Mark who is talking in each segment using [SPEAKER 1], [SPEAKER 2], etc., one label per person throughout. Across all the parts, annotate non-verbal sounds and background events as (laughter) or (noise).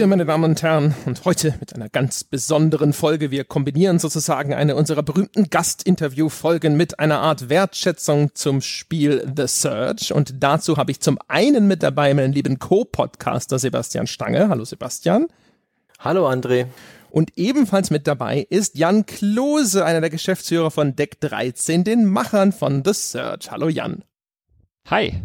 [SPEAKER 1] wir, meine Damen und Herren, und heute mit einer ganz besonderen Folge. Wir kombinieren sozusagen eine unserer berühmten Gastinterview-Folgen mit einer Art Wertschätzung zum Spiel The Search. Und dazu habe ich zum einen mit dabei meinen lieben Co-Podcaster Sebastian Stange. Hallo Sebastian.
[SPEAKER 2] Hallo André.
[SPEAKER 1] Und ebenfalls mit dabei ist Jan Klose, einer der Geschäftsführer von Deck 13, den Machern von The Search. Hallo Jan.
[SPEAKER 3] Hi.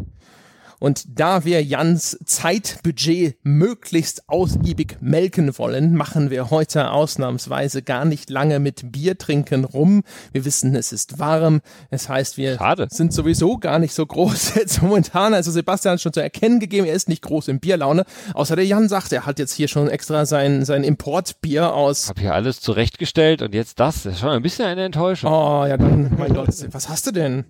[SPEAKER 1] Und da wir Jans Zeitbudget möglichst ausgiebig melken wollen, machen wir heute ausnahmsweise gar nicht lange mit Bier trinken rum. Wir wissen, es ist warm. Es heißt, wir
[SPEAKER 3] Schade.
[SPEAKER 1] sind sowieso gar nicht so groß (laughs) jetzt momentan. Also Sebastian hat schon zu erkennen gegeben, er ist nicht groß in Bierlaune. Außer der Jan sagt, er hat jetzt hier schon extra sein, sein Importbier aus.
[SPEAKER 3] Hab hier alles zurechtgestellt und jetzt das. Das ist schon ein bisschen eine Enttäuschung.
[SPEAKER 1] Oh, ja, dann, mein Gott, was hast du denn?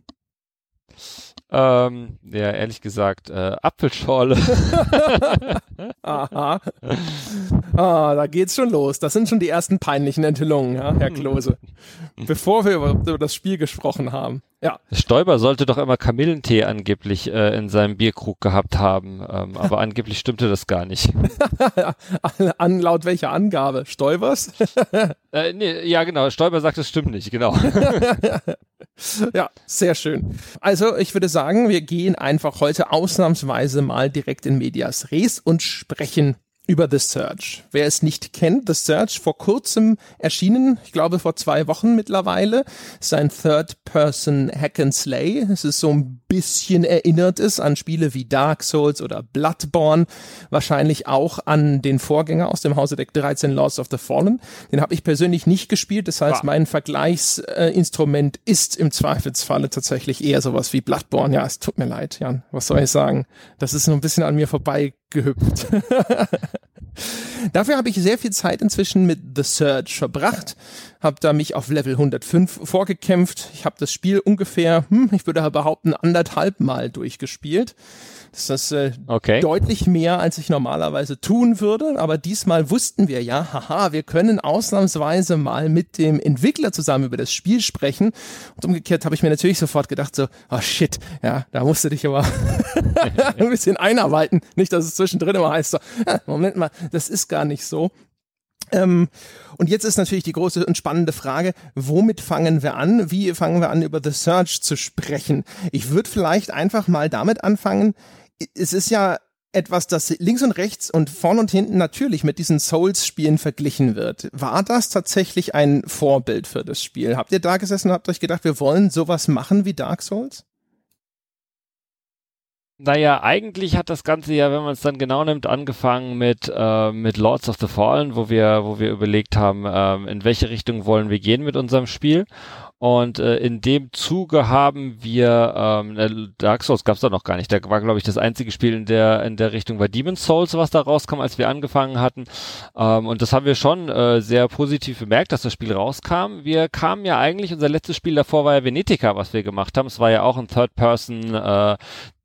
[SPEAKER 3] Ähm, ja, ehrlich gesagt, äh, Apfelschorle. (laughs)
[SPEAKER 1] Aha. Ah, da geht's schon los. Das sind schon die ersten peinlichen Enthüllungen, ja, Herr Klose. (laughs) Bevor wir über, über das Spiel gesprochen haben. Ja.
[SPEAKER 3] Stoiber sollte doch immer Kamillentee angeblich äh, in seinem Bierkrug gehabt haben, ähm, aber (laughs) angeblich stimmte das gar nicht.
[SPEAKER 1] An, laut welcher Angabe? Stoibers?
[SPEAKER 3] äh, nee, ja, genau. Stoiber sagt, es stimmt nicht, genau. (laughs)
[SPEAKER 1] ja, sehr schön. Also, ich würde sagen, wir gehen einfach heute ausnahmsweise mal direkt in Medias Res und sprechen über The Search. Wer es nicht kennt, The Search vor kurzem erschienen, ich glaube vor zwei Wochen mittlerweile, ist ein Third-Person Hack and Slay. Es ist so ein bisschen erinnert es an Spiele wie Dark Souls oder Bloodborne, wahrscheinlich auch an den Vorgänger aus dem Hause Deck 13 Lords of the Fallen. Den habe ich persönlich nicht gespielt, das heißt, mein Vergleichsinstrument ist im Zweifelsfalle tatsächlich eher sowas wie Bloodborne. Ja, es tut mir leid, Jan, was soll ich sagen? Das ist so ein bisschen an mir vorbei gehüpft. (laughs) Dafür habe ich sehr viel Zeit inzwischen mit The Search verbracht, habe da mich auf Level 105 vorgekämpft. Ich habe das Spiel ungefähr, hm, ich würde behaupten, anderthalb Mal durchgespielt. Das ist äh, okay. deutlich mehr, als ich normalerweise tun würde. Aber diesmal wussten wir ja, haha, wir können ausnahmsweise mal mit dem Entwickler zusammen über das Spiel sprechen. Und umgekehrt habe ich mir natürlich sofort gedacht, so, oh shit, ja, da musst du dich aber (laughs) ein bisschen einarbeiten. Nicht, dass es zwischendrin immer heißt, so, ja, Moment mal, das ist gar nicht so. Ähm, und jetzt ist natürlich die große und spannende Frage, womit fangen wir an? Wie fangen wir an, über The Search zu sprechen? Ich würde vielleicht einfach mal damit anfangen, es ist ja etwas, das links und rechts und vorn und hinten natürlich mit diesen Souls-Spielen verglichen wird. War das tatsächlich ein Vorbild für das Spiel? Habt ihr da gesessen und habt euch gedacht, wir wollen sowas machen wie Dark Souls?
[SPEAKER 3] Naja, eigentlich hat das Ganze ja, wenn man es dann genau nimmt, angefangen mit, äh, mit Lords of the Fallen, wo wir, wo wir überlegt haben, äh, in welche Richtung wollen wir gehen mit unserem Spiel. Und äh, in dem Zuge haben wir, ähm, äh, Dark Souls gab es da noch gar nicht. Da war, glaube ich, das einzige Spiel in der in der Richtung war Demon's Souls, was da rauskam, als wir angefangen hatten. Ähm, und das haben wir schon äh, sehr positiv bemerkt, dass das Spiel rauskam. Wir kamen ja eigentlich, unser letztes Spiel davor war ja Venetica, was wir gemacht haben. Es war ja auch ein Third-Person äh,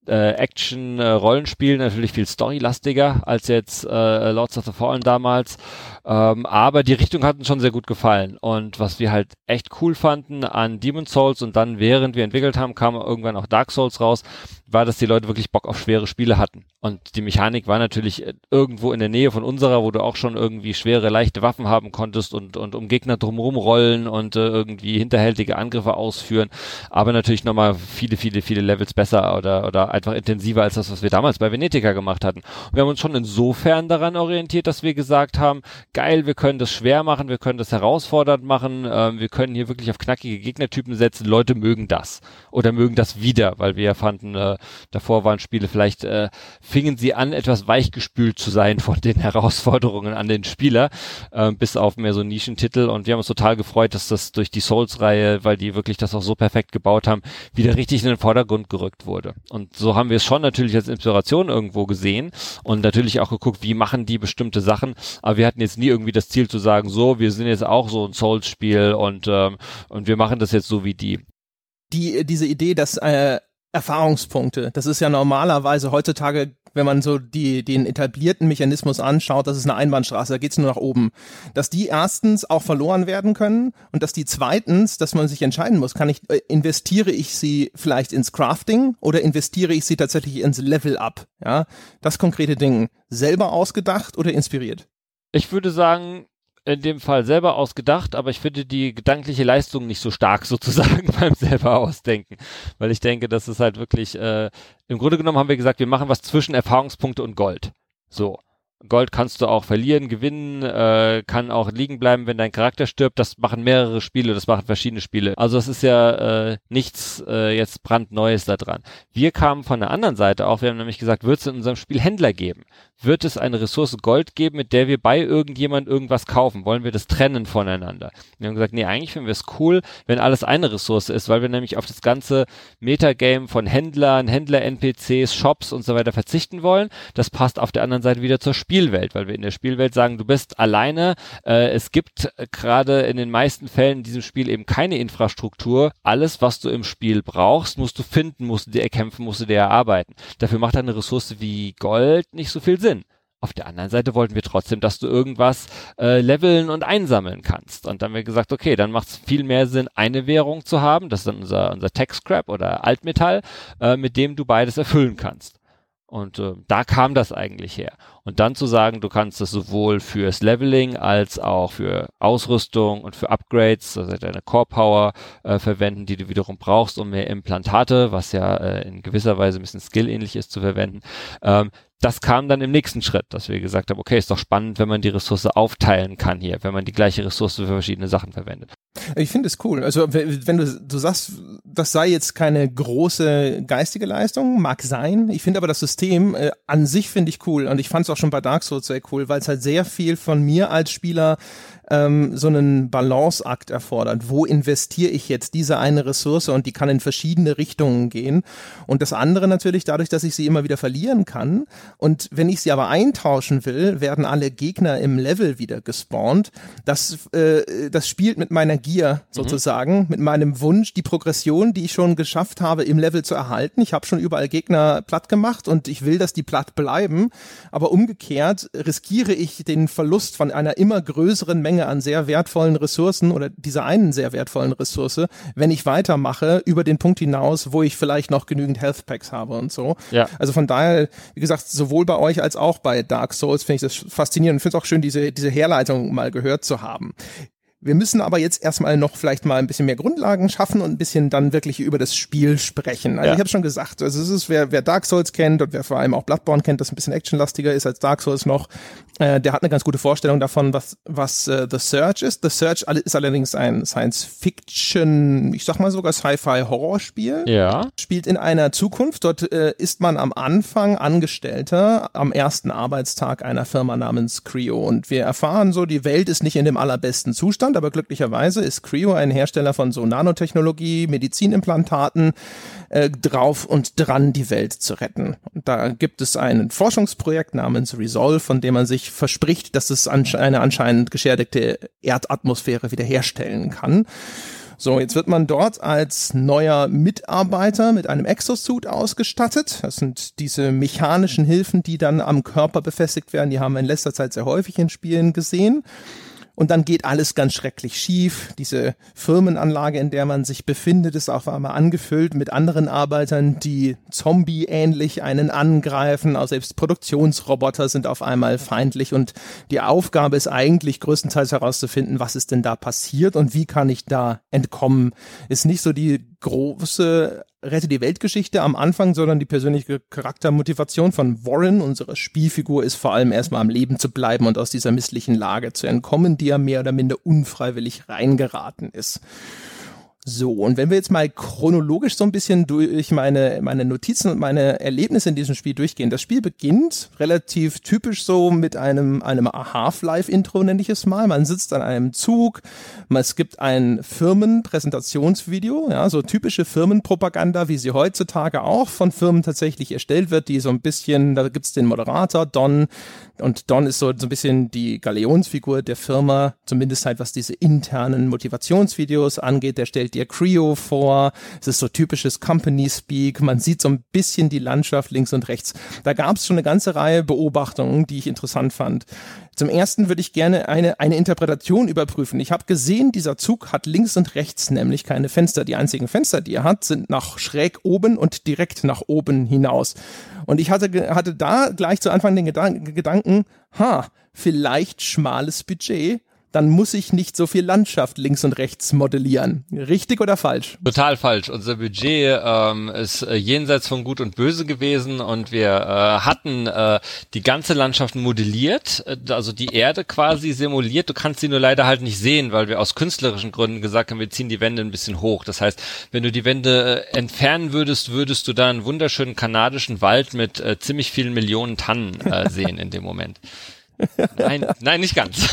[SPEAKER 3] äh, Action-Rollenspiel, äh, natürlich viel storylastiger als jetzt äh, Lords of the Fallen damals. Ähm, aber die Richtung hat uns schon sehr gut gefallen. Und was wir halt echt cool fanden an Demon's Souls und dann während wir entwickelt haben, kam irgendwann auch Dark Souls raus, war, dass die Leute wirklich Bock auf schwere Spiele hatten. Und die Mechanik war natürlich äh, irgendwo in der Nähe von unserer, wo du auch schon irgendwie schwere, leichte Waffen haben konntest und, und um Gegner drumherum rollen und äh, irgendwie hinterhältige Angriffe ausführen. Aber natürlich nochmal viele, viele, viele Levels besser oder, oder einfach intensiver als das, was wir damals bei Venetica gemacht hatten. Und wir haben uns schon insofern daran orientiert, dass wir gesagt haben, geil, wir können das schwer machen, wir können das herausfordernd machen, äh, wir können hier wirklich auf knackige Gegnertypen setzen, Leute mögen das oder mögen das wieder, weil wir ja fanden, äh, davor waren Spiele vielleicht, äh, fingen sie an, etwas weichgespült zu sein von den (laughs) Herausforderungen an den Spieler, äh, bis auf mehr so Nischentitel und wir haben uns total gefreut, dass das durch die Souls-Reihe, weil die wirklich das auch so perfekt gebaut haben, wieder richtig in den Vordergrund gerückt wurde. Und so haben wir es schon natürlich als Inspiration irgendwo gesehen und natürlich auch geguckt, wie machen die bestimmte Sachen, aber wir hatten jetzt nie nie irgendwie das Ziel zu sagen, so, wir sind jetzt auch so ein Souls-Spiel und, ähm, und wir machen das jetzt so wie die.
[SPEAKER 1] Die, diese Idee, dass äh, Erfahrungspunkte, das ist ja normalerweise heutzutage wenn man so die, den etablierten Mechanismus anschaut, das ist eine Einbahnstraße, da geht's nur nach oben. Dass die erstens auch verloren werden können und dass die zweitens, dass man sich entscheiden muss, kann ich, äh, investiere ich sie vielleicht ins Crafting oder investiere ich sie tatsächlich ins Level-Up? Ja, das konkrete Ding. Selber ausgedacht oder inspiriert?
[SPEAKER 3] Ich würde sagen, in dem Fall selber ausgedacht, aber ich finde die gedankliche Leistung nicht so stark (laughs) sozusagen beim selber ausdenken, weil ich denke, das ist halt wirklich, äh, im Grunde genommen haben wir gesagt, wir machen was zwischen Erfahrungspunkte und Gold. So. Gold kannst du auch verlieren, gewinnen, äh, kann auch liegen bleiben, wenn dein Charakter stirbt. Das machen mehrere Spiele, das machen verschiedene Spiele. Also es ist ja äh, nichts äh, jetzt brandneues da dran. Wir kamen von der anderen Seite auch, wir haben nämlich gesagt, wird es in unserem Spiel Händler geben? Wird es eine Ressource Gold geben, mit der wir bei irgendjemand irgendwas kaufen? Wollen wir das trennen voneinander? Wir haben gesagt, nee, eigentlich finden wir es cool, wenn alles eine Ressource ist, weil wir nämlich auf das ganze Metagame von Händlern, Händler-NPCs, Shops und so weiter verzichten wollen. Das passt auf der anderen Seite wieder zur Spielwelt, weil wir in der Spielwelt sagen, du bist alleine. Äh, es gibt äh, gerade in den meisten Fällen in diesem Spiel eben keine Infrastruktur. Alles, was du im Spiel brauchst, musst du finden, musst du dir erkämpfen, musst du dir erarbeiten. Dafür macht eine Ressource wie Gold nicht so viel Sinn. Auf der anderen Seite wollten wir trotzdem, dass du irgendwas äh, leveln und einsammeln kannst. Und dann haben wir gesagt, okay, dann macht es viel mehr Sinn, eine Währung zu haben, das ist dann unser, unser Tech-Scrap oder Altmetall, äh, mit dem du beides erfüllen kannst. Und äh, da kam das eigentlich her. Und dann zu sagen, du kannst es sowohl fürs Leveling als auch für Ausrüstung und für Upgrades, also deine Core Power äh, verwenden, die du wiederum brauchst, um mehr Implantate, was ja äh, in gewisser Weise ein bisschen skillähnlich ist, zu verwenden. Ähm, das kam dann im nächsten Schritt, dass wir gesagt haben, okay, ist doch spannend, wenn man die Ressource aufteilen kann hier, wenn man die gleiche Ressource für verschiedene Sachen verwendet.
[SPEAKER 1] Ich finde es cool. Also wenn du, du sagst, das sei jetzt keine große geistige Leistung, mag sein. Ich finde aber das System äh, an sich finde ich cool und ich fand es auch schon bei Dark Souls sehr cool, weil es halt sehr viel von mir als Spieler ähm, so einen Balanceakt erfordert. Wo investiere ich jetzt diese eine Ressource und die kann in verschiedene Richtungen gehen. Und das andere natürlich dadurch, dass ich sie immer wieder verlieren kann. Und wenn ich sie aber eintauschen will, werden alle Gegner im Level wieder gespawnt. Das, äh, das spielt mit meiner Gier mhm. sozusagen, mhm. mit meinem Wunsch, die Progression, die ich schon geschafft habe, im Level zu erhalten. Ich habe schon überall Gegner platt gemacht und ich will, dass die platt bleiben. Aber umgekehrt riskiere ich den Verlust von einer immer größeren Menge an sehr wertvollen Ressourcen oder dieser einen sehr wertvollen Ressource, wenn ich weitermache über den Punkt hinaus, wo ich vielleicht noch genügend Health Packs habe und so. Ja. Also von daher, wie gesagt, sowohl bei euch als auch bei Dark Souls finde ich das faszinierend und finde es auch schön, diese, diese Herleitung mal gehört zu haben. Wir müssen aber jetzt erstmal noch vielleicht mal ein bisschen mehr Grundlagen schaffen und ein bisschen dann wirklich über das Spiel sprechen. Also ja. ich habe schon gesagt, also es ist, wer, wer Dark Souls kennt und wer vor allem auch Bloodborne kennt, das ein bisschen actionlastiger ist als Dark Souls noch, äh, der hat eine ganz gute Vorstellung davon, was, was äh, The Search ist. The Search ist allerdings ein Science-Fiction, ich sag mal sogar Sci-Fi-Horrorspiel.
[SPEAKER 3] Ja.
[SPEAKER 1] Spielt in einer Zukunft. Dort äh, ist man am Anfang Angestellter am ersten Arbeitstag einer Firma namens Creo. Und wir erfahren so, die Welt ist nicht in dem allerbesten Zustand Zustand, aber glücklicherweise ist Creo ein Hersteller von so Nanotechnologie, Medizinimplantaten, äh, drauf und dran, die Welt zu retten. Und da gibt es ein Forschungsprojekt namens Resolve, von dem man sich verspricht, dass es ansche eine anscheinend geschädigte Erdatmosphäre wiederherstellen kann. So, jetzt wird man dort als neuer Mitarbeiter mit einem Exosuit ausgestattet. Das sind diese mechanischen Hilfen, die dann am Körper befestigt werden. Die haben wir in letzter Zeit sehr häufig in Spielen gesehen. Und dann geht alles ganz schrecklich schief. Diese Firmenanlage, in der man sich befindet, ist auf einmal angefüllt mit anderen Arbeitern, die Zombie-ähnlich einen angreifen. Auch selbst Produktionsroboter sind auf einmal feindlich. Und die Aufgabe ist eigentlich größtenteils herauszufinden, was ist denn da passiert und wie kann ich da entkommen. Ist nicht so die große Rette die Weltgeschichte am Anfang, sondern die persönliche Charaktermotivation von Warren, unsere Spielfigur, ist vor allem erstmal am Leben zu bleiben und aus dieser misslichen Lage zu entkommen, die er mehr oder minder unfreiwillig reingeraten ist. So, und wenn wir jetzt mal chronologisch so ein bisschen durch meine, meine Notizen und meine Erlebnisse in diesem Spiel durchgehen. Das Spiel beginnt relativ typisch so mit einem, einem Half-Life-Intro, nenne ich es mal. Man sitzt an einem Zug, es gibt ein Firmenpräsentationsvideo, ja, so typische Firmenpropaganda, wie sie heutzutage auch von Firmen tatsächlich erstellt wird, die so ein bisschen, da gibt's den Moderator, Don, und Don ist so, so ein bisschen die Galeonsfigur der Firma, zumindest halt was diese internen Motivationsvideos angeht, der stellt dir Creo vor. Es ist so typisches Company Speak. Man sieht so ein bisschen die Landschaft links und rechts. Da gab es schon eine ganze Reihe Beobachtungen, die ich interessant fand. Zum ersten würde ich gerne eine, eine Interpretation überprüfen. Ich habe gesehen, dieser Zug hat links und rechts nämlich keine Fenster. Die einzigen Fenster, die er hat, sind nach schräg oben und direkt nach oben hinaus. Und ich hatte, hatte da gleich zu Anfang den Gedanken, ha, vielleicht schmales Budget dann muss ich nicht so viel Landschaft links und rechts modellieren. Richtig oder falsch?
[SPEAKER 3] Total falsch. Unser Budget ähm, ist äh, jenseits von Gut und Böse gewesen und wir äh, hatten äh, die ganze Landschaft modelliert, äh, also die Erde quasi simuliert. Du kannst sie nur leider halt nicht sehen, weil wir aus künstlerischen Gründen gesagt haben, wir ziehen die Wände ein bisschen hoch. Das heißt, wenn du die Wände äh, entfernen würdest, würdest du da einen wunderschönen kanadischen Wald mit äh, ziemlich vielen Millionen Tannen äh, sehen in dem Moment. Nein, (laughs) nein, nicht ganz.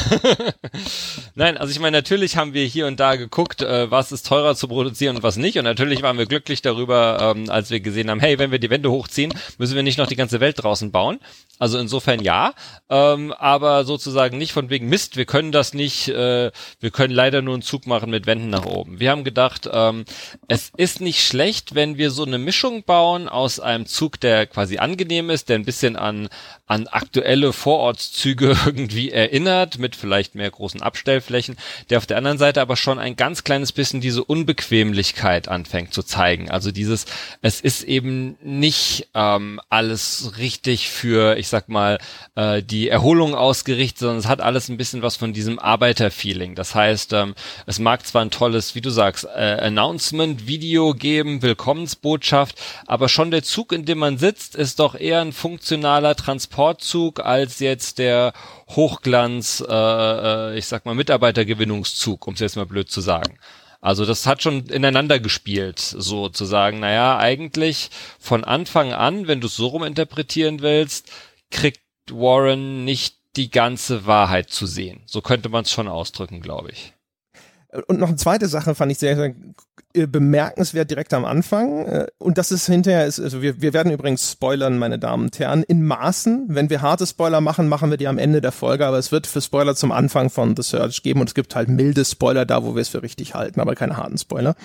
[SPEAKER 3] (laughs) nein, also ich meine, natürlich haben wir hier und da geguckt, äh, was ist teurer zu produzieren und was nicht. Und natürlich waren wir glücklich darüber, ähm, als wir gesehen haben, hey, wenn wir die Wände hochziehen, müssen wir nicht noch die ganze Welt draußen bauen. Also insofern ja, ähm, aber sozusagen nicht von wegen Mist, wir können das nicht, äh, wir können leider nur einen Zug machen mit Wänden nach oben. Wir haben gedacht, ähm, es ist nicht schlecht, wenn wir so eine Mischung bauen aus einem Zug, der quasi angenehm ist, der ein bisschen an, an aktuelle Vorortszüge (laughs) irgendwie erinnert, mit vielleicht mehr großen Abstellflächen, der auf der anderen Seite aber schon ein ganz kleines bisschen diese Unbequemlichkeit anfängt zu zeigen. Also dieses, es ist eben nicht ähm, alles richtig für, ich sag mal, äh, die Erholung ausgerichtet, sondern es hat alles ein bisschen was von diesem Arbeiterfeeling. Das heißt, ähm, es mag zwar ein tolles, wie du sagst, äh, Announcement-Video geben, Willkommensbotschaft, aber schon der Zug, in dem man sitzt, ist doch eher ein funktionaler Transportzug als jetzt der Hochglanz, äh, äh, ich sag mal, Mitarbeitergewinnungszug, um es jetzt mal blöd zu sagen. Also das hat schon ineinander gespielt, sozusagen. Naja, eigentlich von Anfang an, wenn du es so rum interpretieren willst, kriegt Warren nicht die ganze Wahrheit zu sehen. So könnte man es schon ausdrücken, glaube ich.
[SPEAKER 1] Und noch eine zweite Sache fand ich sehr, sehr äh, bemerkenswert direkt am Anfang. Äh, und das ist hinterher, ist, also wir, wir werden übrigens spoilern, meine Damen und Herren, in Maßen. Wenn wir harte Spoiler machen, machen wir die am Ende der Folge, aber es wird für Spoiler zum Anfang von The Search geben und es gibt halt milde Spoiler da, wo wir es für richtig halten, aber keine harten Spoiler.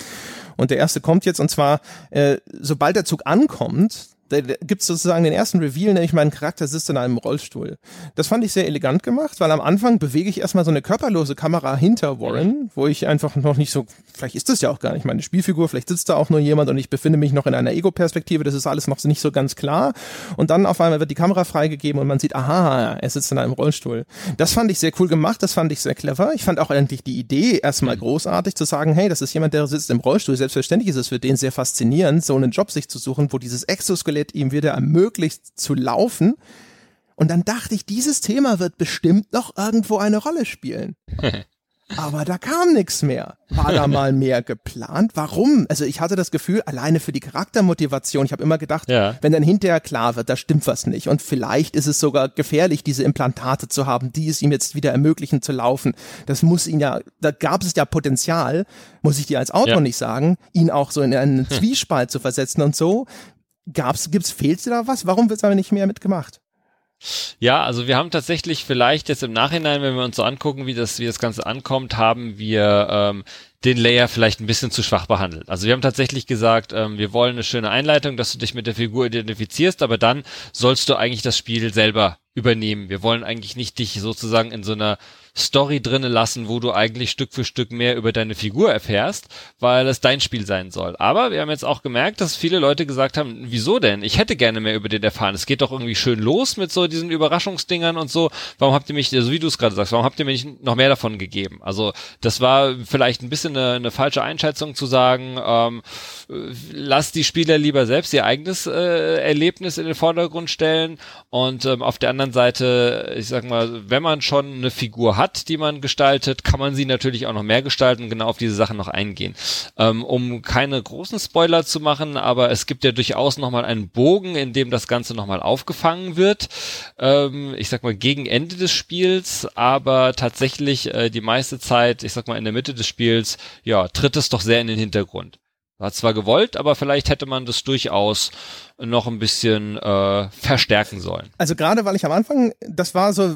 [SPEAKER 1] Und der erste kommt jetzt und zwar, äh, sobald der Zug ankommt, da gibt es sozusagen den ersten Reveal, nämlich mein Charakter sitzt in einem Rollstuhl. Das fand ich sehr elegant gemacht, weil am Anfang bewege ich erstmal so eine körperlose Kamera hinter Warren, wo ich einfach noch nicht so, vielleicht ist das ja auch gar nicht meine Spielfigur, vielleicht sitzt da auch nur jemand und ich befinde mich noch in einer Ego-Perspektive, das ist alles noch nicht so ganz klar. Und dann auf einmal wird die Kamera freigegeben und man sieht, aha, er sitzt in einem Rollstuhl. Das fand ich sehr cool gemacht, das fand ich sehr clever. Ich fand auch eigentlich die Idee erstmal mhm. großartig zu sagen, hey, das ist jemand, der sitzt im Rollstuhl. Selbstverständlich ist es für den sehr faszinierend, so einen Job sich zu suchen, wo dieses Exoskelett Skelett ihm wieder ermöglicht zu laufen. Und dann dachte ich, dieses Thema wird bestimmt noch irgendwo eine Rolle spielen. (laughs) Aber da kam nichts mehr. War da mal mehr geplant? Warum? Also ich hatte das Gefühl, alleine für die Charaktermotivation, ich habe immer gedacht, ja. wenn dann hinterher klar wird, da stimmt was nicht. Und vielleicht ist es sogar gefährlich, diese Implantate zu haben, die es ihm jetzt wieder ermöglichen zu laufen. Das muss ihn ja, da gab es ja Potenzial, muss ich dir als Autor ja. nicht sagen, ihn auch so in einen. (laughs) Zwiespalt zu versetzen und so. Gab's, gibt's, fehlte da was? Warum wird aber nicht mehr mitgemacht?
[SPEAKER 3] Ja, also wir haben tatsächlich vielleicht jetzt im Nachhinein, wenn wir uns so angucken, wie das, wie das Ganze ankommt, haben wir ähm, den Layer vielleicht ein bisschen zu schwach behandelt. Also wir haben tatsächlich gesagt, ähm, wir wollen eine schöne Einleitung, dass du dich mit der Figur identifizierst, aber dann sollst du eigentlich das Spiel selber übernehmen. Wir wollen eigentlich nicht dich sozusagen in so einer Story drinnen lassen, wo du eigentlich Stück für Stück mehr über deine Figur erfährst, weil es dein Spiel sein soll. Aber wir haben jetzt auch gemerkt, dass viele Leute gesagt haben, wieso denn? Ich hätte gerne mehr über den erfahren. Es geht doch irgendwie schön los mit so diesen Überraschungsdingern und so. Warum habt ihr mich, so also wie du es gerade sagst, warum habt ihr mir nicht noch mehr davon gegeben? Also das war vielleicht ein bisschen eine, eine falsche Einschätzung zu sagen, ähm, lass die Spieler lieber selbst ihr eigenes äh, Erlebnis in den Vordergrund stellen und ähm, auf der anderen Seite, ich sag mal, wenn man schon eine Figur hat, die man gestaltet, kann man sie natürlich auch noch mehr gestalten genau auf diese Sachen noch eingehen. Ähm, um keine großen Spoiler zu machen, aber es gibt ja durchaus nochmal einen Bogen, in dem das Ganze nochmal aufgefangen wird. Ähm, ich sag mal, gegen Ende des Spiels, aber tatsächlich äh, die meiste Zeit, ich sag mal, in der Mitte des Spiels, ja, tritt es doch sehr in den Hintergrund. war zwar gewollt, aber vielleicht hätte man das durchaus noch ein bisschen äh, verstärken sollen.
[SPEAKER 1] Also gerade weil ich am Anfang, das war so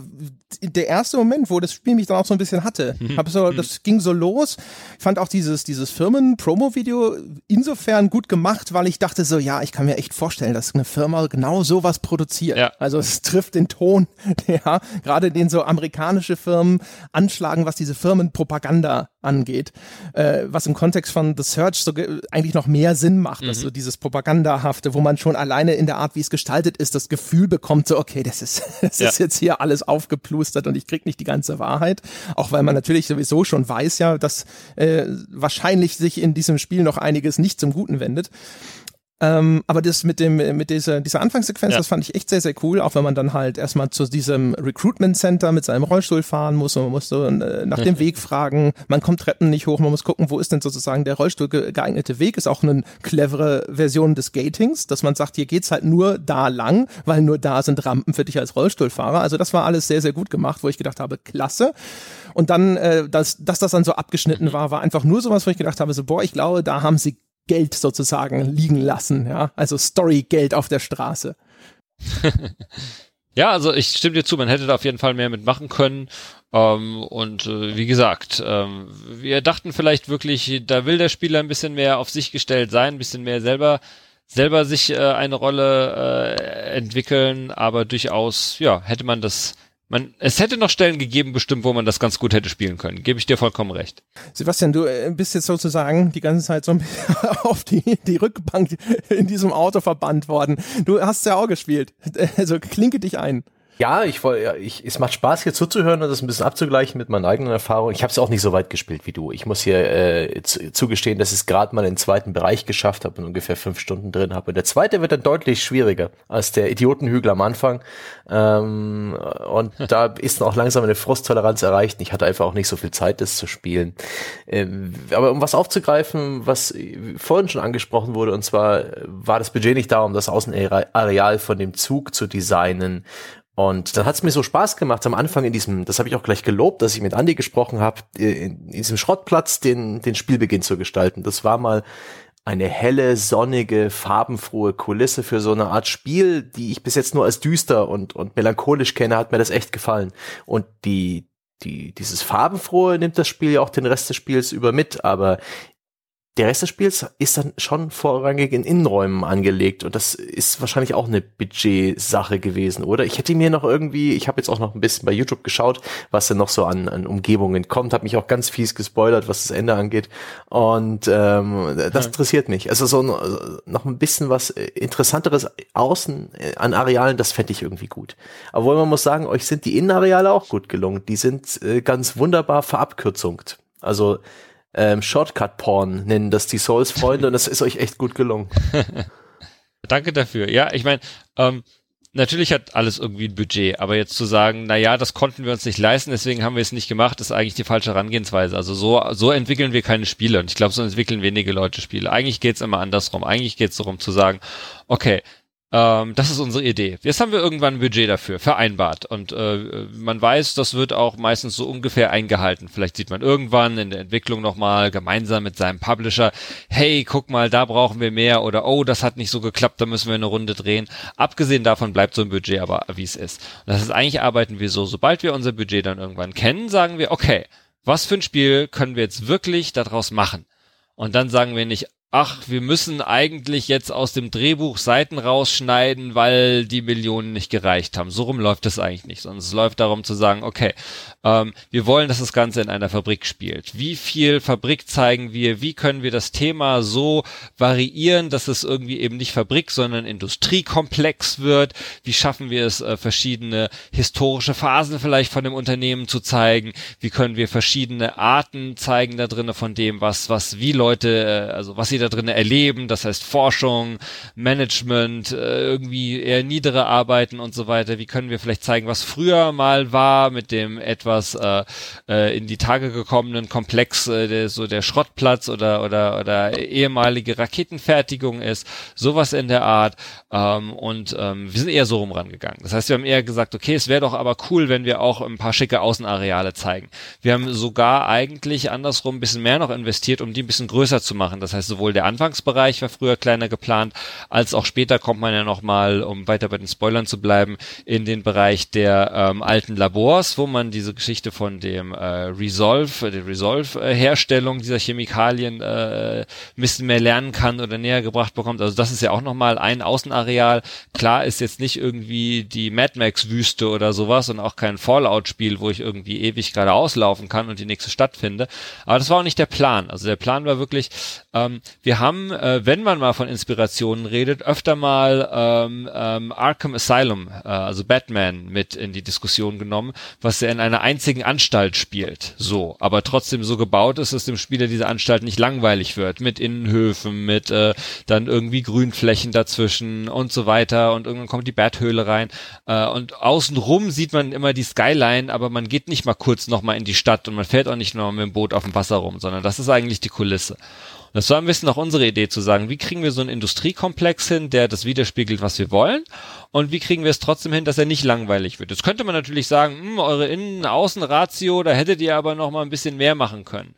[SPEAKER 1] der erste Moment, wo das Spiel mich dann auch so ein bisschen hatte. Mhm. Hab so, mhm. das ging so los. Ich fand auch dieses, dieses Firmen-Promo-Video insofern gut gemacht, weil ich dachte so, ja, ich kann mir echt vorstellen, dass eine Firma genau sowas produziert. Ja. Also es trifft den Ton, (laughs) ja, gerade den so amerikanische Firmen anschlagen, was diese Firmenpropaganda angeht, äh, was im Kontext von The Search so eigentlich noch mehr Sinn macht, mhm. also dieses Propagandahafte, wo man schon alleine in der Art, wie es gestaltet ist, das Gefühl bekommt, so okay, das ist, (laughs) das ja. ist jetzt hier alles aufgeplustert und ich krieg nicht die ganze Wahrheit, auch weil man natürlich sowieso schon weiß ja, dass äh, wahrscheinlich sich in diesem Spiel noch einiges nicht zum Guten wendet. Ähm, aber das mit dem, mit dieser, dieser Anfangssequenz, ja. das fand ich echt sehr, sehr cool, auch wenn man dann halt erstmal zu diesem Recruitment Center mit seinem Rollstuhl fahren muss und man muss so äh, nach dem Weg fragen. Man kommt Treppen nicht hoch, man muss gucken, wo ist denn sozusagen der Rollstuhl geeignete Weg. Ist auch eine clevere Version des Gatings, dass man sagt, hier geht's halt nur da lang, weil nur da sind Rampen für dich als Rollstuhlfahrer. Also das war alles sehr, sehr gut gemacht, wo ich gedacht habe, klasse. Und dann, äh, dass, dass das dann so abgeschnitten war, war einfach nur sowas, wo ich gedacht habe, so, boah, ich glaube, da haben sie Geld sozusagen liegen lassen, ja, also Story-Geld auf der Straße. (laughs)
[SPEAKER 3] ja, also ich stimme dir zu, man hätte da auf jeden Fall mehr mitmachen können. Ähm, und äh, wie gesagt, ähm, wir dachten vielleicht wirklich, da will der Spieler ein bisschen mehr auf sich gestellt sein, ein bisschen mehr selber selber sich äh, eine Rolle äh, entwickeln, aber durchaus, ja, hätte man das man, es hätte noch Stellen gegeben, bestimmt, wo man das ganz gut hätte spielen können. Gebe ich dir vollkommen recht.
[SPEAKER 1] Sebastian, du äh, bist jetzt sozusagen die ganze Zeit so (laughs) auf die, die Rückbank in diesem Auto verbannt worden. Du hast ja auch gespielt. Also klinke dich ein.
[SPEAKER 2] Ja, ich wollte, ich, es macht Spaß hier zuzuhören und das ein bisschen abzugleichen mit meinen eigenen Erfahrungen. Ich habe es auch nicht so weit gespielt wie du. Ich muss hier äh, zugestehen, dass ich es gerade mal den zweiten Bereich geschafft habe und ungefähr fünf Stunden drin habe. Und der zweite wird dann deutlich schwieriger als der Idiotenhügel am Anfang. Ähm, und (laughs) da ist auch langsam eine Frusttoleranz erreicht. Ich hatte einfach auch nicht so viel Zeit, das zu spielen. Ähm, aber um was aufzugreifen, was vorhin schon angesprochen wurde, und zwar war das Budget nicht da, um das Außenareal von dem Zug zu designen und dann hat es mir so Spaß gemacht am Anfang in diesem, das habe ich auch gleich gelobt, dass ich mit Andy gesprochen habe, in diesem Schrottplatz den, den Spielbeginn zu gestalten. Das war mal eine helle, sonnige, farbenfrohe Kulisse für so eine Art Spiel, die ich bis jetzt nur als düster und, und melancholisch kenne, hat mir das echt gefallen. Und die, die, dieses Farbenfrohe nimmt das Spiel ja auch den Rest des Spiels über mit, aber der Rest des Spiels ist dann schon vorrangig in Innenräumen angelegt und das ist wahrscheinlich auch eine Budgetsache gewesen, oder? Ich hätte mir noch irgendwie, ich habe jetzt auch noch ein bisschen bei YouTube geschaut, was denn noch so an, an Umgebungen kommt, habe mich auch ganz fies gespoilert, was das Ende angeht und ähm, das interessiert mich. Also so noch ein bisschen was interessanteres außen äh, an Arealen, das fände ich irgendwie gut. Aber man muss sagen, euch sind die Innenareale auch gut gelungen. Die sind äh, ganz wunderbar verabkürzungt. Also ähm, Shortcut-Porn nennen das die Souls-Freunde und das ist euch echt gut gelungen. (laughs)
[SPEAKER 3] Danke dafür. Ja, ich meine, ähm, natürlich hat alles irgendwie ein Budget, aber jetzt zu sagen, na ja, das konnten wir uns nicht leisten, deswegen haben wir es nicht gemacht, ist eigentlich die falsche Herangehensweise. Also so, so entwickeln wir keine Spiele und ich glaube, so entwickeln wenige Leute Spiele. Eigentlich geht's immer andersrum. Eigentlich geht's darum zu sagen, okay, ähm, das ist unsere Idee. Jetzt haben wir irgendwann ein Budget dafür, vereinbart. Und äh, man weiß, das wird auch meistens so ungefähr eingehalten. Vielleicht sieht man irgendwann in der Entwicklung nochmal gemeinsam mit seinem Publisher, hey, guck mal, da brauchen wir mehr oder oh, das hat nicht so geklappt, da müssen wir eine Runde drehen. Abgesehen davon bleibt so ein Budget aber, wie es ist. Und das ist eigentlich arbeiten wir so, sobald wir unser Budget dann irgendwann kennen, sagen wir, okay, was für ein Spiel können wir jetzt wirklich daraus machen? Und dann sagen wir nicht, ach, wir müssen eigentlich jetzt aus dem Drehbuch Seiten rausschneiden, weil die Millionen nicht gereicht haben. So rum läuft es eigentlich nicht, sondern es läuft darum zu sagen, okay, ähm, wir wollen, dass das Ganze in einer Fabrik spielt. Wie viel Fabrik zeigen wir? Wie können wir das Thema so variieren, dass es irgendwie eben nicht Fabrik, sondern Industriekomplex wird? Wie schaffen wir es, äh, verschiedene historische Phasen vielleicht von dem Unternehmen zu zeigen? Wie können wir verschiedene Arten zeigen da drinnen von dem, was, was wie Leute, äh, also was sie da drin erleben, das heißt Forschung, Management, äh, irgendwie eher niedere Arbeiten und so weiter. Wie können wir vielleicht zeigen, was früher mal war mit dem etwas äh, äh, in die Tage gekommenen Komplex, äh, der, so der Schrottplatz oder oder oder ehemalige Raketenfertigung ist, sowas in der Art. Ähm, und ähm, wir sind eher so rum rangegangen. Das heißt, wir haben eher gesagt, okay, es wäre doch aber cool, wenn wir auch ein paar schicke Außenareale zeigen. Wir haben sogar eigentlich andersrum ein bisschen mehr noch investiert, um die ein bisschen größer zu machen. Das heißt, sowohl sowohl der Anfangsbereich war früher kleiner geplant, als auch später kommt man ja nochmal, um weiter bei den Spoilern zu bleiben, in den Bereich der ähm, alten Labors, wo man diese Geschichte von dem äh, Resolve, der Resolve-Herstellung dieser Chemikalien äh, ein bisschen mehr lernen kann oder näher gebracht bekommt. Also das ist ja auch nochmal ein Außenareal. Klar ist jetzt nicht irgendwie die Mad Max-Wüste oder sowas und auch kein Fallout-Spiel, wo ich irgendwie ewig gerade auslaufen kann und die nächste Stadt finde. Aber das war auch nicht der Plan. Also der Plan war wirklich, ähm, wir haben, äh, wenn man mal von Inspirationen redet, öfter mal ähm, ähm, Arkham Asylum, äh, also Batman, mit in die Diskussion genommen, was ja in einer einzigen Anstalt spielt. So, aber trotzdem so gebaut ist, dass dem Spieler diese Anstalt nicht langweilig wird, mit Innenhöfen, mit äh, dann irgendwie Grünflächen dazwischen und so weiter und irgendwann kommt die Bathöhle rein äh, und außenrum sieht man immer die Skyline, aber man geht nicht mal kurz nochmal in die Stadt und man fährt auch nicht nur mit dem Boot auf dem Wasser rum, sondern das ist eigentlich die Kulisse. Das war ein bisschen auch unsere Idee zu sagen, wie kriegen wir so einen Industriekomplex hin, der das widerspiegelt, was wir wollen und wie kriegen wir es trotzdem hin, dass er nicht langweilig wird. Jetzt könnte man natürlich sagen, hm, eure Innen-Außen-Ratio, da hättet ihr aber noch mal ein bisschen mehr machen können.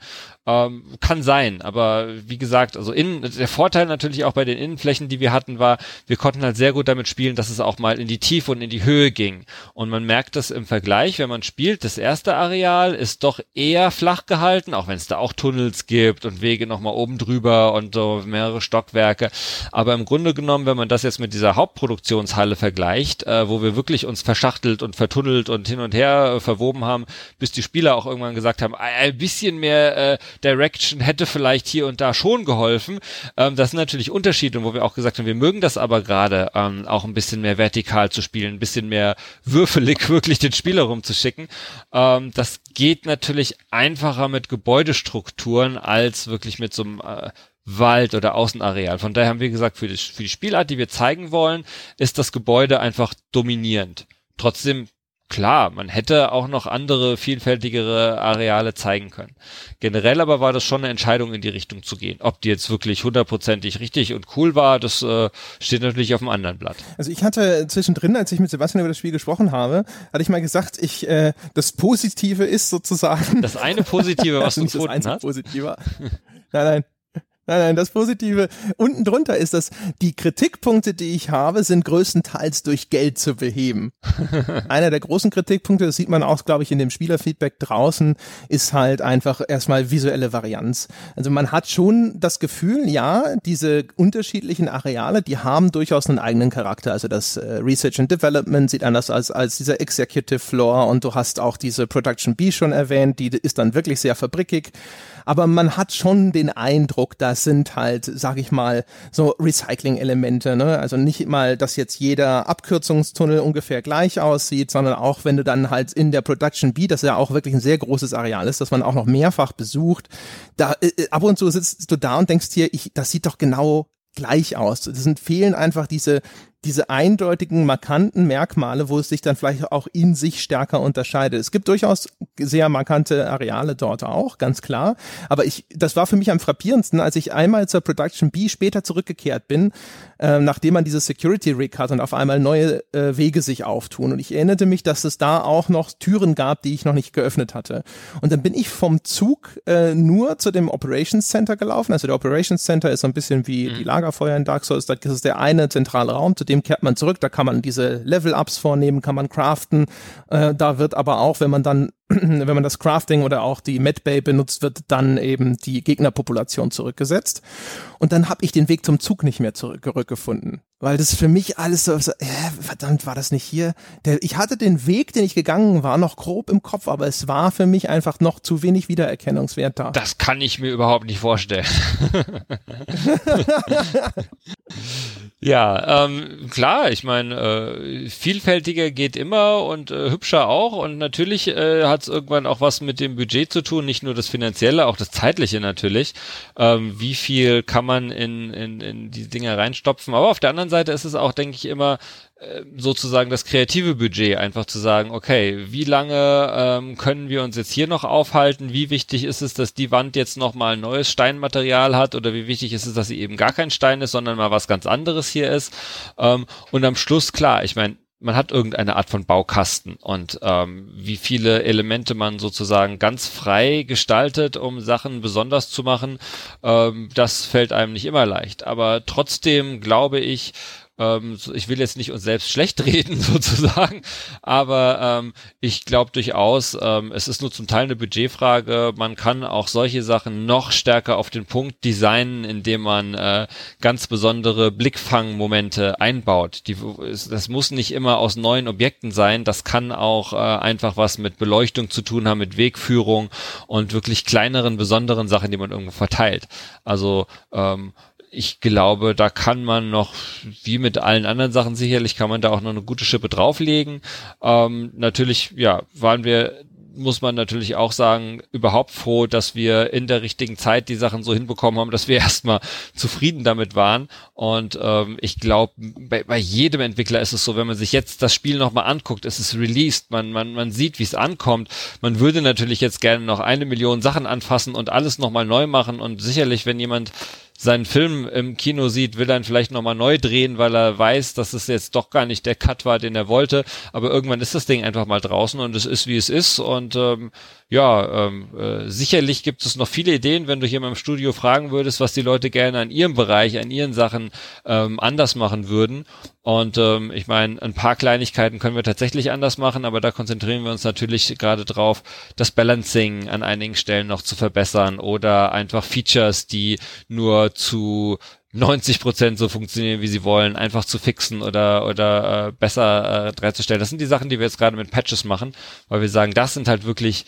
[SPEAKER 3] Ähm, kann sein, aber wie gesagt, also innen, der Vorteil natürlich auch bei den Innenflächen, die wir hatten, war, wir konnten halt sehr gut damit spielen, dass es auch mal in die Tiefe und in die Höhe ging. Und man merkt das im Vergleich, wenn man spielt, das erste Areal ist doch eher flach gehalten, auch wenn es da auch Tunnels gibt und Wege nochmal oben drüber und so mehrere Stockwerke. Aber im Grunde genommen, wenn man das jetzt mit dieser Hauptproduktionshalle vergleicht, äh, wo wir wirklich uns verschachtelt und vertunnelt und hin und her äh, verwoben haben, bis die Spieler auch irgendwann gesagt haben, ein bisschen mehr äh, Direction hätte vielleicht hier und da schon geholfen. Ähm, das sind natürlich Unterschiede, wo wir auch gesagt haben, wir mögen das aber gerade ähm, auch ein bisschen mehr vertikal zu spielen, ein bisschen mehr würfelig (laughs) wirklich den Spieler rumzuschicken. Ähm, das geht natürlich einfacher mit Gebäudestrukturen als wirklich mit so einem äh, Wald oder Außenareal. Von daher haben wir gesagt, für die, für die Spielart, die wir zeigen wollen, ist das Gebäude einfach dominierend. Trotzdem Klar, man hätte auch noch andere, vielfältigere Areale zeigen können. Generell aber war das schon eine Entscheidung, in die Richtung zu gehen. Ob die jetzt wirklich hundertprozentig richtig und cool war, das äh, steht natürlich auf dem anderen Blatt.
[SPEAKER 1] Also ich hatte zwischendrin, als ich mit Sebastian über das Spiel gesprochen habe, hatte ich mal gesagt, ich äh, das Positive ist sozusagen.
[SPEAKER 3] Das eine Positive, was (laughs) du gefunden
[SPEAKER 1] hast. Positive. Nein, nein. Nein, nein, das Positive unten drunter ist, dass die Kritikpunkte, die ich habe, sind größtenteils durch Geld zu beheben. (laughs) Einer der großen Kritikpunkte, das sieht man auch, glaube ich, in dem Spielerfeedback draußen, ist halt einfach erstmal visuelle Varianz. Also man hat schon das Gefühl, ja, diese unterschiedlichen Areale, die haben durchaus einen eigenen Charakter. Also das äh, Research and Development sieht anders als, als dieser Executive Floor und du hast auch diese Production B schon erwähnt, die ist dann wirklich sehr fabrikig aber man hat schon den Eindruck, das sind halt, sag ich mal, so Recycling-Elemente, ne? Also nicht mal, dass jetzt jeder Abkürzungstunnel ungefähr gleich aussieht, sondern auch wenn du dann halt in der Production B, das ja auch wirklich ein sehr großes Areal ist, dass man auch noch mehrfach besucht, da äh, äh ab und zu sitzt du da und denkst dir, ich, das sieht doch genau gleich aus. Es sind fehlen einfach diese diese eindeutigen, markanten Merkmale, wo es sich dann vielleicht auch in sich stärker unterscheidet. Es gibt durchaus sehr markante Areale dort auch, ganz klar. Aber ich, das war für mich am frappierendsten, als ich einmal zur Production B später zurückgekehrt bin, äh, nachdem man diese Security Rig hat und auf einmal neue äh, Wege sich auftun. Und ich erinnerte mich, dass es da auch noch Türen gab, die ich noch nicht geöffnet hatte. Und dann bin ich vom Zug äh, nur zu dem Operations Center gelaufen. Also der Operations Center ist so ein bisschen wie mhm. die Lagerfeuer in Dark Souls. Das ist der eine zentrale Raum, zu dem dem kehrt man zurück, da kann man diese Level-Ups vornehmen, kann man craften. Äh, da wird aber auch, wenn man dann, (clears throat) wenn man das Crafting oder auch die Medbay benutzt, wird dann eben die Gegnerpopulation zurückgesetzt. Und dann habe ich den Weg zum Zug nicht mehr zurückgefunden. Weil das für mich alles so, so äh, verdammt, war das nicht hier? Der, ich hatte den Weg, den ich gegangen war, noch grob im Kopf, aber es war für mich einfach noch zu wenig Wiedererkennungswert da.
[SPEAKER 3] Das kann ich mir überhaupt nicht vorstellen. (laughs) (laughs) Ja, ähm, klar, ich meine, äh, vielfältiger geht immer und äh, hübscher auch und natürlich äh, hat es irgendwann auch was mit dem Budget zu tun, nicht nur das finanzielle, auch das zeitliche natürlich. Ähm, wie viel kann man in, in, in die Dinge reinstopfen? Aber auf der anderen Seite ist es auch, denke ich, immer sozusagen das kreative Budget, einfach zu sagen, okay, wie lange ähm, können wir uns jetzt hier noch aufhalten? Wie wichtig ist es, dass die Wand jetzt nochmal neues Steinmaterial hat oder wie wichtig ist es, dass sie eben gar kein Stein ist, sondern mal was ganz anderes hier ist? Ähm, und am Schluss, klar, ich meine, man hat irgendeine Art von Baukasten und ähm, wie viele Elemente man sozusagen ganz frei gestaltet, um Sachen besonders zu machen, ähm, das fällt einem nicht immer leicht. Aber trotzdem glaube ich, ähm, ich will jetzt nicht uns selbst schlecht (laughs) reden sozusagen, aber ähm, ich glaube durchaus, ähm, es ist nur zum Teil eine Budgetfrage. Man kann auch solche Sachen noch stärker auf den Punkt designen, indem man äh, ganz besondere Blickfangmomente einbaut. Die, das muss nicht immer aus neuen Objekten sein. Das kann auch äh, einfach was mit Beleuchtung zu tun haben, mit Wegführung und wirklich kleineren, besonderen Sachen, die man irgendwo verteilt. Also ähm, ich glaube, da kann man noch, wie mit allen anderen Sachen sicherlich, kann man da auch noch eine gute Schippe drauflegen. Ähm, natürlich, ja, waren wir muss man natürlich auch sagen, überhaupt froh, dass wir in der richtigen Zeit die Sachen so hinbekommen haben, dass wir (laughs) erstmal zufrieden damit waren. Und ähm, ich glaube, bei, bei jedem Entwickler ist es so, wenn man sich jetzt das Spiel nochmal anguckt, es ist released, man, man, man sieht, wie es ankommt. Man würde natürlich jetzt gerne noch eine Million Sachen anfassen und alles nochmal neu machen. Und sicherlich, wenn jemand seinen Film im Kino sieht, will er vielleicht nochmal neu drehen, weil er weiß, dass es jetzt doch gar nicht der Cut war, den er wollte. Aber irgendwann ist das Ding einfach mal draußen und es ist, wie es ist. Und ähm, ja, ähm, äh, sicherlich gibt es noch viele Ideen, wenn du hier mal im Studio fragen würdest, was die Leute gerne an ihrem Bereich, an ihren Sachen ähm, anders machen würden. Und ähm, ich meine, ein paar Kleinigkeiten können wir tatsächlich anders machen, aber da konzentrieren wir uns natürlich gerade drauf, das Balancing an einigen Stellen noch zu verbessern oder einfach Features, die nur zu 90 Prozent so funktionieren, wie sie wollen, einfach zu fixen oder oder äh, besser äh, dreizustellen. Das sind die Sachen, die wir jetzt gerade mit Patches machen, weil wir sagen, das sind halt wirklich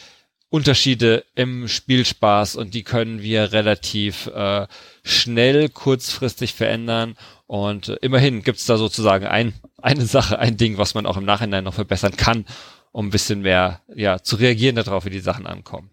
[SPEAKER 3] Unterschiede im Spielspaß und die können wir relativ äh, schnell, kurzfristig verändern. Und äh, immerhin gibt's da sozusagen ein, eine Sache, ein Ding, was man auch im Nachhinein noch verbessern kann, um ein bisschen mehr ja, zu reagieren darauf, wie die Sachen ankommen.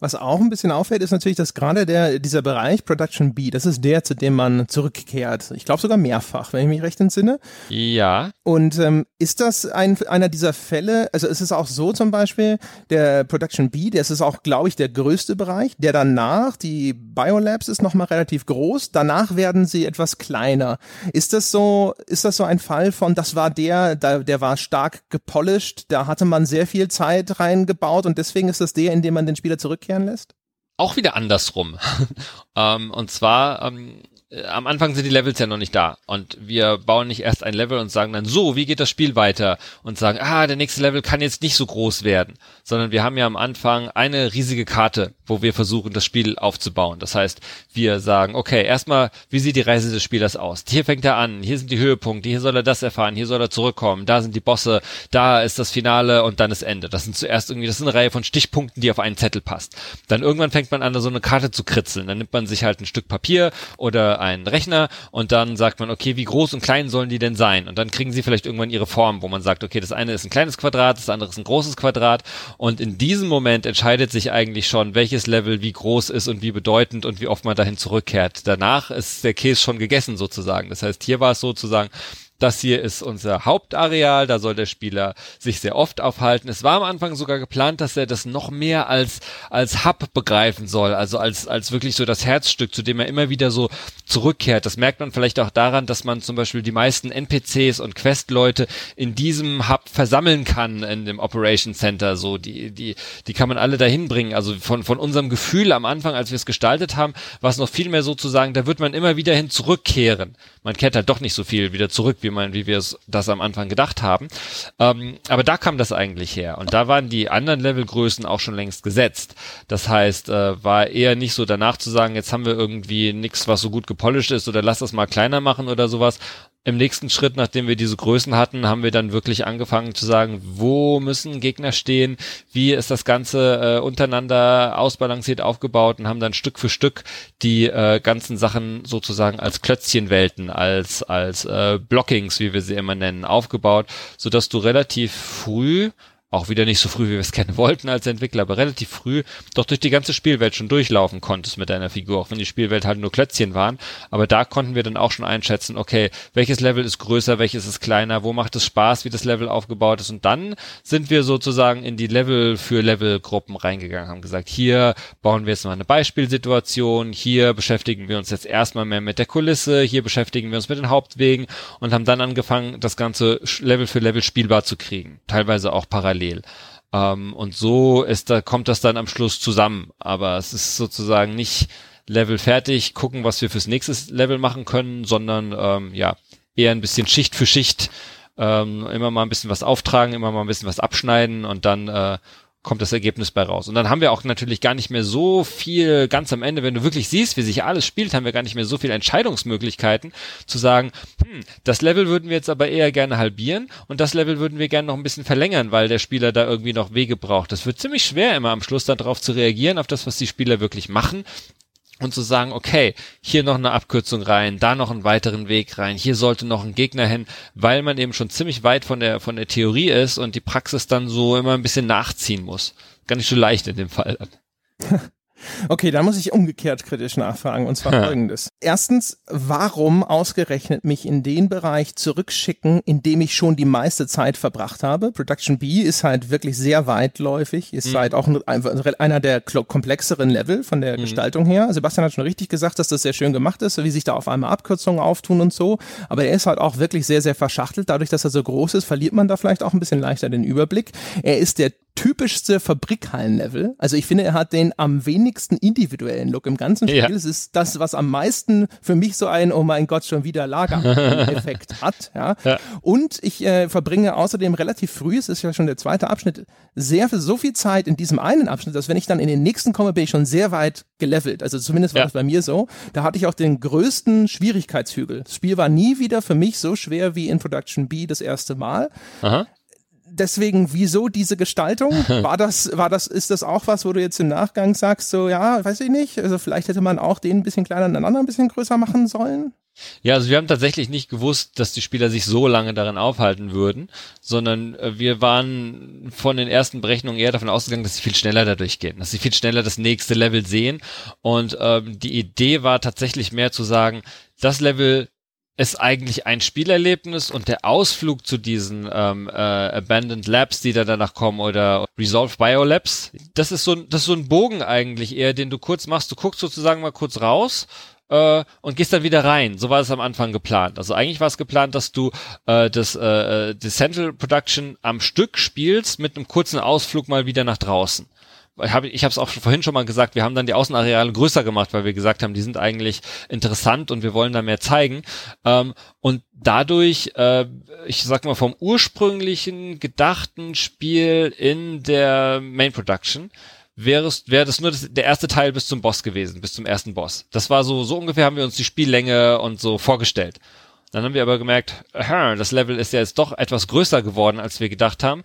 [SPEAKER 1] Was auch ein bisschen auffällt, ist natürlich, dass gerade der, dieser Bereich Production B, das ist der, zu dem man zurückkehrt. Ich glaube sogar mehrfach, wenn ich mich recht entsinne.
[SPEAKER 3] Ja.
[SPEAKER 1] Und ähm, ist das ein, einer dieser Fälle, also ist es auch so zum Beispiel, der Production B, der ist auch, glaube ich, der größte Bereich, der danach, die Biolabs ist nochmal relativ groß, danach werden sie etwas kleiner. Ist das so, ist das so ein Fall von, das war der, der, der war stark gepolished, da hatte man sehr viel Zeit reingebaut und deswegen ist das der, in dem man den Spieler zurückkehren lässt?
[SPEAKER 3] Auch wieder andersrum. (laughs) ähm, und zwar ähm, äh, am Anfang sind die Levels ja noch nicht da und wir bauen nicht erst ein Level und sagen dann so, wie geht das Spiel weiter und sagen, ah, der nächste Level kann jetzt nicht so groß werden, sondern wir haben ja am Anfang eine riesige Karte, wo wir versuchen, das Spiel aufzubauen. Das heißt, wir sagen, okay, erstmal, wie sieht die Reise des Spielers aus? Hier fängt er an, hier sind die Höhepunkte, hier soll er das erfahren, hier soll er zurückkommen, da sind die Bosse, da ist das Finale und dann ist Ende. Das sind zuerst irgendwie, das ist eine Reihe von Stichpunkten, die auf einen Zettel passt. Dann irgendwann fängt man an, so eine Karte zu kritzeln. Dann nimmt man sich halt ein Stück Papier oder einen Rechner und dann sagt man, okay, wie groß und klein sollen die denn sein? Und dann kriegen sie vielleicht irgendwann ihre Form, wo man sagt, okay, das eine ist ein kleines Quadrat, das andere ist ein großes Quadrat. Und in diesem Moment entscheidet sich eigentlich schon, welches Level wie groß ist und wie bedeutend und wie oft man dahin zurückkehrt. Danach ist der Käse schon gegessen sozusagen. Das heißt, hier war es sozusagen, das hier ist unser Hauptareal, da soll der Spieler sich sehr oft aufhalten. Es war am Anfang sogar geplant, dass er das noch mehr als, als Hub begreifen soll, also als, als wirklich so das Herzstück, zu dem er immer wieder so zurückkehrt. Das merkt man vielleicht auch daran, dass man zum Beispiel die meisten NPCs und Questleute in diesem Hub versammeln kann in dem Operation Center. So, die, die, die kann man alle dahin bringen. Also von, von unserem Gefühl am Anfang, als wir es gestaltet haben, war es noch viel mehr sozusagen, da wird man immer wieder hin zurückkehren. Man kehrt halt doch nicht so viel wieder zurück, wie man, wie wir das am Anfang gedacht haben. Ähm, aber da kam das eigentlich her. Und da waren die anderen Levelgrößen auch schon längst gesetzt. Das heißt, äh, war eher nicht so danach zu sagen, jetzt haben wir irgendwie nichts, was so gut gepolished ist oder lass das mal kleiner machen oder sowas, im nächsten Schritt, nachdem wir diese Größen hatten, haben wir dann wirklich angefangen zu sagen, wo müssen Gegner stehen, wie ist das Ganze äh, untereinander ausbalanciert aufgebaut? Und haben dann Stück für Stück die äh, ganzen Sachen sozusagen als Klötzchenwelten, als, als äh, Blockings, wie wir sie immer nennen, aufgebaut, so dass du relativ früh auch wieder nicht so früh, wie wir es kennen wollten als Entwickler, aber relativ früh doch durch die ganze Spielwelt schon durchlaufen konntest mit deiner Figur, auch wenn die Spielwelt halt nur Klötzchen waren. Aber da konnten wir dann auch schon einschätzen, okay, welches Level ist größer, welches ist kleiner, wo macht es Spaß, wie das Level aufgebaut ist. Und dann sind wir sozusagen in die Level für Level Gruppen reingegangen, haben gesagt, hier bauen wir jetzt mal eine Beispielsituation, hier beschäftigen wir uns jetzt erstmal mehr mit der Kulisse, hier beschäftigen wir uns mit den Hauptwegen und haben dann angefangen, das ganze Level für Level spielbar zu kriegen. Teilweise auch parallel parallel. Ähm, und so ist da, kommt das dann am Schluss zusammen. Aber es ist sozusagen nicht Level fertig, gucken, was wir fürs nächste Level machen können, sondern ähm, ja, eher ein bisschen Schicht für Schicht, ähm, immer mal ein bisschen was auftragen, immer mal ein bisschen was abschneiden und dann äh, kommt das Ergebnis bei raus. Und dann haben wir auch natürlich gar nicht mehr so viel, ganz am Ende, wenn du wirklich siehst, wie sich alles spielt, haben wir gar nicht mehr so viele Entscheidungsmöglichkeiten zu sagen, hm, das Level würden wir jetzt aber eher gerne halbieren und das Level würden wir gerne noch ein bisschen verlängern, weil der Spieler da irgendwie noch Wege braucht. Das wird ziemlich schwer immer am Schluss darauf zu reagieren, auf das, was die Spieler wirklich machen und zu sagen, okay, hier noch eine Abkürzung rein, da noch einen weiteren Weg rein, hier sollte noch ein Gegner hin, weil man eben schon ziemlich weit von der, von der Theorie ist und die Praxis dann so immer ein bisschen nachziehen muss. Gar nicht so leicht in dem Fall. (laughs)
[SPEAKER 1] Okay, da muss ich umgekehrt kritisch nachfragen und zwar folgendes. Erstens, warum ausgerechnet mich in den Bereich zurückschicken, in dem ich schon die meiste Zeit verbracht habe? Production B ist halt wirklich sehr weitläufig, ist mhm. halt auch ein, einer der komplexeren Level von der mhm. Gestaltung her. Sebastian hat schon richtig gesagt, dass das sehr schön gemacht ist, wie sich da auf einmal Abkürzungen auftun und so. Aber er ist halt auch wirklich sehr, sehr verschachtelt. Dadurch, dass er so groß ist, verliert man da vielleicht auch ein bisschen leichter den Überblick. Er ist der typischste Fabrikhallen-Level. Also ich finde, er hat den am wenigsten individuellen Look im ganzen Spiel. Ja. Es ist das, was am meisten für mich so ein, oh mein Gott, schon wieder Lager-Effekt (laughs) hat. Ja. ja. Und ich äh, verbringe außerdem relativ früh, es ist ja schon der zweite Abschnitt, sehr so viel Zeit in diesem einen Abschnitt, dass wenn ich dann in den nächsten komme, bin ich schon sehr weit gelevelt. Also zumindest war ja. das bei mir so. Da hatte ich auch den größten Schwierigkeitshügel. Das Spiel war nie wieder für mich so schwer wie in Production B das erste Mal. Aha deswegen, wieso diese Gestaltung? (laughs) War das, war das, ist das auch was, wo du jetzt im Nachgang sagst, so, ja, weiß ich nicht, also vielleicht hätte man auch den ein bisschen kleiner und den anderen ein bisschen größer machen sollen?
[SPEAKER 3] Ja, also wir haben tatsächlich nicht gewusst, dass die Spieler sich so lange darin aufhalten würden, sondern äh, wir waren von den ersten Berechnungen eher davon ausgegangen, dass sie viel schneller dadurch gehen, dass sie viel schneller das nächste Level sehen. Und ähm, die Idee war tatsächlich mehr zu sagen, das Level ist eigentlich ein Spielerlebnis und der Ausflug zu diesen ähm, äh, Abandoned Labs, die da danach kommen oder Resolve Biolabs, das ist so das ist so ein Bogen eigentlich eher, den du kurz machst. Du guckst sozusagen mal kurz raus äh, und gehst dann wieder rein. So war es am Anfang geplant. Also eigentlich war es geplant, dass du äh, das äh, die Central Production am Stück spielst mit einem kurzen Ausflug mal wieder nach draußen ich habe es auch vorhin schon mal gesagt, wir haben dann die Außenareale größer gemacht, weil wir gesagt haben, die sind eigentlich interessant und wir wollen da mehr zeigen. Ähm, und dadurch, äh, ich sag mal, vom ursprünglichen gedachten Spiel in der Main Production wäre wäre das nur das, der erste Teil bis zum Boss gewesen, bis zum ersten Boss. Das war so, so ungefähr haben wir uns die Spiellänge und so vorgestellt. Dann haben wir aber gemerkt, aha, das Level ist ja jetzt doch etwas größer geworden, als wir gedacht haben.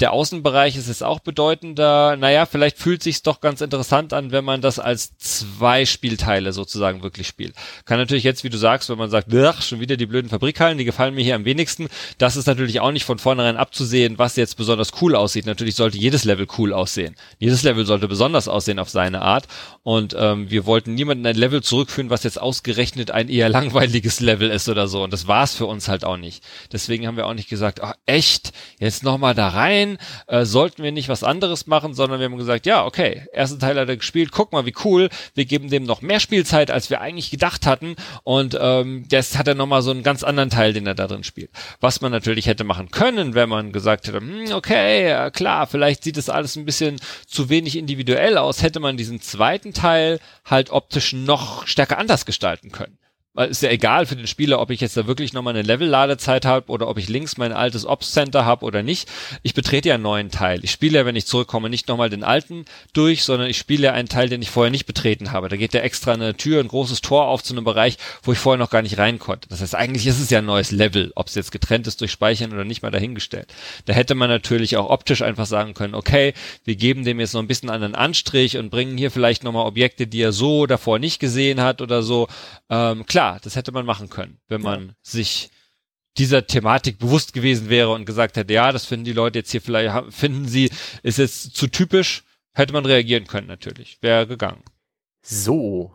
[SPEAKER 3] Der Außenbereich ist jetzt auch bedeutender. Naja, vielleicht fühlt sich's doch ganz interessant an, wenn man das als zwei Spielteile sozusagen wirklich spielt. Kann natürlich jetzt, wie du sagst, wenn man sagt, schon wieder die blöden Fabrikhallen, die gefallen mir hier am wenigsten. Das ist natürlich auch nicht von vornherein abzusehen, was jetzt besonders cool aussieht. Natürlich sollte jedes Level cool aussehen. Jedes Level sollte besonders aussehen auf seine Art. Und ähm, wir wollten niemanden ein Level zurückführen, was jetzt ausgerechnet ein eher (laughs) langweiliges Level ist oder so. Und das war's für uns halt auch nicht. Deswegen haben wir auch nicht gesagt, ach, echt, jetzt nochmal da rein nein, äh, sollten wir nicht was anderes machen, sondern wir haben gesagt, ja, okay, ersten Teil hat er gespielt, guck mal, wie cool, wir geben dem noch mehr Spielzeit, als wir eigentlich gedacht hatten und ähm, jetzt hat er nochmal so einen ganz anderen Teil, den er da drin spielt. Was man natürlich hätte machen können, wenn man gesagt hätte, hm, okay, ja, klar, vielleicht sieht es alles ein bisschen zu wenig individuell aus, hätte man diesen zweiten Teil halt optisch noch stärker anders gestalten können ist ja egal für den Spieler, ob ich jetzt da wirklich nochmal eine Level-Ladezeit habe oder ob ich links mein altes Ops-Center habe oder nicht. Ich betrete ja einen neuen Teil. Ich spiele ja, wenn ich zurückkomme, nicht nochmal den alten durch, sondern ich spiele ja einen Teil, den ich vorher nicht betreten habe. Da geht ja extra eine Tür, ein großes Tor auf zu einem Bereich, wo ich vorher noch gar nicht rein konnte. Das heißt, eigentlich ist es ja ein neues Level, ob es jetzt getrennt ist durch Speichern oder nicht mal dahingestellt. Da hätte man natürlich auch optisch einfach sagen können, okay, wir geben dem jetzt noch ein bisschen anderen Anstrich und bringen hier vielleicht nochmal Objekte, die er so davor nicht gesehen hat oder so. Ähm, klar, klar, das hätte man machen können, wenn man ja. sich dieser Thematik bewusst gewesen wäre und gesagt hätte, ja, das finden die Leute jetzt hier vielleicht, finden sie, ist jetzt zu typisch, hätte man reagieren können natürlich, wäre gegangen.
[SPEAKER 2] So,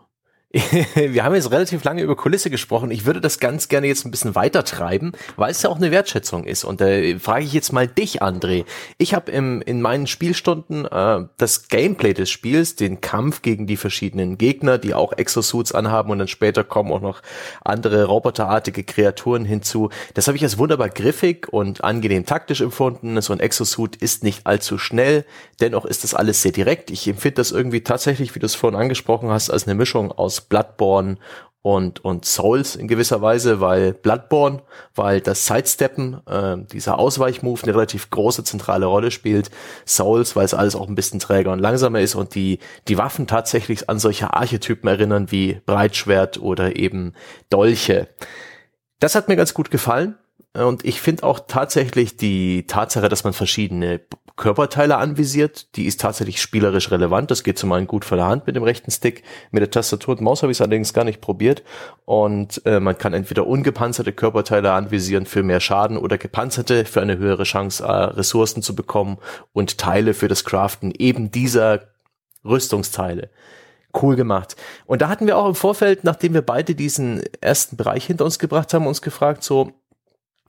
[SPEAKER 2] (laughs) wir haben jetzt relativ lange über Kulisse gesprochen. Ich würde das ganz gerne jetzt ein bisschen weiter treiben, weil es ja auch eine Wertschätzung ist. Und da äh, frage ich jetzt mal dich, André. Ich habe in meinen Spielstunden äh, das Gameplay des Spiels, den Kampf gegen die verschiedenen Gegner, die auch Exosuits anhaben und dann später kommen auch noch andere roboterartige Kreaturen hinzu. Das habe ich als wunderbar griffig und angenehm taktisch empfunden. So ein Exosuit ist nicht allzu schnell, dennoch ist das alles sehr direkt. Ich empfinde das irgendwie tatsächlich, wie du es vorhin angesprochen hast, als eine Mischung aus Bloodborne und, und Souls in gewisser Weise, weil Bloodborne, weil das Sidesteppen, äh, dieser Ausweichmove eine relativ große zentrale Rolle spielt. Souls, weil es alles auch ein bisschen träger und langsamer ist und die, die Waffen tatsächlich an solche Archetypen erinnern wie Breitschwert oder eben Dolche. Das hat mir ganz gut gefallen. Und ich finde auch tatsächlich die Tatsache, dass man verschiedene Körperteile anvisiert, die ist tatsächlich spielerisch relevant. Das geht zum einen gut von der Hand mit dem rechten Stick. Mit der Tastatur und Maus habe ich es allerdings gar nicht probiert. Und äh, man kann entweder ungepanzerte Körperteile anvisieren für mehr Schaden oder gepanzerte für eine höhere Chance, äh, Ressourcen zu bekommen und Teile für das Craften eben dieser Rüstungsteile cool gemacht. Und da hatten wir auch im Vorfeld, nachdem wir beide diesen ersten Bereich hinter uns gebracht haben, uns gefragt, so,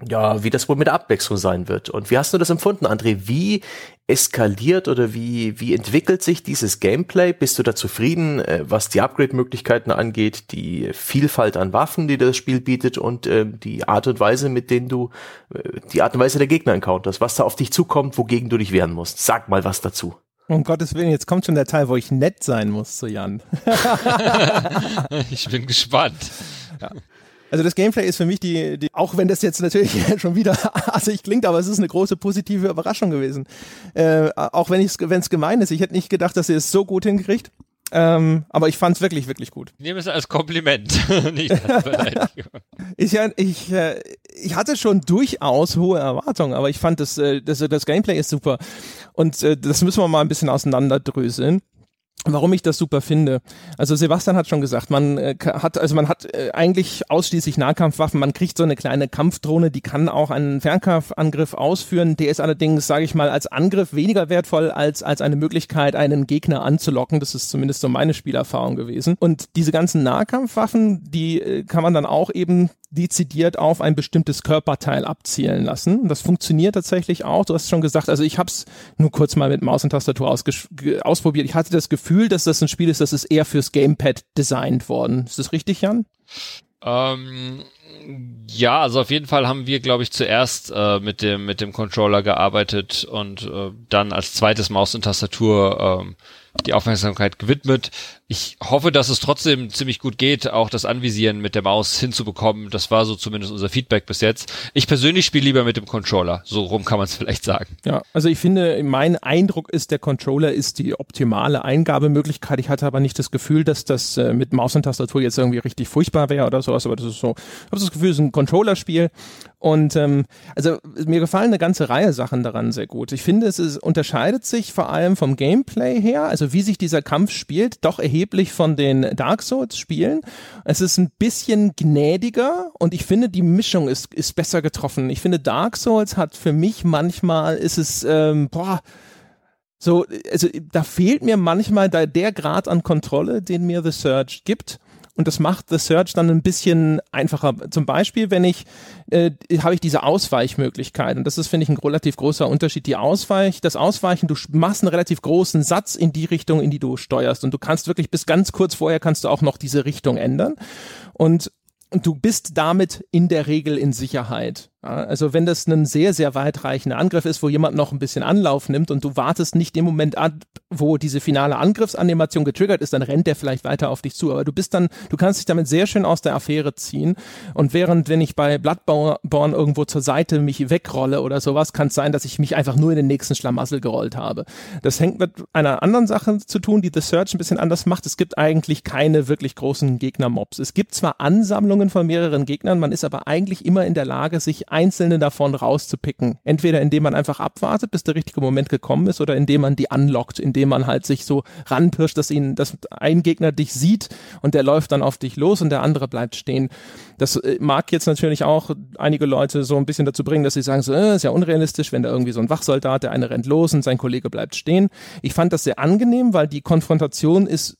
[SPEAKER 2] ja, wie das wohl mit der Abwechslung sein wird. Und wie hast du das empfunden, André? Wie eskaliert oder wie, wie entwickelt sich dieses Gameplay? Bist du da zufrieden, äh, was die Upgrade-Möglichkeiten angeht, die Vielfalt an Waffen, die das Spiel bietet und äh, die Art und Weise, mit denen du, äh, die Art und Weise der Gegner encounters, was da auf dich zukommt, wogegen du dich wehren musst? Sag mal was dazu.
[SPEAKER 1] Um Gottes Willen, jetzt kommt schon der Teil, wo ich nett sein muss zu Jan. (laughs)
[SPEAKER 3] ich bin gespannt.
[SPEAKER 1] Ja. Also das Gameplay ist für mich die, die auch wenn das jetzt natürlich (laughs) schon wieder assig klingt, aber es ist eine große positive Überraschung gewesen. Äh, auch wenn es gemein ist. Ich hätte nicht gedacht, dass ihr es so gut hinkriegt. Ähm, aber ich fand es wirklich, wirklich gut.
[SPEAKER 3] Ich nehme es als Kompliment, (laughs) nicht als Beleidigung. (laughs)
[SPEAKER 1] ich, ich, äh, ich hatte schon durchaus hohe Erwartungen, aber ich fand das, äh, das, das Gameplay ist super. Und äh, das müssen wir mal ein bisschen auseinanderdröseln. Warum ich das super finde. Also Sebastian hat schon gesagt, man äh, hat also man hat äh, eigentlich ausschließlich Nahkampfwaffen. Man kriegt so eine kleine Kampfdrohne, die kann auch einen Fernkampfangriff ausführen. Der ist allerdings, sage ich mal, als Angriff weniger wertvoll als als eine Möglichkeit, einen Gegner anzulocken. Das ist zumindest so meine Spielerfahrung gewesen. Und diese ganzen Nahkampfwaffen, die äh, kann man dann auch eben dezidiert auf ein bestimmtes Körperteil abzielen lassen. Das funktioniert tatsächlich auch. Du hast schon gesagt, also ich habe es nur kurz mal mit Maus und Tastatur ausprobiert. Ich hatte das Gefühl, dass das ein Spiel ist, das ist eher fürs Gamepad designt worden. Ist das richtig, Jan?
[SPEAKER 3] Ähm, ja, also auf jeden Fall haben wir, glaube ich, zuerst äh, mit dem mit dem Controller gearbeitet und äh, dann als zweites Maus und Tastatur ähm, die Aufmerksamkeit gewidmet. Ich hoffe, dass es trotzdem ziemlich gut geht, auch das Anvisieren mit der Maus hinzubekommen. Das war so zumindest unser Feedback bis jetzt. Ich persönlich spiele lieber mit dem Controller. So rum kann man es vielleicht sagen.
[SPEAKER 1] Ja, also ich finde, mein Eindruck ist, der Controller ist die optimale Eingabemöglichkeit. Ich hatte aber nicht das Gefühl, dass das äh, mit Maus und Tastatur jetzt irgendwie richtig furchtbar wäre oder sowas. Aber das ist so, ich habe das Gefühl, es ist ein Controllerspiel. Und ähm, also mir gefallen eine ganze Reihe Sachen daran sehr gut. Ich finde, es ist, unterscheidet sich vor allem vom Gameplay her, also wie sich dieser Kampf spielt, doch erheblich von den Dark Souls Spielen. Es ist ein bisschen gnädiger und ich finde, die Mischung ist, ist besser getroffen. Ich finde, Dark Souls hat für mich manchmal ist es, ähm, boah, so, also da fehlt mir manchmal der, der Grad an Kontrolle, den mir The Search gibt und das macht The Search dann ein bisschen einfacher. Zum Beispiel, wenn ich, äh, habe ich diese Ausweichmöglichkeit und das ist, finde ich, ein relativ großer Unterschied. Die Ausweich, das Ausweichen, du machst einen relativ großen Satz in die Richtung, in die du steuerst und du kannst wirklich bis ganz kurz vorher kannst du auch noch diese Richtung ändern und und du bist damit in der Regel in Sicherheit. Also wenn das ein sehr, sehr weitreichender Angriff ist, wo jemand noch ein bisschen Anlauf nimmt und du wartest nicht den Moment ab, wo diese finale Angriffsanimation getriggert ist, dann rennt der vielleicht weiter auf dich zu. Aber du bist dann, du kannst dich damit sehr schön aus der Affäre ziehen. Und während, wenn ich bei Bloodborne irgendwo zur Seite mich wegrolle oder sowas, kann es sein, dass ich mich einfach nur in den nächsten Schlamassel gerollt habe. Das hängt mit einer anderen Sache zu tun, die The Search ein bisschen anders macht. Es gibt eigentlich keine wirklich großen Gegnermobs. Es gibt zwar Ansammlungen von mehreren Gegnern, man ist aber eigentlich immer in der Lage, sich einzelne davon rauszupicken. Entweder indem man einfach abwartet, bis der richtige Moment gekommen ist, oder indem man die unlockt, indem man halt sich so ranpirscht, dass ihn, dass ein Gegner dich sieht und der läuft dann auf dich los und der andere bleibt stehen. Das äh, mag jetzt natürlich auch einige Leute so ein bisschen dazu bringen, dass sie sagen, so, äh, ist ja unrealistisch, wenn da irgendwie so ein Wachsoldat, der eine rennt los und sein Kollege bleibt stehen. Ich fand das sehr angenehm, weil die Konfrontation ist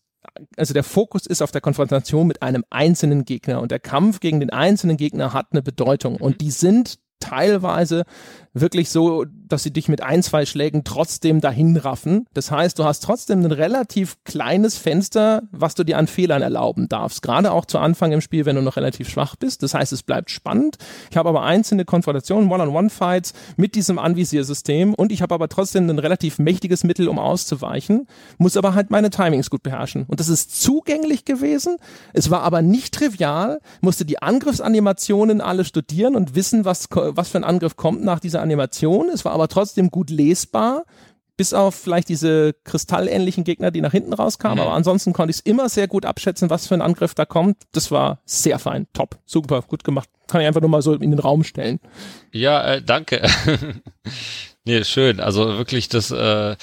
[SPEAKER 1] also der Fokus ist auf der Konfrontation mit einem einzelnen Gegner. Und der Kampf gegen den einzelnen Gegner hat eine Bedeutung. Und die sind teilweise wirklich so, dass sie dich mit ein, zwei Schlägen trotzdem dahin raffen. Das heißt, du hast trotzdem ein relativ kleines Fenster, was du dir an Fehlern erlauben darfst. Gerade auch zu Anfang im Spiel, wenn du noch relativ schwach bist. Das heißt, es bleibt spannend. Ich habe aber einzelne Konfrontationen, One-on-One-Fights mit diesem Anvisiersystem und ich habe aber trotzdem ein relativ mächtiges Mittel, um auszuweichen, muss aber halt meine Timings gut beherrschen. Und das ist zugänglich gewesen. Es war aber nicht trivial, musste die Angriffsanimationen alle studieren und wissen, was, was für ein Angriff kommt nach dieser Animation. Es war aber trotzdem gut lesbar, bis auf vielleicht diese kristallähnlichen Gegner, die nach hinten rauskamen. Mhm. Aber ansonsten konnte ich es immer sehr gut abschätzen, was für ein Angriff da kommt. Das war sehr fein, top, super, gut gemacht. Kann ich einfach nur mal so in den Raum stellen.
[SPEAKER 3] Ja, äh, danke. (laughs) nee, schön. Also wirklich, das äh,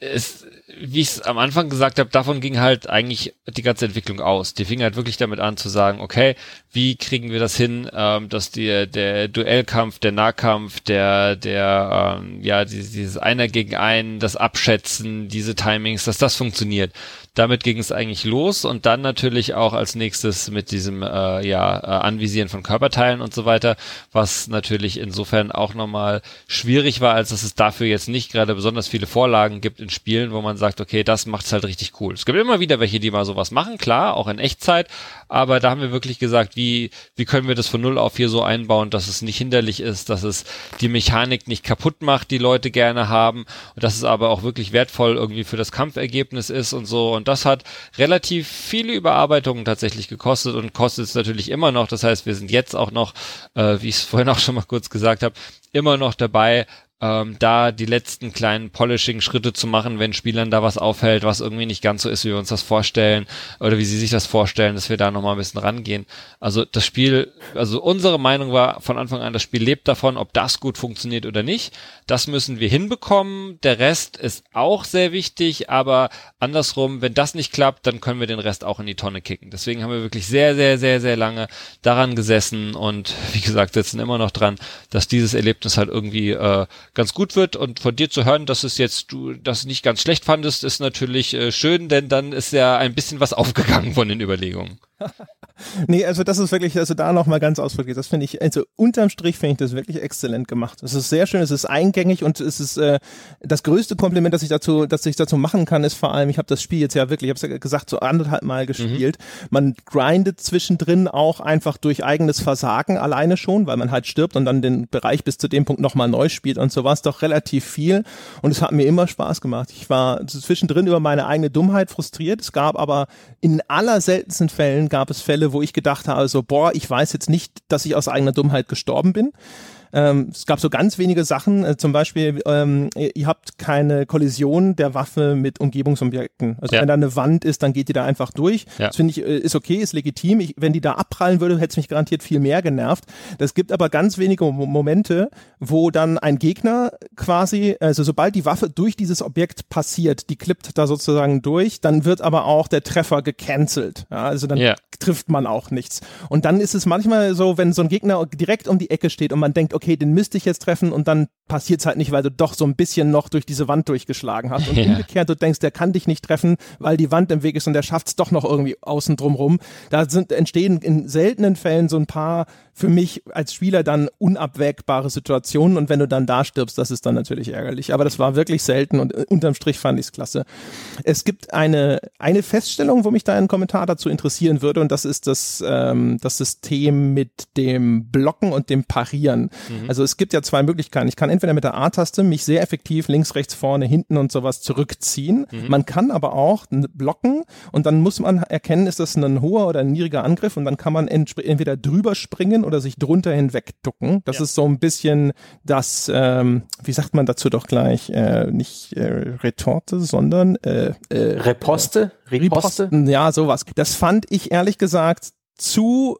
[SPEAKER 3] ist wie ich es am Anfang gesagt habe, davon ging halt eigentlich die ganze Entwicklung aus. Die fing halt wirklich damit an zu sagen, okay, wie kriegen wir das hin, ähm, dass die, der Duellkampf, der Nahkampf, der, der, ähm, ja, dieses, dieses Einer gegen einen, das Abschätzen, diese Timings, dass das funktioniert damit ging es eigentlich los und dann natürlich auch als nächstes mit diesem äh, ja äh, Anvisieren von Körperteilen und so weiter, was natürlich insofern auch nochmal schwierig war, als dass es dafür jetzt nicht gerade besonders viele Vorlagen gibt in Spielen, wo man sagt, okay, das macht's halt richtig cool. Es gibt immer wieder welche, die mal sowas machen, klar, auch in Echtzeit, aber da haben wir wirklich gesagt, wie wie können wir das von null auf hier so einbauen, dass es nicht hinderlich ist, dass es die Mechanik nicht kaputt macht, die Leute gerne haben und dass es aber auch wirklich wertvoll irgendwie für das Kampfergebnis ist und so und das hat relativ viele Überarbeitungen tatsächlich gekostet und kostet es natürlich immer noch. Das heißt, wir sind jetzt auch noch, äh, wie ich es vorhin auch schon mal kurz gesagt habe, immer noch dabei, ähm, da die letzten kleinen Polishing-Schritte zu machen, wenn Spielern da was aufhält, was irgendwie nicht ganz so ist, wie wir uns das vorstellen oder wie sie sich das vorstellen, dass wir da nochmal ein bisschen rangehen. Also das Spiel, also unsere Meinung war von Anfang an, das Spiel lebt davon, ob das gut funktioniert oder nicht. Das müssen wir hinbekommen. Der Rest ist auch sehr wichtig, aber andersrum, wenn das nicht klappt, dann können wir den Rest auch in die Tonne kicken. Deswegen haben wir wirklich sehr, sehr, sehr, sehr lange daran gesessen und wie gesagt, sitzen immer noch dran, dass dieses Erlebnis halt irgendwie äh, ganz gut wird und von dir zu hören, dass es jetzt du das nicht ganz schlecht fandest, ist natürlich äh, schön, denn dann ist ja ein bisschen was (laughs) aufgegangen von den Überlegungen. (laughs)
[SPEAKER 1] nee, also das ist wirklich, also da nochmal ganz ausdrücklich, das finde ich, also unterm Strich finde ich das wirklich exzellent gemacht. Es ist sehr schön, es ist eingängig und es ist äh, das größte Kompliment, das ich dazu, dass ich dazu machen kann, ist vor allem, ich habe das Spiel jetzt ja wirklich, ich habe es ja gesagt, so anderthalb Mal gespielt. Mhm. Man grindet zwischendrin auch einfach durch eigenes Versagen alleine schon, weil man halt stirbt und dann den Bereich bis zu dem Punkt nochmal neu spielt und so war es doch relativ viel und es hat mir immer Spaß gemacht. Ich war zwischendrin über meine eigene Dummheit frustriert. Es gab aber in aller seltensten Fällen gab es Fälle, wo ich gedacht habe, also, boah, ich weiß jetzt nicht, dass ich aus eigener Dummheit gestorben bin. Ähm, es gab so ganz wenige Sachen, äh, zum Beispiel, ähm, ihr habt keine Kollision der Waffe mit Umgebungsobjekten. Also ja. wenn da eine Wand ist, dann geht die da einfach durch. Ja. Das finde ich, äh, ist okay, ist legitim. Ich, wenn die da abprallen würde, hätte es mich garantiert viel mehr genervt. Das gibt aber ganz wenige Momente, wo dann ein Gegner quasi, also sobald die Waffe durch dieses Objekt passiert, die klippt da sozusagen durch, dann wird aber auch der Treffer gecancelt. Ja, also dann ja. trifft man auch nichts. Und dann ist es manchmal so, wenn so ein Gegner direkt um die Ecke steht und man denkt, okay, den müsste ich jetzt treffen und dann passiert es halt nicht, weil du doch so ein bisschen noch durch diese Wand durchgeschlagen hast. Und (laughs) ja. umgekehrt, du denkst, der kann dich nicht treffen, weil die Wand im Weg ist und der schafft es doch noch irgendwie außen drum rum. Da sind, entstehen in seltenen Fällen so ein paar für mich als Spieler dann unabwägbare Situationen und wenn du dann da stirbst, das ist dann natürlich ärgerlich. Aber das war wirklich selten und äh, unterm Strich fand ich es klasse. Es gibt eine, eine Feststellung, wo mich da ein Kommentar dazu interessieren würde und das ist das, ähm, das System mit dem Blocken und dem Parieren. Mhm. Also es gibt ja zwei Möglichkeiten. Ich kann entweder mit der A-Taste mich sehr effektiv links, rechts, vorne, hinten und sowas zurückziehen. Mhm. Man kann aber auch blocken und dann muss man erkennen, ist das ein hoher oder ein niedriger Angriff und dann kann man entweder drüber springen oder sich drunter hinweg ducken. Das ja. ist so ein bisschen das, ähm, wie sagt man dazu doch gleich, äh, nicht äh, Retorte, sondern äh,
[SPEAKER 2] äh, Reposte?
[SPEAKER 1] Riposte? Ja, sowas. Das fand ich ehrlich gesagt zu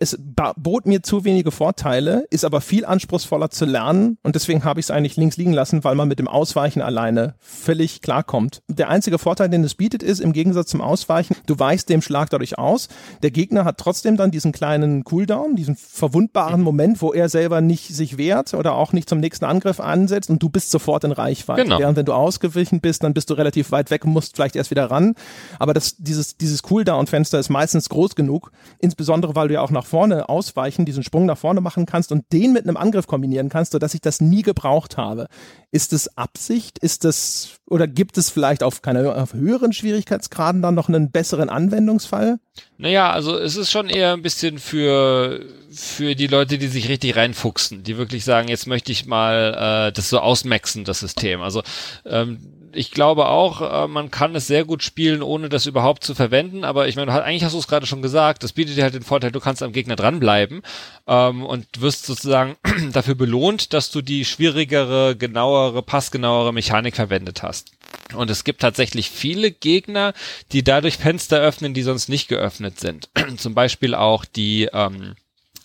[SPEAKER 1] es bot mir zu wenige Vorteile, ist aber viel anspruchsvoller zu lernen und deswegen habe ich es eigentlich links liegen lassen, weil man mit dem Ausweichen alleine völlig klarkommt. Der einzige Vorteil, den es bietet, ist im Gegensatz zum Ausweichen, du weichst dem Schlag dadurch aus. Der Gegner hat trotzdem dann diesen kleinen Cooldown, diesen verwundbaren Moment, wo er selber nicht sich wehrt oder auch nicht zum nächsten Angriff ansetzt und du bist sofort in Reichweite. Genau. Während wenn du ausgewichen bist, dann bist du relativ weit weg und musst vielleicht erst wieder ran. Aber das, dieses, dieses Cooldown-Fenster ist meistens groß genug, insbesondere weil du ja auch nach vorne ausweichen, diesen Sprung nach vorne machen kannst und den mit einem Angriff kombinieren kannst, sodass ich das nie gebraucht habe. Ist es Absicht? Ist das, oder gibt es vielleicht auf keine, auf höheren Schwierigkeitsgraden dann noch einen besseren Anwendungsfall?
[SPEAKER 3] Naja, also es ist schon eher ein bisschen für, für die Leute, die sich richtig reinfuchsen, die wirklich sagen, jetzt möchte ich mal äh, das so ausmaxen, das System. Also ähm, ich glaube auch, äh, man kann es sehr gut spielen, ohne das überhaupt zu verwenden. Aber ich meine, eigentlich hast du es gerade schon gesagt, das bietet dir halt den Vorteil, du kannst am Gegner dranbleiben ähm, und wirst sozusagen (clears throat) dafür belohnt, dass du die schwierigere, genauere, passgenauere Mechanik verwendet hast. Und es gibt tatsächlich viele Gegner, die dadurch Fenster öffnen, die sonst nicht geöffnet sind. (clears throat) Zum Beispiel auch die ähm,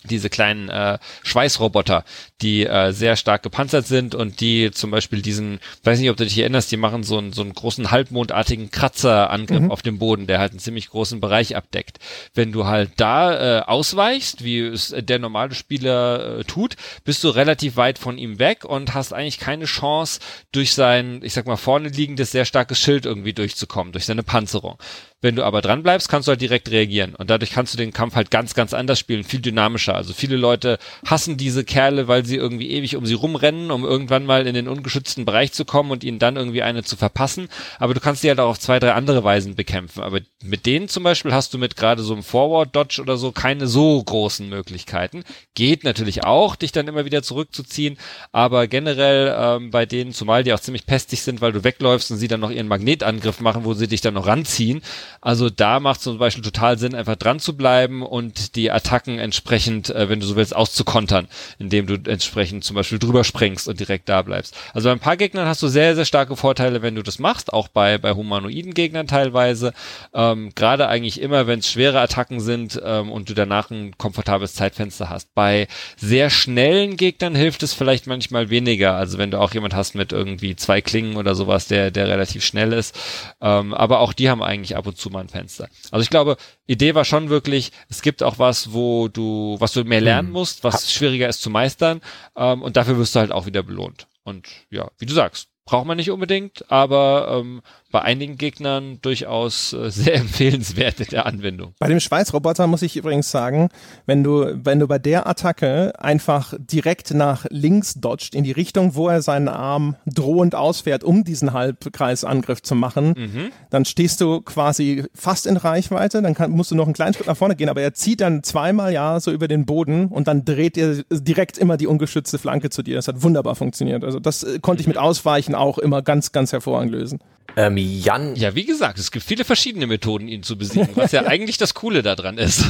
[SPEAKER 3] diese kleinen äh, Schweißroboter, die äh, sehr stark gepanzert sind und die zum Beispiel diesen, weiß nicht, ob du dich erinnerst, die machen so einen, so einen großen halbmondartigen Kratzerangriff mhm. auf dem Boden, der halt einen ziemlich großen Bereich abdeckt. Wenn du halt da äh, ausweichst, wie es der normale Spieler äh, tut, bist du relativ weit von ihm weg und hast eigentlich keine Chance, durch sein, ich sag mal, vorne liegendes, sehr starkes Schild irgendwie durchzukommen, durch seine Panzerung. Wenn du aber dran bleibst, kannst du halt direkt reagieren. Und dadurch kannst du den Kampf halt ganz, ganz anders spielen, viel dynamischer. Also viele Leute hassen diese Kerle, weil sie irgendwie ewig um sie rumrennen, um irgendwann mal in den ungeschützten Bereich zu kommen und ihnen dann irgendwie eine zu verpassen. Aber du kannst die halt auch auf zwei, drei andere Weisen bekämpfen. Aber mit denen zum Beispiel hast du mit gerade so einem Forward-Dodge oder so keine so großen Möglichkeiten. Geht natürlich auch, dich dann immer wieder zurückzuziehen. Aber generell ähm, bei denen, zumal die auch ziemlich pestig sind, weil du wegläufst und sie dann noch ihren Magnetangriff machen, wo sie dich dann noch ranziehen, also da macht zum Beispiel total Sinn, einfach dran zu bleiben und die Attacken entsprechend, äh, wenn du so willst, auszukontern, indem du entsprechend zum Beispiel drüber springst und direkt da bleibst. Also bei ein paar Gegnern hast du sehr, sehr starke Vorteile, wenn du das machst, auch bei, bei humanoiden Gegnern teilweise. Ähm, Gerade eigentlich immer, wenn es schwere Attacken sind ähm, und du danach ein komfortables Zeitfenster hast. Bei sehr schnellen Gegnern hilft es vielleicht manchmal weniger. Also wenn du auch jemand hast mit irgendwie zwei Klingen oder sowas, der, der relativ schnell ist. Ähm, aber auch die haben eigentlich ab und zu mal ein Fenster. Also ich glaube, Idee war schon wirklich, es gibt auch was, wo du, was du mehr lernen hm. musst, was schwieriger ist zu meistern, ähm, und dafür wirst du halt auch wieder belohnt. Und ja, wie du sagst, braucht man nicht unbedingt, aber ähm, bei einigen Gegnern durchaus äh, sehr (laughs) empfehlenswert in der Anwendung.
[SPEAKER 1] Bei dem Schweißroboter muss ich übrigens sagen, wenn du, wenn du bei der Attacke einfach direkt nach links dodgt, in die Richtung, wo er seinen Arm drohend ausfährt, um diesen Halbkreisangriff zu machen, mhm. dann stehst du quasi fast in Reichweite, dann kann, musst du noch einen kleinen Schritt nach vorne gehen, aber er zieht dann zweimal ja so über den Boden und dann dreht er direkt immer die ungeschützte Flanke zu dir. Das hat wunderbar funktioniert. Also das äh, konnte ich mit Ausweichen auch immer ganz, ganz hervorragend lösen.
[SPEAKER 3] Ähm, Jan. Ja, wie gesagt, es gibt viele verschiedene Methoden, ihn zu besiegen, was ja (laughs) eigentlich das Coole daran ist.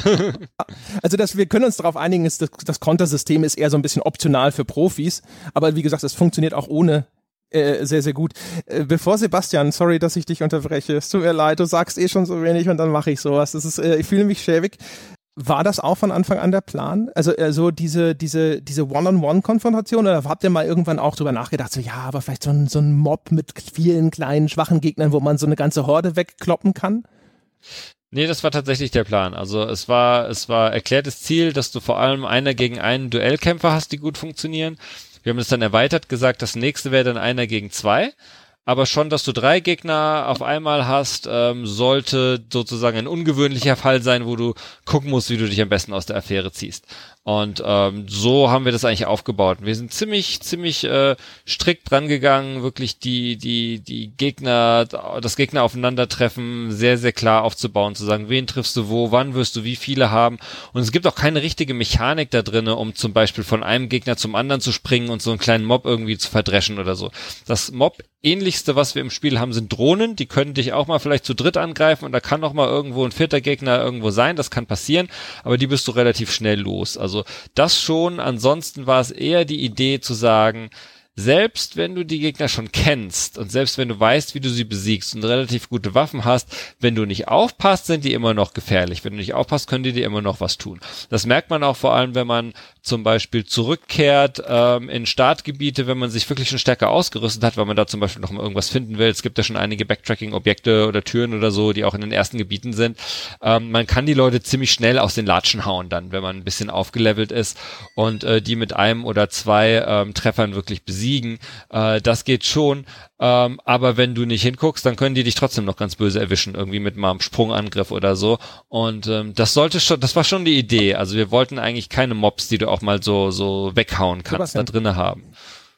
[SPEAKER 3] (laughs)
[SPEAKER 1] also, dass wir können uns darauf einigen, ist, das, das Kontersystem ist eher so ein bisschen optional für Profis, aber wie gesagt, es funktioniert auch ohne äh, sehr, sehr gut. Äh, bevor Sebastian, sorry, dass ich dich unterbreche, es tut mir leid, du sagst eh schon so wenig und dann mache ich sowas. Das ist, äh, ich fühle mich schäbig. War das auch von Anfang an der Plan? Also, also diese, diese, diese One-on-One-Konfrontation oder habt ihr mal irgendwann auch drüber nachgedacht, so ja, aber vielleicht so ein, so ein Mob mit vielen kleinen, schwachen Gegnern, wo man so eine ganze Horde wegkloppen kann?
[SPEAKER 3] Nee, das war tatsächlich der Plan. Also es war, es war erklärtes Ziel, dass du vor allem einer gegen einen Duellkämpfer hast, die gut funktionieren. Wir haben es dann erweitert, gesagt, das nächste wäre dann einer gegen zwei aber schon, dass du drei Gegner auf einmal hast, ähm, sollte sozusagen ein ungewöhnlicher Fall sein, wo du gucken musst, wie du dich am besten aus der Affäre ziehst. Und ähm, so haben wir das eigentlich aufgebaut. Wir sind ziemlich, ziemlich äh, strikt dran gegangen, wirklich die, die, die Gegner, das Gegner aufeinandertreffen sehr, sehr klar aufzubauen, zu sagen, wen triffst du wo, wann wirst du wie viele haben. Und es gibt auch keine richtige Mechanik da drinne, um zum Beispiel von einem Gegner zum anderen zu springen und so einen kleinen Mob irgendwie zu verdreschen oder so. Das Mob ähnlichste, was wir im Spiel haben, sind Drohnen. Die können dich auch mal vielleicht zu dritt angreifen und da kann auch mal irgendwo ein vierter Gegner irgendwo sein. Das kann passieren, aber die bist du relativ schnell los. Also also das schon. Ansonsten war es eher die Idee zu sagen, selbst wenn du die Gegner schon kennst und selbst wenn du weißt, wie du sie besiegst und relativ gute Waffen hast, wenn du nicht aufpasst, sind die immer noch gefährlich. Wenn du nicht aufpasst, können die dir immer noch was tun. Das merkt man auch vor allem, wenn man zum Beispiel zurückkehrt ähm, in Startgebiete, wenn man sich wirklich schon stärker ausgerüstet hat, weil man da zum Beispiel noch mal irgendwas finden will. Es gibt ja schon einige Backtracking-Objekte oder Türen oder so, die auch in den ersten Gebieten sind. Ähm, man kann die Leute ziemlich schnell aus den Latschen hauen dann, wenn man ein bisschen aufgelevelt ist und äh, die mit einem oder zwei ähm, Treffern wirklich besiegen. Äh, das geht schon. Ähm, aber wenn du nicht hinguckst, dann können die dich trotzdem noch ganz böse erwischen, irgendwie mit mal einem Sprungangriff oder so. Und ähm, das sollte schon, das war schon die Idee. Also wir wollten eigentlich keine Mobs, die du auch mal so, so weghauen kannst, da drinnen haben.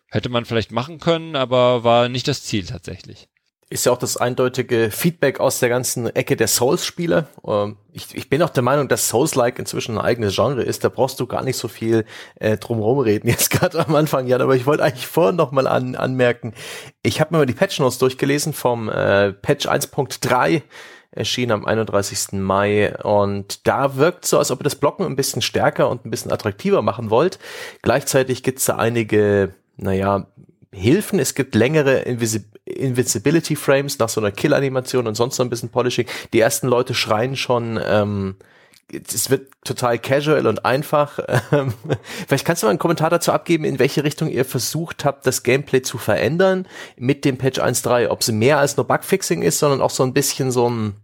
[SPEAKER 3] Hätte man vielleicht machen können, aber war nicht das Ziel tatsächlich
[SPEAKER 2] ist ja auch das eindeutige Feedback aus der ganzen Ecke der Souls-Spiele. Ähm, ich, ich bin auch der Meinung, dass Souls-like inzwischen ein eigenes Genre ist. Da brauchst du gar nicht so viel äh, drumherum reden. Jetzt (laughs) gerade am Anfang, Jan, aber ich wollte eigentlich vorhin noch mal an, anmerken. Ich habe mir mal die Patch Notes durchgelesen vom äh, Patch 1.3 erschien am 31. Mai und da wirkt so, als ob ihr das Blocken ein bisschen stärker und ein bisschen attraktiver machen wollt. Gleichzeitig gibt's da einige, naja, Hilfen. Es gibt längere Invisi Invincibility Frames nach so einer Kill-Animation und sonst noch ein bisschen Polishing. Die ersten Leute schreien schon, ähm, es wird total casual und einfach. Ähm, (laughs) vielleicht kannst du mal einen Kommentar dazu abgeben, in welche Richtung ihr versucht habt, das Gameplay zu verändern mit dem Patch 1.3. Ob es mehr als nur Bugfixing ist, sondern auch so ein bisschen so ein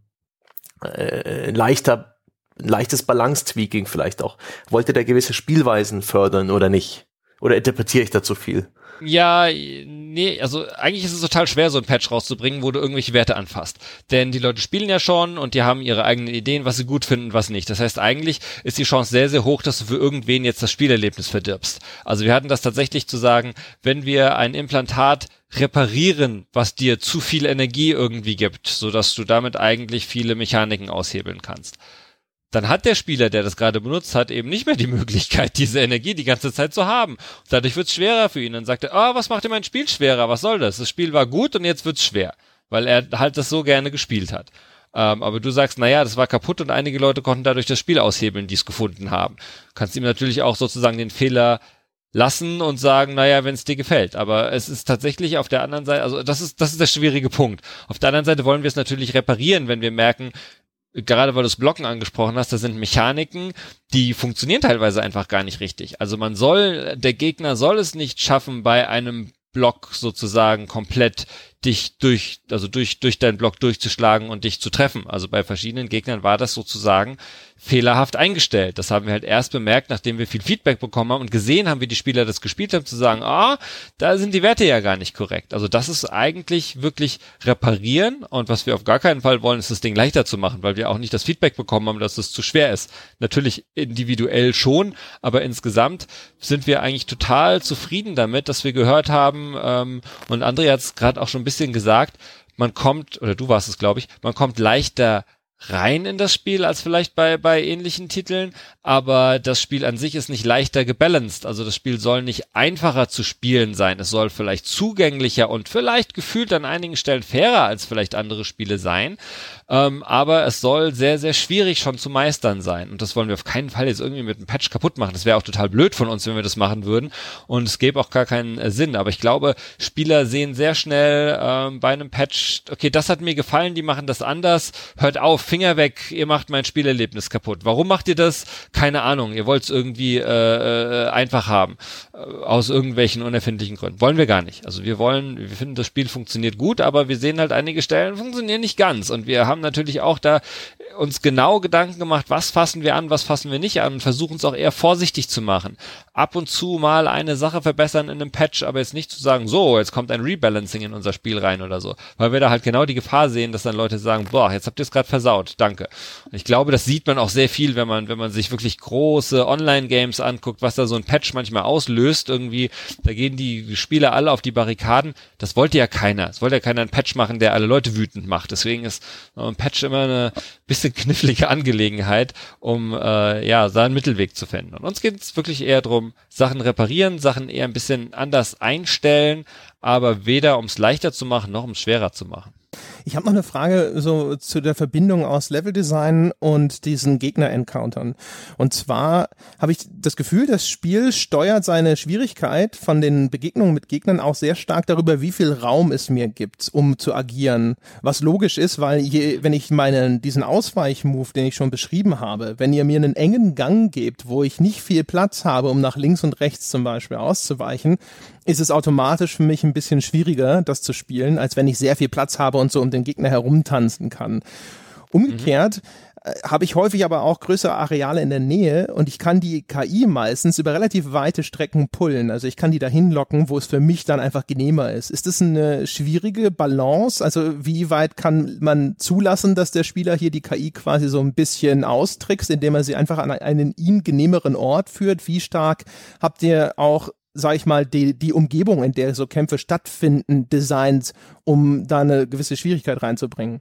[SPEAKER 2] äh, leichter, leichtes Balance-Tweaking vielleicht auch. Wollt ihr da gewisse Spielweisen fördern oder nicht? Oder interpretiere ich da zu viel?
[SPEAKER 3] Ja, nee, also eigentlich ist es total schwer, so ein Patch rauszubringen, wo du irgendwelche Werte anfasst. Denn die Leute spielen ja schon und die haben ihre eigenen Ideen, was sie gut finden und was nicht. Das heißt, eigentlich ist die Chance sehr, sehr hoch, dass du für irgendwen jetzt das Spielerlebnis verdirbst. Also wir hatten das tatsächlich zu sagen, wenn wir ein Implantat reparieren, was dir zu viel Energie irgendwie gibt, so dass du damit eigentlich viele Mechaniken aushebeln kannst dann hat der Spieler, der das gerade benutzt hat, eben nicht mehr die (laughs) Möglichkeit, diese Energie die ganze Zeit zu haben. dadurch wird es schwerer für ihn. Dann sagt er, oh, was macht dir mein Spiel schwerer? Was soll das? Das Spiel war gut und jetzt wird's schwer, weil er halt das so gerne gespielt hat. Ähm, aber du sagst, naja, das war kaputt und einige Leute konnten dadurch das Spiel aushebeln, die es gefunden haben. Kannst ihm natürlich auch sozusagen den Fehler lassen und sagen, naja, wenn es dir gefällt. Aber es ist tatsächlich auf der anderen Seite, also das ist, das ist der schwierige Punkt. Auf der anderen Seite wollen wir es natürlich reparieren, wenn wir merken, gerade weil du das Blocken angesprochen hast, da sind Mechaniken, die funktionieren teilweise einfach gar nicht richtig. Also man soll, der Gegner soll es nicht schaffen, bei einem Block sozusagen komplett dich durch, also durch, durch deinen Block durchzuschlagen und dich zu treffen. Also bei verschiedenen Gegnern war das sozusagen fehlerhaft eingestellt. Das haben wir halt erst bemerkt, nachdem wir viel Feedback bekommen haben und gesehen haben, wie die Spieler das gespielt haben, zu sagen, ah, da sind die Werte ja gar nicht korrekt. Also das ist eigentlich wirklich reparieren und was wir auf gar keinen Fall wollen, ist das Ding leichter zu machen, weil wir auch nicht das Feedback bekommen haben, dass es zu schwer ist. Natürlich individuell schon, aber insgesamt sind wir eigentlich total zufrieden damit, dass wir gehört haben, ähm, und André hat es gerade auch schon ein bisschen gesagt, man kommt, oder du warst es, glaube ich, man kommt leichter rein in das Spiel als vielleicht bei, bei ähnlichen Titeln, aber das Spiel an sich ist nicht leichter gebalanced. Also das Spiel soll nicht einfacher zu spielen sein. Es soll vielleicht zugänglicher und vielleicht gefühlt an einigen Stellen fairer als vielleicht andere Spiele sein. Ähm, aber es soll sehr, sehr schwierig schon zu meistern sein. Und das wollen wir auf keinen Fall jetzt irgendwie mit einem Patch kaputt machen. Das wäre auch total blöd von uns, wenn wir das machen würden. Und es gäbe auch gar keinen äh, Sinn. Aber ich glaube, Spieler sehen sehr schnell ähm, bei einem Patch, okay, das hat mir gefallen, die machen das anders. Hört auf, Finger weg, ihr macht mein Spielerlebnis kaputt. Warum macht ihr das? Keine Ahnung. Ihr wollt es irgendwie äh, äh, einfach haben. Äh, aus irgendwelchen unerfindlichen Gründen. Wollen wir gar nicht. Also wir wollen, wir finden, das Spiel funktioniert gut, aber wir sehen halt einige Stellen funktionieren nicht ganz. Und wir haben natürlich auch da uns genau Gedanken gemacht, was fassen wir an, was fassen wir nicht an und versuchen es auch eher vorsichtig zu machen. Ab und zu mal eine Sache verbessern in einem Patch, aber jetzt nicht zu sagen, so, jetzt kommt ein Rebalancing in unser Spiel rein oder so. Weil wir da halt genau die Gefahr sehen, dass dann Leute sagen, boah, jetzt habt ihr es gerade versaut, danke. Und ich glaube, das sieht man auch sehr viel, wenn man, wenn man sich wirklich große Online-Games anguckt, was da so ein Patch manchmal auslöst, irgendwie, da gehen die Spieler alle auf die Barrikaden. Das wollte ja keiner. Es wollte ja keiner einen Patch machen, der alle Leute wütend macht. Deswegen ist ein Patch immer eine bisschen knifflige Angelegenheit, um äh, ja seinen Mittelweg zu finden. Und uns geht es wirklich eher darum, Sachen reparieren, Sachen eher ein bisschen anders einstellen, aber weder um es leichter zu machen noch um es schwerer zu machen.
[SPEAKER 1] Ich habe noch eine Frage so zu der Verbindung aus Leveldesign und diesen Gegner-Encountern. Und zwar habe ich das Gefühl, das Spiel steuert seine Schwierigkeit von den Begegnungen mit Gegnern auch sehr stark darüber, wie viel Raum es mir gibt, um zu agieren. Was logisch ist, weil je, wenn ich meinen, diesen Ausweichmove, den ich schon beschrieben habe, wenn ihr mir einen engen Gang gebt, wo ich nicht viel Platz habe, um nach links und rechts zum Beispiel auszuweichen, ist es automatisch für mich ein bisschen schwieriger, das zu spielen, als wenn ich sehr viel Platz habe und so um den Gegner herumtanzen kann. Umgekehrt mhm. habe ich häufig aber auch größere Areale in der Nähe und ich kann die KI meistens über relativ weite Strecken pullen. Also ich kann die dahin locken, wo es für mich dann einfach genehmer ist. Ist das eine schwierige Balance? Also wie weit kann man zulassen, dass der Spieler hier die KI quasi so ein bisschen austrickst, indem er sie einfach an einen ihm genehmeren Ort führt? Wie stark habt ihr auch sag ich mal, die, die Umgebung, in der so Kämpfe stattfinden, designt, um da eine gewisse Schwierigkeit reinzubringen?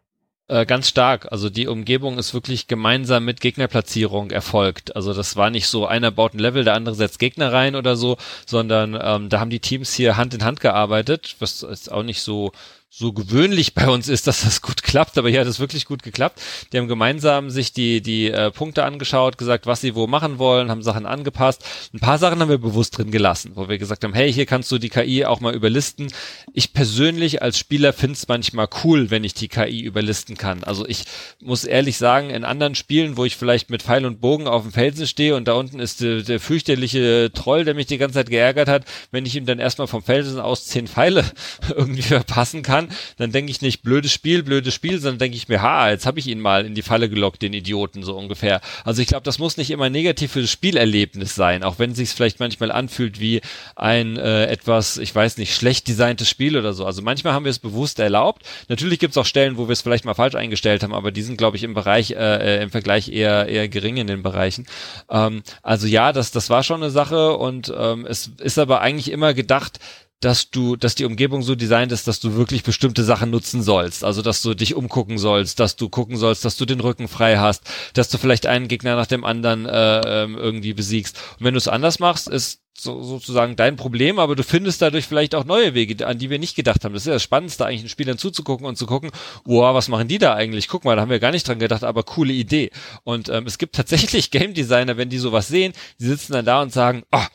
[SPEAKER 3] Äh, ganz stark. Also die Umgebung ist wirklich gemeinsam mit Gegnerplatzierung erfolgt. Also das war nicht so, einer baut ein Level, der andere setzt Gegner rein oder so, sondern ähm, da haben die Teams hier Hand in Hand gearbeitet, was ist auch nicht so so gewöhnlich bei uns ist, dass das gut klappt, aber hier hat es wirklich gut geklappt. Die haben gemeinsam sich die, die äh, Punkte angeschaut, gesagt, was sie wo machen wollen, haben Sachen angepasst. Ein paar Sachen haben wir bewusst drin gelassen, wo wir gesagt haben, hey, hier kannst du die KI auch mal überlisten. Ich persönlich als Spieler finde es manchmal cool, wenn ich die KI überlisten kann. Also ich muss ehrlich sagen, in anderen Spielen, wo ich vielleicht mit Pfeil und Bogen auf dem Felsen stehe und da unten ist der, der fürchterliche Troll, der mich die ganze Zeit geärgert hat, wenn ich ihm dann erstmal vom Felsen aus zehn Pfeile (laughs) irgendwie verpassen kann, kann, dann denke ich nicht blödes Spiel, blödes Spiel, sondern denke ich mir, ha, jetzt habe ich ihn mal in die Falle gelockt, den Idioten so ungefähr. Also ich glaube, das muss nicht immer negativ für das Spielerlebnis sein, auch wenn es sich vielleicht manchmal anfühlt wie ein äh, etwas, ich weiß nicht, schlecht designtes Spiel oder so. Also manchmal haben wir es bewusst erlaubt. Natürlich gibt es auch Stellen, wo wir es vielleicht mal falsch eingestellt haben, aber die sind, glaube ich, im Bereich, äh, äh, im Vergleich eher eher gering in den Bereichen. Ähm, also ja, das das war schon eine Sache und ähm, es ist aber eigentlich immer gedacht, dass du, dass die Umgebung so designt ist, dass du wirklich bestimmte Sachen nutzen sollst. Also, dass du dich umgucken sollst, dass du gucken sollst, dass du den Rücken frei hast, dass du vielleicht einen Gegner nach dem anderen äh, ähm, irgendwie besiegst. Und wenn du es anders machst, ist so, sozusagen dein Problem, aber du findest dadurch vielleicht auch neue Wege, an die wir nicht gedacht haben. Das ist ja das Spannendste, eigentlich den Spielern zuzugucken und zu gucken, wow, was machen die da eigentlich? Guck mal, da haben wir gar nicht dran gedacht, aber coole Idee. Und ähm, es gibt tatsächlich (laughs) Game Designer, wenn die sowas sehen, die sitzen dann da und sagen, oh,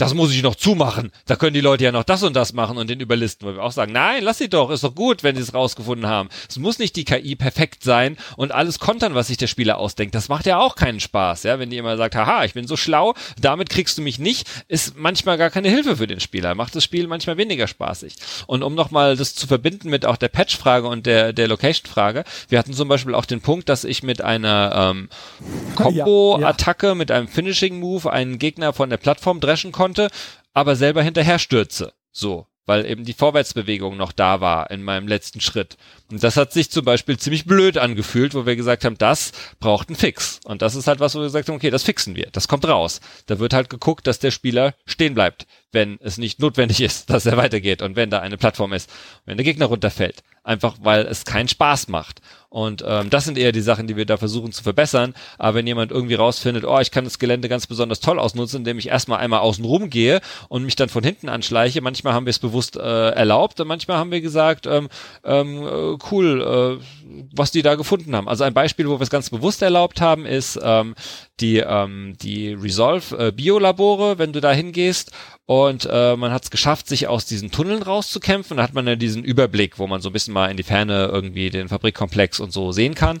[SPEAKER 3] das muss ich noch zumachen. Da können die Leute ja noch das und das machen und den überlisten, weil wir auch sagen, nein, lass sie doch, ist doch gut, wenn sie es rausgefunden haben. Es muss nicht die KI perfekt sein und alles kontern, was sich der Spieler ausdenkt. Das macht ja auch keinen Spaß, ja, wenn die immer sagt, haha, ich bin so schlau, damit kriegst du mich nicht, ist manchmal gar keine Hilfe für den Spieler, macht das Spiel manchmal weniger spaßig. Und um nochmal das zu verbinden mit auch der Patch-Frage und der, der Location-Frage, wir hatten zum Beispiel auch den Punkt, dass ich mit einer ähm, Combo-Attacke, ja, ja. mit einem Finishing-Move einen Gegner von der Plattform dreschen konnte konnte, aber selber hinterher stürze. So, weil eben die Vorwärtsbewegung noch da war in meinem letzten Schritt. Und das hat sich zum Beispiel ziemlich blöd angefühlt, wo wir gesagt haben, das braucht einen Fix. Und das ist halt was, wo wir gesagt haben, okay, das fixen wir. Das kommt raus. Da wird halt geguckt, dass der Spieler stehen bleibt, wenn es nicht notwendig (laughs) ist, dass er weitergeht und wenn da eine Plattform ist, wenn der Gegner runterfällt. Einfach weil es keinen Spaß macht. Und ähm, das sind eher die Sachen, die wir da versuchen zu verbessern. Aber wenn jemand irgendwie rausfindet, oh, ich kann das Gelände ganz besonders toll ausnutzen, indem ich erstmal einmal außen rum gehe und mich dann von hinten anschleiche, manchmal haben wir es bewusst äh, erlaubt und manchmal haben wir gesagt, ähm, ähm, äh, cool, äh, was die da gefunden haben. Also ein Beispiel, wo wir es ganz bewusst erlaubt haben, ist ähm, die, ähm, die Resolve äh, Biolabore, wenn du da hingehst und äh, man hat es geschafft, sich aus diesen Tunneln rauszukämpfen. Da hat man ja diesen Überblick, wo man so ein bisschen mal in die Ferne irgendwie den Fabrikkomplex und so sehen kann.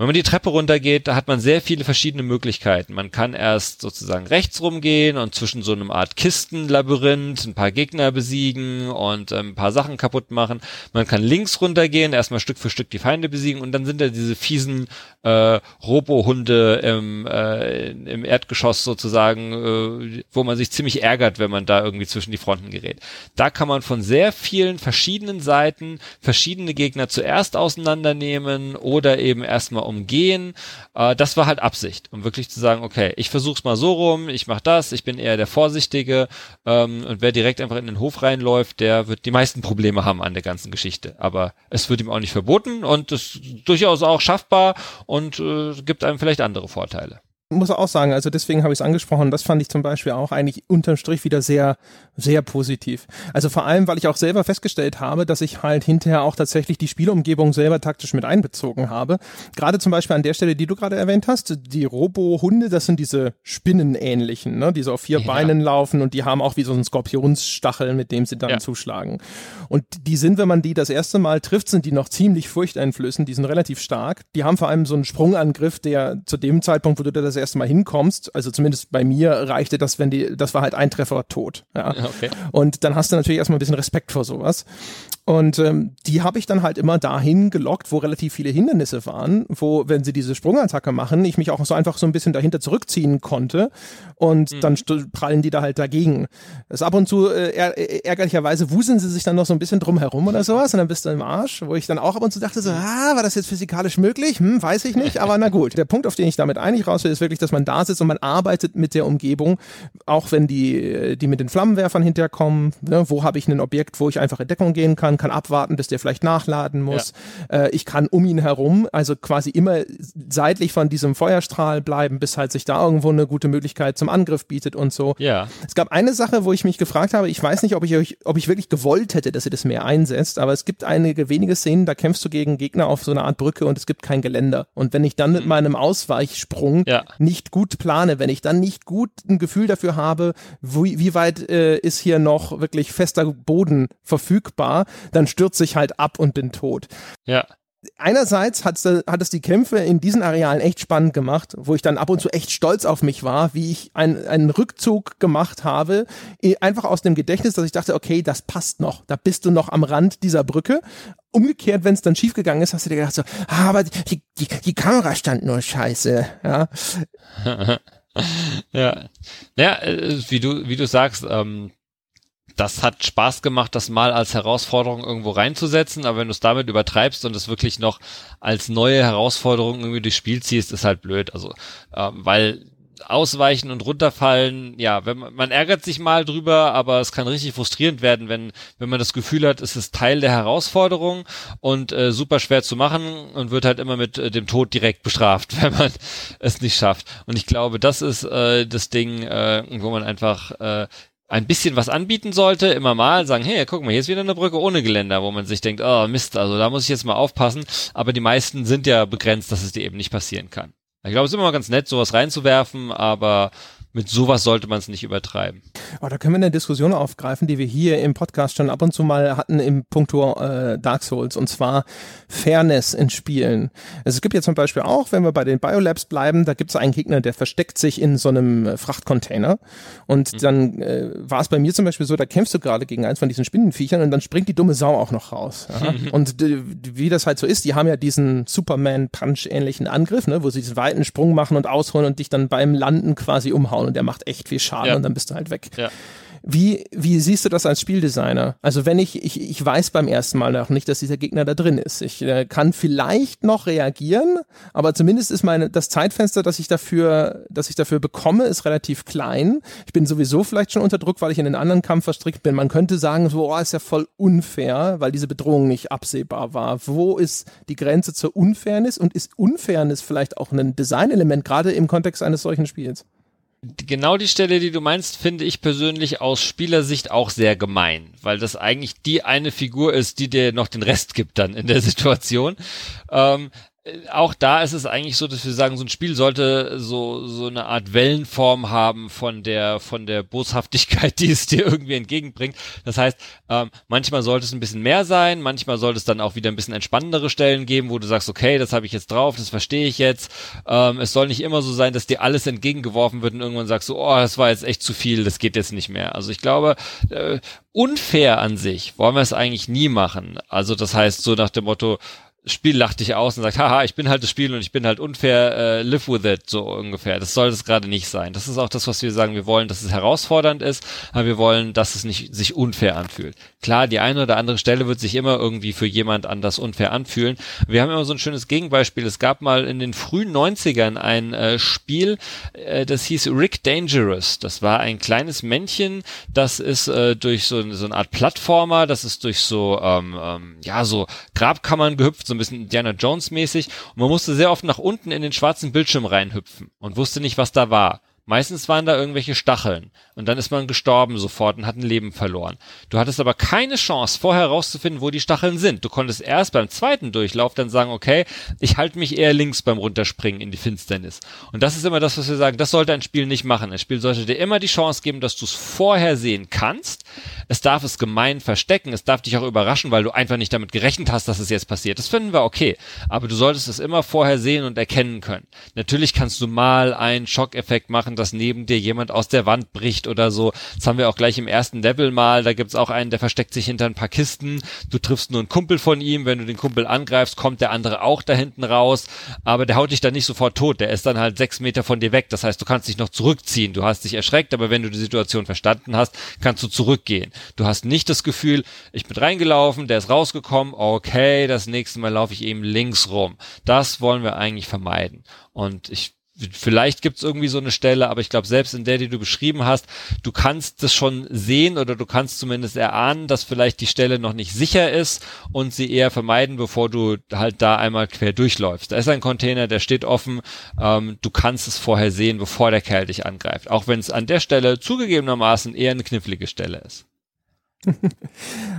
[SPEAKER 3] Wenn man die Treppe runtergeht, da hat man sehr viele verschiedene Möglichkeiten. Man kann erst sozusagen rechts rumgehen und zwischen so einem Art Kistenlabyrinth ein paar Gegner besiegen und ähm, ein paar Sachen kaputt machen. Man kann links runtergehen, erstmal Stück für Stück die Feinde besiegen und dann sind da diese fiesen äh, Robohunde im, äh, im Erdgeschoss sozusagen, äh, wo man sich ziemlich ärgert, wenn man da irgendwie zwischen die Fronten gerät. Da kann man von sehr vielen verschiedenen Seiten verschiedene Gegner zuerst auseinandernehmen oder eben erstmal umgehen. Äh, das war halt Absicht, um wirklich zu sagen, okay, ich versuch's mal so rum, ich mach das, ich bin eher der Vorsichtige ähm, und wer direkt einfach in den Hof reinläuft, der wird die meisten Probleme haben an der ganzen Geschichte. Aber es wird ihm auch nicht verboten und es ist durchaus auch schaffbar und äh, gibt einem vielleicht andere Vorteile.
[SPEAKER 1] Muss auch sagen, also deswegen habe ich es angesprochen, das fand ich zum Beispiel auch eigentlich unterm Strich wieder sehr, sehr positiv. Also vor allem, weil ich auch selber festgestellt habe, dass ich halt hinterher auch tatsächlich die Spielumgebung selber taktisch mit einbezogen habe. Gerade zum Beispiel an der Stelle, die du gerade erwähnt hast, die Robo-Hunde, das sind diese Spinnenähnlichen, ne, die so auf vier ja. Beinen laufen und die haben auch wie so einen Skorpionsstachel, mit dem sie dann ja. zuschlagen. Und die sind, wenn man die das erste Mal trifft, sind die noch ziemlich furchteinflößend, die sind relativ stark. Die haben vor allem so einen Sprungangriff, der zu dem Zeitpunkt, wo du das erste Mal hinkommst, also zumindest bei mir reichte das, wenn die, das war halt ein Treffer tot. Ja. Okay. Und dann hast du natürlich erstmal ein bisschen Respekt vor sowas. Und ähm, die habe ich dann halt immer dahin gelockt, wo relativ viele Hindernisse waren, wo, wenn sie diese Sprungattacke machen, ich mich auch so einfach so ein bisschen dahinter zurückziehen konnte und mhm. dann prallen die da halt dagegen. Das ab und zu äh, ärgerlicherweise wuseln sie sich dann noch so ein bisschen drum herum oder sowas und dann bist du im Arsch, wo ich dann auch ab und zu dachte so, ah, war das jetzt physikalisch möglich? Hm, weiß ich nicht, aber na gut. Der Punkt, auf den ich damit eigentlich raus will, ist wirklich, dass man da sitzt und man arbeitet mit der Umgebung, auch wenn die, die mit den Flammenwerfern hinterkommen, ne, wo habe ich ein Objekt, wo ich einfach in Deckung gehen kann, kann abwarten, bis der vielleicht nachladen muss. Ja. Äh, ich kann um ihn herum, also quasi immer seitlich von diesem Feuerstrahl bleiben, bis halt sich da irgendwo eine gute Möglichkeit zum Angriff bietet und so.
[SPEAKER 3] Ja.
[SPEAKER 1] Es gab eine Sache, wo ich mich gefragt habe, ich weiß nicht, ob ich euch, ob ich wirklich gewollt hätte, dass ihr das mehr einsetzt, aber es gibt einige wenige Szenen, da kämpfst du gegen Gegner auf so einer Art Brücke und es gibt kein Geländer. Und wenn ich dann mit mhm. meinem Ausweichsprung ja. Nicht gut plane, wenn ich dann nicht gut ein Gefühl dafür habe, wie, wie weit äh, ist hier noch wirklich fester Boden verfügbar, dann stürze ich halt ab und bin tot.
[SPEAKER 3] Ja
[SPEAKER 1] einerseits hat es die Kämpfe in diesen Arealen echt spannend gemacht, wo ich dann ab und zu echt stolz auf mich war, wie ich ein, einen Rückzug gemacht habe, einfach aus dem Gedächtnis, dass ich dachte, okay, das passt noch, da bist du noch am Rand dieser Brücke. Umgekehrt, wenn es dann schiefgegangen ist, hast du dir gedacht so, ah, aber die, die, die Kamera stand nur scheiße, ja. (laughs)
[SPEAKER 3] ja, ja, äh, wie du, wie du sagst, ähm, das hat Spaß gemacht, das mal als Herausforderung irgendwo reinzusetzen, aber wenn du es damit übertreibst und es wirklich noch als neue Herausforderung irgendwie durchs Spiel ziehst, ist halt blöd. Also, ähm, weil ausweichen und runterfallen, ja, wenn man, man ärgert sich mal drüber, aber es kann richtig frustrierend werden, wenn, wenn man das Gefühl hat, es ist Teil der Herausforderung und äh, super schwer zu machen und wird halt immer mit äh, dem Tod direkt bestraft, (laughs) wenn man es nicht schafft. Und ich glaube, das ist äh, das Ding, äh, wo man einfach äh, ein bisschen was anbieten sollte, immer mal sagen, hey, guck mal, hier ist wieder eine Brücke ohne Geländer, wo man sich denkt, oh Mist, also da muss ich jetzt mal aufpassen. Aber die meisten sind ja begrenzt, dass es dir eben nicht passieren kann. Ich glaube, es ist immer mal ganz nett, sowas reinzuwerfen, aber mit sowas sollte man es nicht übertreiben.
[SPEAKER 1] Oh, da können wir eine Diskussion aufgreifen, die wir hier im Podcast schon ab und zu mal hatten im Punkto äh, Dark Souls, und zwar Fairness in Spielen. Also es gibt ja zum Beispiel auch, wenn wir bei den Biolabs bleiben, da gibt es einen Gegner, der versteckt sich in so einem äh, Frachtcontainer. Und mhm. dann äh, war es bei mir zum Beispiel so, da kämpfst du gerade gegen eins von diesen Spinnenviechern und dann springt die dumme Sau auch noch raus. Ja? (laughs) und äh, wie das halt so ist, die haben ja diesen Superman-Punch-ähnlichen Angriff, ne, wo sie diesen weiten Sprung machen und ausholen und dich dann beim Landen quasi umhauen hauen und der macht echt viel Schaden ja. und dann bist du halt weg.
[SPEAKER 3] Ja.
[SPEAKER 1] Wie, wie siehst du das als Spieldesigner? Also wenn ich, ich, ich weiß beim ersten Mal noch nicht, dass dieser Gegner da drin ist. Ich äh, kann vielleicht noch reagieren, aber zumindest ist meine, das Zeitfenster, das ich dafür, das ich dafür bekomme, ist relativ klein. Ich bin sowieso vielleicht schon unter Druck, weil ich in einen anderen Kampf verstrickt bin. Man könnte sagen, so, oh, ist ja voll unfair, weil diese Bedrohung nicht absehbar war. Wo ist die Grenze zur Unfairness und ist Unfairness vielleicht auch ein Designelement, gerade im Kontext eines solchen Spiels?
[SPEAKER 3] Genau die Stelle, die du meinst, finde ich persönlich aus Spielersicht auch sehr gemein, weil das eigentlich die eine Figur ist, die dir noch den Rest gibt dann in der (laughs) Situation. Ähm, auch da ist es eigentlich so, dass wir sagen, so ein Spiel sollte so so eine Art Wellenform haben von der von der Boshaftigkeit, (laughs) die es dir irgendwie entgegenbringt. Das heißt, ähm, manchmal sollte es ein bisschen mehr sein, manchmal sollte es dann auch wieder ein bisschen entspannendere Stellen geben, wo du sagst, okay, das habe ich jetzt drauf, das verstehe ich jetzt. Ähm, es soll nicht immer so sein, dass dir alles entgegengeworfen wird und irgendwann sagst du, oh, das war jetzt echt zu viel, das geht jetzt nicht mehr. Also ich glaube, äh, unfair an sich wollen wir es eigentlich nie machen. Also das heißt so nach dem Motto Spiel lacht dich aus und sagt, haha, ich bin halt das Spiel und ich bin halt unfair, äh, live with it, so ungefähr. Das soll es gerade nicht sein. Das ist auch das, was wir sagen. Wir wollen, dass es herausfordernd ist, aber wir wollen, dass es nicht sich unfair anfühlt. Klar, die eine oder andere Stelle wird sich immer irgendwie für jemand anders unfair anfühlen. Wir haben immer so ein schönes Gegenbeispiel. Es gab mal in den frühen 90ern ein äh, Spiel, äh, das hieß Rick Dangerous. Das war ein kleines Männchen, das ist äh, durch so, so eine Art Plattformer, das ist durch so, ähm, ähm, ja, so Grabkammern gehüpft, so ein bisschen Indiana Jones mäßig und man musste sehr oft nach unten in den schwarzen Bildschirm reinhüpfen und wusste nicht, was da war. Meistens waren da irgendwelche Stacheln und dann ist man gestorben sofort und hat ein Leben verloren. Du hattest aber keine Chance, vorher herauszufinden, wo die Stacheln sind. Du konntest erst beim zweiten Durchlauf dann sagen, okay, ich halte mich eher links beim Runterspringen in die Finsternis. Und das ist immer das, was wir sagen, das sollte ein Spiel nicht machen. Ein Spiel sollte dir immer die Chance geben, dass du es vorher sehen kannst. Es darf es gemein verstecken, es darf dich auch überraschen, weil du einfach nicht damit gerechnet hast, dass es jetzt passiert. Das finden wir okay. Aber du solltest es immer vorher sehen und erkennen können. Natürlich kannst du mal einen Schockeffekt machen, dass neben dir jemand aus der Wand bricht oder so. Das haben wir auch gleich im ersten Level mal. Da gibt's auch einen, der versteckt sich hinter ein paar Kisten. Du triffst nur einen Kumpel von ihm. Wenn du den Kumpel angreifst, kommt der andere auch da hinten raus. Aber der haut dich dann nicht sofort tot. Der ist dann halt sechs Meter von dir weg. Das heißt, du kannst dich noch zurückziehen. Du hast dich erschreckt, aber wenn du die Situation verstanden hast, kannst du zurückgehen. Du hast nicht das Gefühl, ich bin reingelaufen, der ist rausgekommen, okay, das nächste Mal laufe ich eben links rum. Das wollen wir eigentlich vermeiden. Und ich vielleicht gibt's irgendwie so eine Stelle, aber ich glaube, selbst in der, die du beschrieben hast, du kannst das schon sehen oder du kannst zumindest erahnen, dass vielleicht die Stelle noch nicht sicher ist und sie eher vermeiden, bevor du halt da einmal quer durchläufst. Da ist ein Container, der steht offen, ähm, du kannst es vorher sehen, bevor der Kerl dich angreift. Auch wenn es an der Stelle zugegebenermaßen eher eine knifflige Stelle ist. (laughs)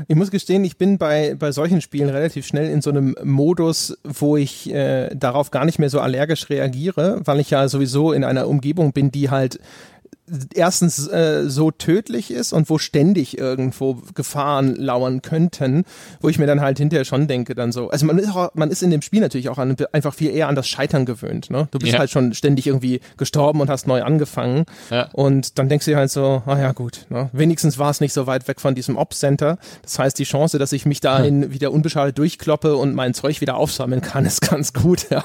[SPEAKER 1] ich muss gestehen, ich bin bei, bei solchen Spielen relativ schnell in so einem Modus, wo ich äh, darauf gar nicht mehr so allergisch reagiere, weil ich ja sowieso in einer Umgebung bin, die halt erstens äh, so tödlich ist und wo ständig irgendwo Gefahren lauern könnten, wo ich mir dann halt hinterher schon denke, dann so. Also man ist, auch, man ist in dem Spiel natürlich auch an, einfach viel eher an das Scheitern gewöhnt. Ne? Du bist ja. halt schon ständig irgendwie gestorben und hast neu angefangen. Ja. Und dann denkst du dir halt so, ah ja gut, ne? wenigstens war es nicht so weit weg von diesem Op-Center. Das heißt, die Chance, dass ich mich da in, wieder unbeschadet durchkloppe und mein Zeug wieder aufsammeln kann, (laughs) ist ganz gut. Ja.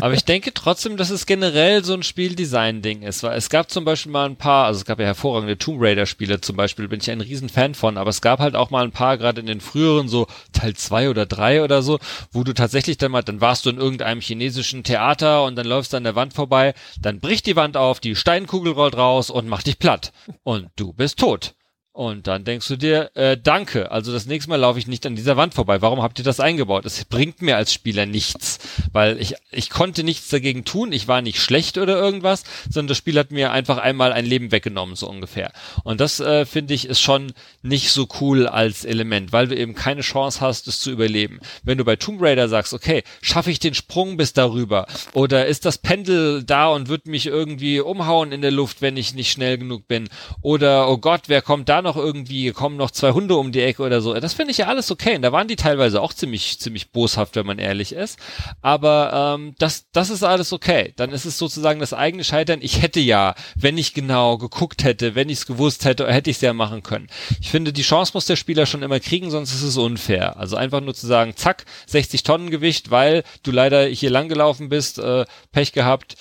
[SPEAKER 3] Aber ich denke trotzdem, dass es generell so ein Spieldesign-Ding ist, weil es gab zum Beispiel mal ein paar, also es gab ja hervorragende Tomb Raider Spiele zum Beispiel, bin ich ein riesen Fan von, aber es gab halt auch mal ein paar, gerade in den früheren, so Teil zwei oder drei oder so, wo du tatsächlich dann mal, dann warst du in irgendeinem chinesischen Theater und dann läufst du an der Wand vorbei, dann bricht die Wand auf, die Steinkugel rollt raus und macht dich platt. Und du bist tot. Und dann denkst du dir, äh, danke, also das nächste Mal laufe ich nicht an dieser Wand vorbei. Warum habt ihr das eingebaut? Es bringt mir als Spieler nichts, weil ich, ich konnte nichts dagegen tun, ich war nicht schlecht oder irgendwas, sondern das Spiel hat mir einfach einmal ein Leben weggenommen, so ungefähr. Und das, äh, finde ich, ist schon nicht so cool als Element, weil du eben keine Chance hast, es zu überleben. Wenn du bei Tomb Raider sagst, okay, schaffe ich den Sprung bis darüber? Oder ist das Pendel da und wird mich irgendwie umhauen in der Luft, wenn ich nicht schnell genug bin? Oder, oh Gott, wer kommt da noch irgendwie, kommen noch zwei Hunde um die Ecke oder so. Das finde ich ja alles okay. Und da waren die teilweise auch ziemlich, ziemlich boshaft, wenn man ehrlich ist. Aber ähm, das, das ist alles okay. Dann ist es sozusagen das eigene Scheitern. Ich hätte ja, wenn ich genau geguckt hätte, wenn ich es gewusst hätte, hätte ich es ja machen können. Ich finde, die Chance muss der Spieler schon immer kriegen, sonst ist es unfair. Also einfach nur zu sagen, zack, 60 Tonnen Gewicht, weil du leider hier lang gelaufen bist, äh, Pech gehabt,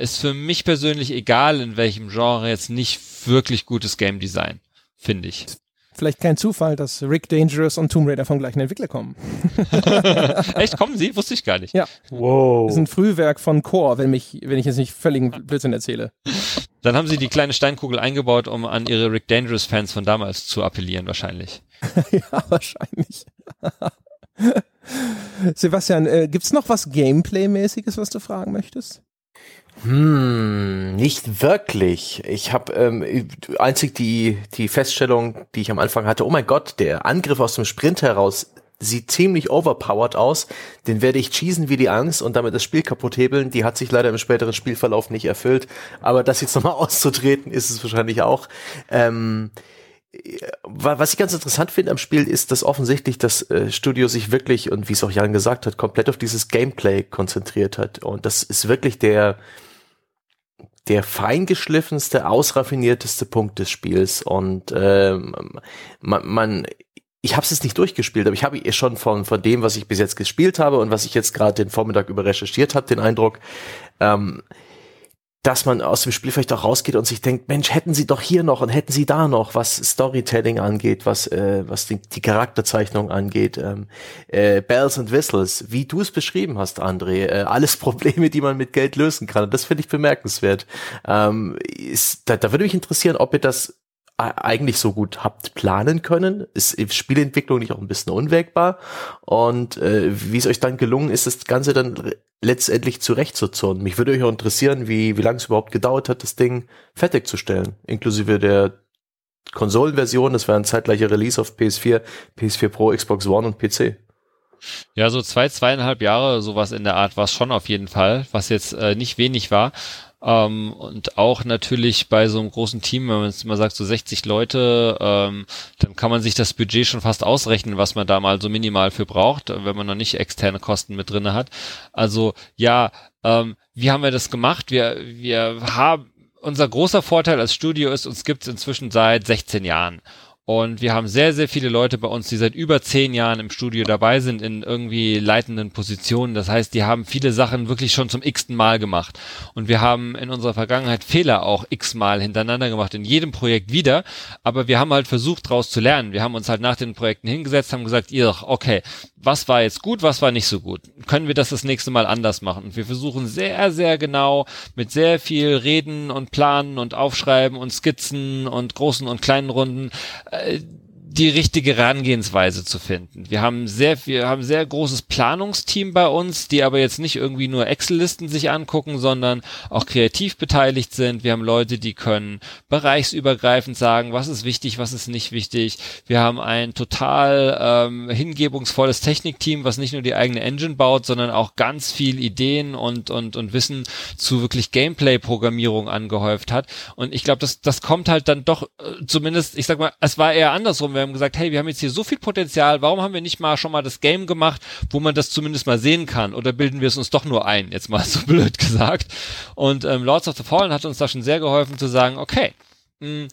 [SPEAKER 3] ist für mich persönlich egal, in welchem Genre jetzt nicht wirklich gutes Game Design finde ich.
[SPEAKER 1] Vielleicht kein Zufall, dass Rick Dangerous und Tomb Raider vom gleichen Entwickler kommen. (laughs) (laughs)
[SPEAKER 3] Echt, kommen sie? Wusste ich gar nicht.
[SPEAKER 1] Ja.
[SPEAKER 2] Wow.
[SPEAKER 1] Das ist ein Frühwerk von Core, wenn, mich, wenn ich jetzt nicht völligen Blödsinn erzähle.
[SPEAKER 3] Dann haben sie die kleine Steinkugel eingebaut, um an ihre Rick Dangerous-Fans von damals zu appellieren, wahrscheinlich. (laughs)
[SPEAKER 1] ja, wahrscheinlich. Sebastian, äh, gibt's noch was Gameplay-mäßiges, was du fragen möchtest?
[SPEAKER 2] Hm, nicht wirklich. Ich habe ähm, einzig die die Feststellung, die ich am Anfang hatte. Oh mein Gott, der Angriff aus dem Sprint heraus sieht ziemlich overpowered aus. Den werde ich cheesen wie die Angst und damit das Spiel kaputt hebeln. Die hat sich leider im späteren Spielverlauf nicht erfüllt. Aber das jetzt nochmal (laughs) auszutreten, ist es wahrscheinlich auch. Ähm, was ich ganz interessant finde am Spiel ist, dass offensichtlich das äh, Studio sich wirklich, und wie es auch Jan gesagt hat, komplett auf dieses Gameplay konzentriert hat. Und das ist wirklich der, der feingeschliffenste, ausraffinierteste Punkt des Spiels. Und ähm, man, man ich habe es jetzt nicht durchgespielt, aber ich habe schon von, von dem, was ich bis jetzt gespielt habe und was ich jetzt gerade den Vormittag über recherchiert habe, den Eindruck, ähm, dass man aus dem Spiel vielleicht auch rausgeht und sich denkt, Mensch, hätten sie doch hier noch und hätten sie da noch, was Storytelling angeht, was äh, was die, die Charakterzeichnung angeht, ähm, äh, Bells and Whistles, wie du es beschrieben hast, André, äh, alles (laughs) Probleme, die man mit Geld lösen kann. Und das finde ich bemerkenswert. Ähm, ist, da, da würde mich interessieren, ob ihr das eigentlich so gut habt planen können? Ist Spielentwicklung nicht auch ein bisschen unwägbar? Und äh, wie es euch dann gelungen ist, das Ganze dann letztendlich zurechtzuzurren? Mich würde euch auch interessieren, wie, wie lange es überhaupt gedauert hat, das Ding fertigzustellen, inklusive der Konsolenversion. Das war ein zeitgleicher Release auf PS4, PS4 Pro, Xbox One und PC.
[SPEAKER 3] Ja, so zwei, zweieinhalb Jahre, sowas in der Art war es schon auf jeden Fall, was jetzt äh, nicht wenig war. Ähm, und auch natürlich bei so einem großen Team, wenn man jetzt mal sagt, so 60 Leute, ähm, dann kann man sich das Budget schon fast ausrechnen, was man da mal so minimal für braucht, wenn man noch nicht externe Kosten mit drinne hat. Also ja, ähm, wie haben wir das gemacht? Wir, wir haben, unser großer Vorteil als Studio ist, uns gibt es inzwischen seit 16 Jahren. Und wir haben sehr, sehr viele Leute bei uns, die seit über zehn Jahren im Studio dabei sind, in irgendwie leitenden Positionen. Das heißt, die haben viele Sachen wirklich schon zum x-ten Mal gemacht. Und wir haben in unserer Vergangenheit Fehler auch x-mal hintereinander gemacht, in jedem Projekt wieder. Aber wir haben halt versucht, daraus zu lernen. Wir haben uns halt nach den Projekten hingesetzt, haben gesagt, ihr, okay, was war jetzt gut, was war nicht so gut? Können wir das das nächste Mal anders machen? Wir versuchen sehr, sehr genau mit sehr viel Reden und Planen und Aufschreiben und Skizzen und großen und kleinen Runden äh, die richtige Herangehensweise zu finden. Wir haben sehr, wir haben sehr großes Planungsteam bei uns, die aber jetzt nicht irgendwie nur Excel-Listen sich angucken, sondern auch kreativ beteiligt sind. Wir haben Leute, die können bereichsübergreifend sagen, was ist wichtig, was ist nicht wichtig. Wir haben ein total ähm, hingebungsvolles Technikteam, was nicht nur die eigene Engine baut, sondern auch ganz viel Ideen und und und Wissen zu wirklich Gameplay-Programmierung angehäuft hat. Und ich glaube, das das kommt halt dann doch äh, zumindest, ich sag mal, es war eher andersrum wir haben gesagt, hey, wir haben jetzt hier so viel Potenzial, warum haben wir nicht mal schon mal das Game gemacht, wo man das zumindest mal sehen kann? Oder bilden wir es uns doch nur ein, jetzt mal (laughs) so blöd gesagt. Und ähm, Lords of the Fallen hat uns da schon sehr geholfen zu sagen, okay, mh, hm,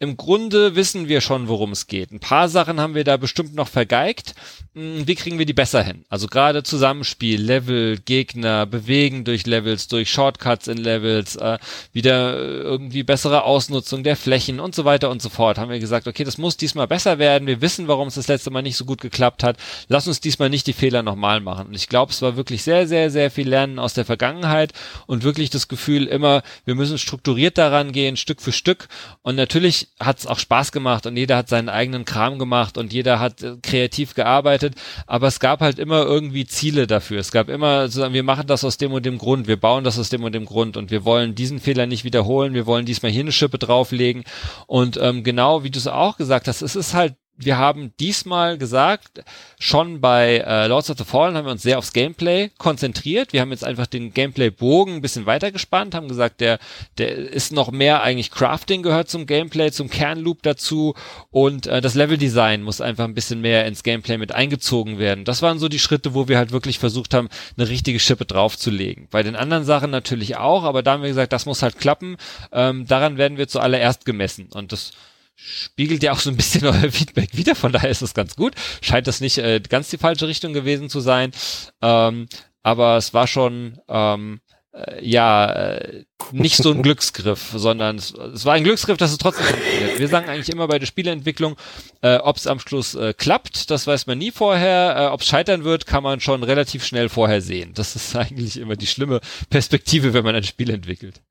[SPEAKER 3] im Grunde wissen wir schon, worum es geht. Ein paar Sachen haben wir da bestimmt noch vergeigt. Hm, wie kriegen wir die besser hin? Also gerade Zusammenspiel, Level, Gegner, Bewegen durch Levels, durch Shortcuts in Levels, äh, wieder irgendwie bessere Ausnutzung der Flächen und so weiter und so fort. Haben wir gesagt, okay, das muss diesmal besser werden. Wir wissen, warum es das letzte Mal nicht so gut geklappt hat. Lass uns diesmal nicht die Fehler nochmal machen. Und ich glaube, es war wirklich sehr, sehr, sehr viel Lernen aus der Vergangenheit und wirklich das Gefühl immer, wir müssen strukturiert daran gehen, Stück für Stück. Und natürlich hat es auch Spaß gemacht und jeder hat seinen eigenen Kram gemacht und jeder hat äh, kreativ gearbeitet, aber es gab halt immer irgendwie Ziele dafür. Es gab immer sozusagen, wir machen das aus dem und dem Grund, wir bauen das aus dem und dem Grund und wir wollen diesen Fehler nicht wiederholen, wir wollen diesmal hier eine Schippe drauflegen und ähm, genau wie du es auch gesagt hast, es ist halt wir haben diesmal gesagt, schon bei äh, Lords of the Fallen haben wir uns sehr aufs Gameplay konzentriert. Wir haben jetzt einfach den Gameplay-Bogen ein bisschen weitergespannt, haben gesagt, der, der ist noch mehr eigentlich Crafting gehört zum Gameplay, zum Kernloop dazu und äh, das Level-Design muss einfach ein bisschen mehr ins Gameplay mit eingezogen werden. Das waren so die Schritte, wo wir halt wirklich versucht haben, eine richtige Schippe draufzulegen. Bei den anderen Sachen natürlich auch, aber da haben wir gesagt, das muss halt klappen. Ähm, daran werden wir zuallererst gemessen und das spiegelt ja auch so ein bisschen (laughs) euer Feedback wieder, von daher ist es ganz gut. Scheint das nicht äh, ganz die falsche Richtung gewesen zu sein. Ähm, aber es war schon ähm, äh, ja äh, nicht so ein (laughs) Glücksgriff, sondern es, es, war ein Glücksgriff, dass es trotzdem funktioniert. Wir sagen eigentlich immer bei der Spieleentwicklung, äh, ob es am Schluss äh, klappt, das weiß man nie vorher. Äh, ob es scheitern wird, kann man schon relativ schnell vorher sehen. Das ist (laughs) eigentlich immer die schlimme Perspektive, wenn man ein Spiel entwickelt.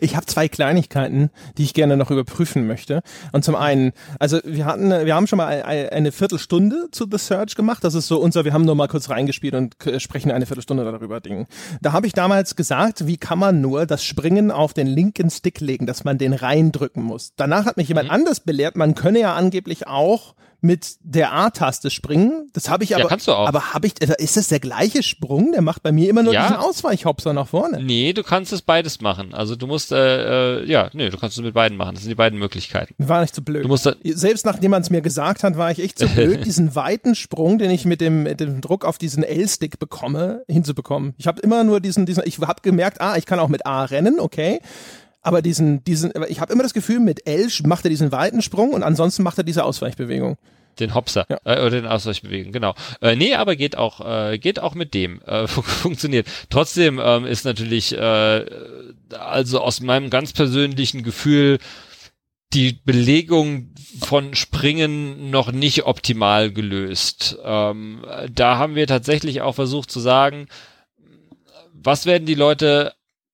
[SPEAKER 1] Ich habe zwei Kleinigkeiten, die ich gerne noch überprüfen möchte. Und zum einen, also wir hatten, wir haben schon mal eine Viertelstunde zu The Search gemacht. Das ist so unser, wir haben nur mal kurz reingespielt und sprechen eine Viertelstunde darüber Ding. Da habe ich damals gesagt, wie kann man nur das Springen auf den linken Stick legen, dass man den reindrücken muss. Danach hat mich jemand mhm. anders belehrt, man könne ja angeblich auch mit der A-Taste springen. Das habe ich aber. Ja,
[SPEAKER 3] kannst du auch.
[SPEAKER 1] Aber habe ich, ist das der gleiche Sprung? Der macht bei mir immer nur ja. diesen Ausweichhopser nach vorne.
[SPEAKER 3] Nee, du kannst es beides machen. Also du musst, äh, äh, ja, nee, du kannst es mit beiden machen. Das sind die beiden Möglichkeiten.
[SPEAKER 1] War nicht zu blöd.
[SPEAKER 3] Du musst
[SPEAKER 1] Selbst nachdem man es mir gesagt hat, war ich echt zu (laughs) blöd, diesen weiten Sprung, den ich mit dem, mit dem Druck auf diesen L-Stick bekomme, hinzubekommen. Ich habe immer nur diesen, diesen, ich habe gemerkt, ah, ich kann auch mit A rennen, okay. Aber diesen, diesen, ich habe immer das Gefühl, mit L macht er diesen weiten Sprung und ansonsten macht er diese Ausweichbewegung.
[SPEAKER 3] Den Hopser ja. äh, oder den Ausweichbewegung, genau. Äh, nee, aber geht auch, äh, geht auch mit dem. Äh, (laughs) funktioniert. Trotzdem ähm, ist natürlich, äh, also aus meinem ganz persönlichen Gefühl, die Belegung von Springen noch nicht optimal gelöst. Ähm, da haben wir tatsächlich auch versucht zu sagen, was werden die Leute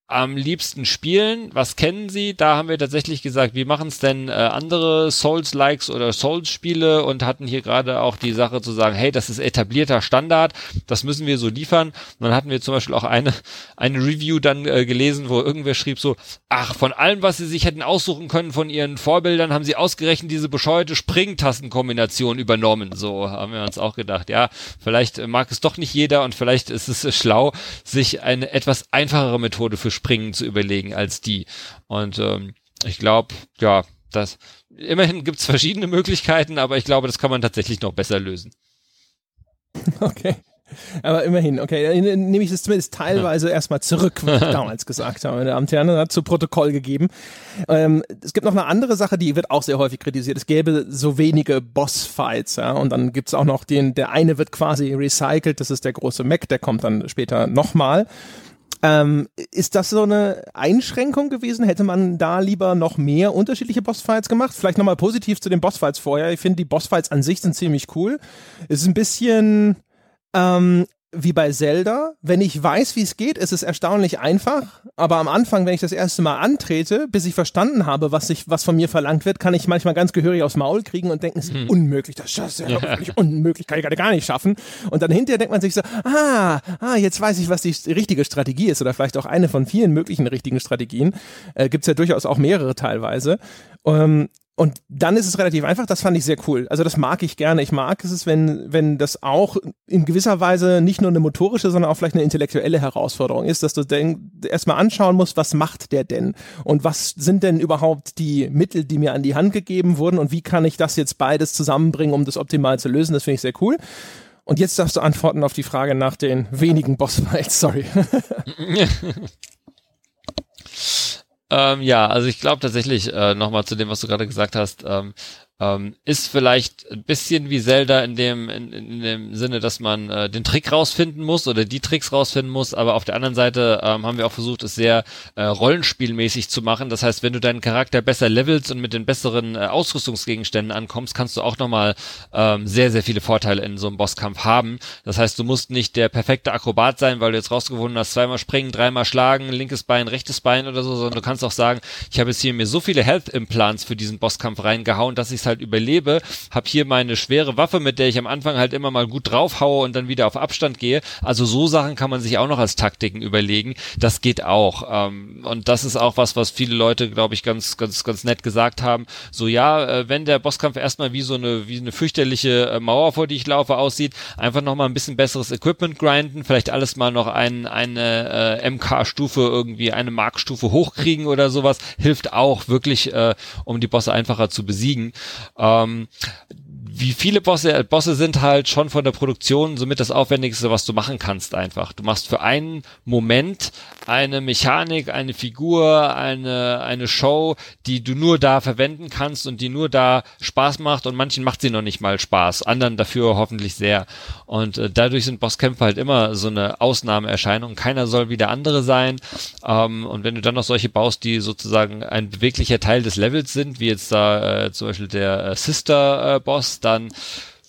[SPEAKER 3] am liebsten spielen? Was kennen Sie? Da haben wir tatsächlich gesagt, wie machen es denn äh, andere Souls-Likes oder Souls-Spiele und hatten hier gerade auch die Sache zu sagen, hey, das ist etablierter Standard, das müssen wir so liefern. Und dann hatten wir zum Beispiel auch eine, eine Review dann äh, gelesen, wo irgendwer schrieb so, ach, von allem, was Sie sich hätten aussuchen können von Ihren Vorbildern, haben Sie ausgerechnet diese bescheuerte Springtastenkombination übernommen. So haben wir uns auch gedacht, ja, vielleicht mag es doch nicht jeder und vielleicht ist es schlau, sich eine etwas einfachere Methode für Springen zu überlegen als die. Und ähm, ich glaube, ja, das immerhin gibt es verschiedene Möglichkeiten, aber ich glaube, das kann man tatsächlich noch besser lösen. (laughs)
[SPEAKER 1] Okay. Aber immerhin, okay, dann nehme ich das zumindest teilweise erstmal zurück, was ich (laughs) damals gesagt habe. Der Amterne hat zu Protokoll gegeben. Ähm, es gibt noch eine andere Sache, die wird auch sehr häufig kritisiert. Es gäbe so wenige Bossfights, ja, und dann gibt's auch noch den, der eine wird quasi recycelt, das ist der große Mac, der kommt dann später nochmal. Ähm, ist das so eine Einschränkung gewesen? Hätte man da lieber noch mehr unterschiedliche Bossfights gemacht? Vielleicht nochmal positiv zu den Bossfights vorher. Ich finde, die Bossfights an sich sind ziemlich cool. Es ist ein bisschen ähm, wie bei Zelda. Wenn ich weiß, wie es geht, ist es erstaunlich einfach. Aber am Anfang, wenn ich das erste Mal antrete, bis ich verstanden habe, was ich, was von mir verlangt wird, kann ich manchmal ganz gehörig aufs Maul kriegen und denken, es ist hm. unmöglich, das ist ja, ja. unmöglich, kann ich gerade gar nicht schaffen. Und dann hinterher denkt man sich so, ah, ah, jetzt weiß ich, was die richtige Strategie ist oder vielleicht auch eine von vielen möglichen richtigen Strategien. Äh, Gibt ja durchaus auch mehrere teilweise. Ähm, und dann ist es relativ einfach, das fand ich sehr cool. Also das mag ich gerne. Ich mag es, wenn, wenn das auch in gewisser Weise nicht nur eine motorische, sondern auch vielleicht eine intellektuelle Herausforderung ist, dass du erstmal anschauen musst, was macht der denn? Und was sind denn überhaupt die Mittel, die mir an die Hand gegeben wurden? Und wie kann ich das jetzt beides zusammenbringen, um das optimal zu lösen? Das finde ich sehr cool. Und jetzt darfst du antworten auf die Frage nach den wenigen Bossfights. Sorry. (laughs) (laughs)
[SPEAKER 3] Ähm, ja, also ich glaube tatsächlich, äh, nochmal zu dem, was du gerade gesagt hast, ähm, ähm, ist vielleicht ein bisschen wie Zelda in dem, in, in dem Sinne, dass man äh, den Trick rausfinden muss oder die Tricks rausfinden muss, aber auf der anderen Seite ähm, haben wir auch versucht, es sehr äh, rollenspielmäßig zu machen. Das heißt, wenn du deinen Charakter besser levelst und mit den besseren äh, Ausrüstungsgegenständen ankommst, kannst du auch nochmal ähm, sehr, sehr viele Vorteile in so einem Bosskampf haben. Das heißt, du musst nicht der perfekte Akrobat sein, weil du jetzt rausgefunden hast, zweimal springen, dreimal schlagen, linkes Bein, rechtes Bein oder so, sondern du kannst auch sagen, ich habe jetzt hier mir so viele Health Implants für diesen Bosskampf reingehauen, dass ich halt überlebe, habe hier meine schwere Waffe, mit der ich am Anfang halt immer mal gut draufhaue und dann wieder auf Abstand gehe. Also so Sachen kann man sich auch noch als Taktiken überlegen. Das geht auch. Ähm, und das ist auch was, was viele Leute, glaube ich, ganz, ganz, ganz nett gesagt haben. So ja, äh, wenn der Bosskampf erstmal wie so eine, wie eine fürchterliche äh, Mauer, vor die ich laufe, aussieht, einfach nochmal ein bisschen besseres Equipment grinden, vielleicht alles mal noch ein, eine äh, MK-Stufe irgendwie, eine Markstufe hochkriegen oder sowas, hilft auch wirklich, äh, um die Bosse einfacher zu besiegen. Ähm, wie viele Bosse, Bosse sind halt schon von der Produktion somit das Aufwendigste, was du machen kannst einfach. Du machst für einen Moment eine Mechanik, eine Figur, eine, eine Show, die du nur da verwenden kannst und die nur da Spaß macht und manchen macht sie noch nicht mal Spaß, anderen dafür hoffentlich sehr. Und äh, dadurch sind Bosskämpfe halt immer so eine Ausnahmeerscheinung. Keiner soll wie der andere sein. Ähm, und wenn du dann noch solche baust, die sozusagen ein beweglicher Teil des Levels sind, wie jetzt da äh, zum Beispiel der äh, Sister-Boss, dann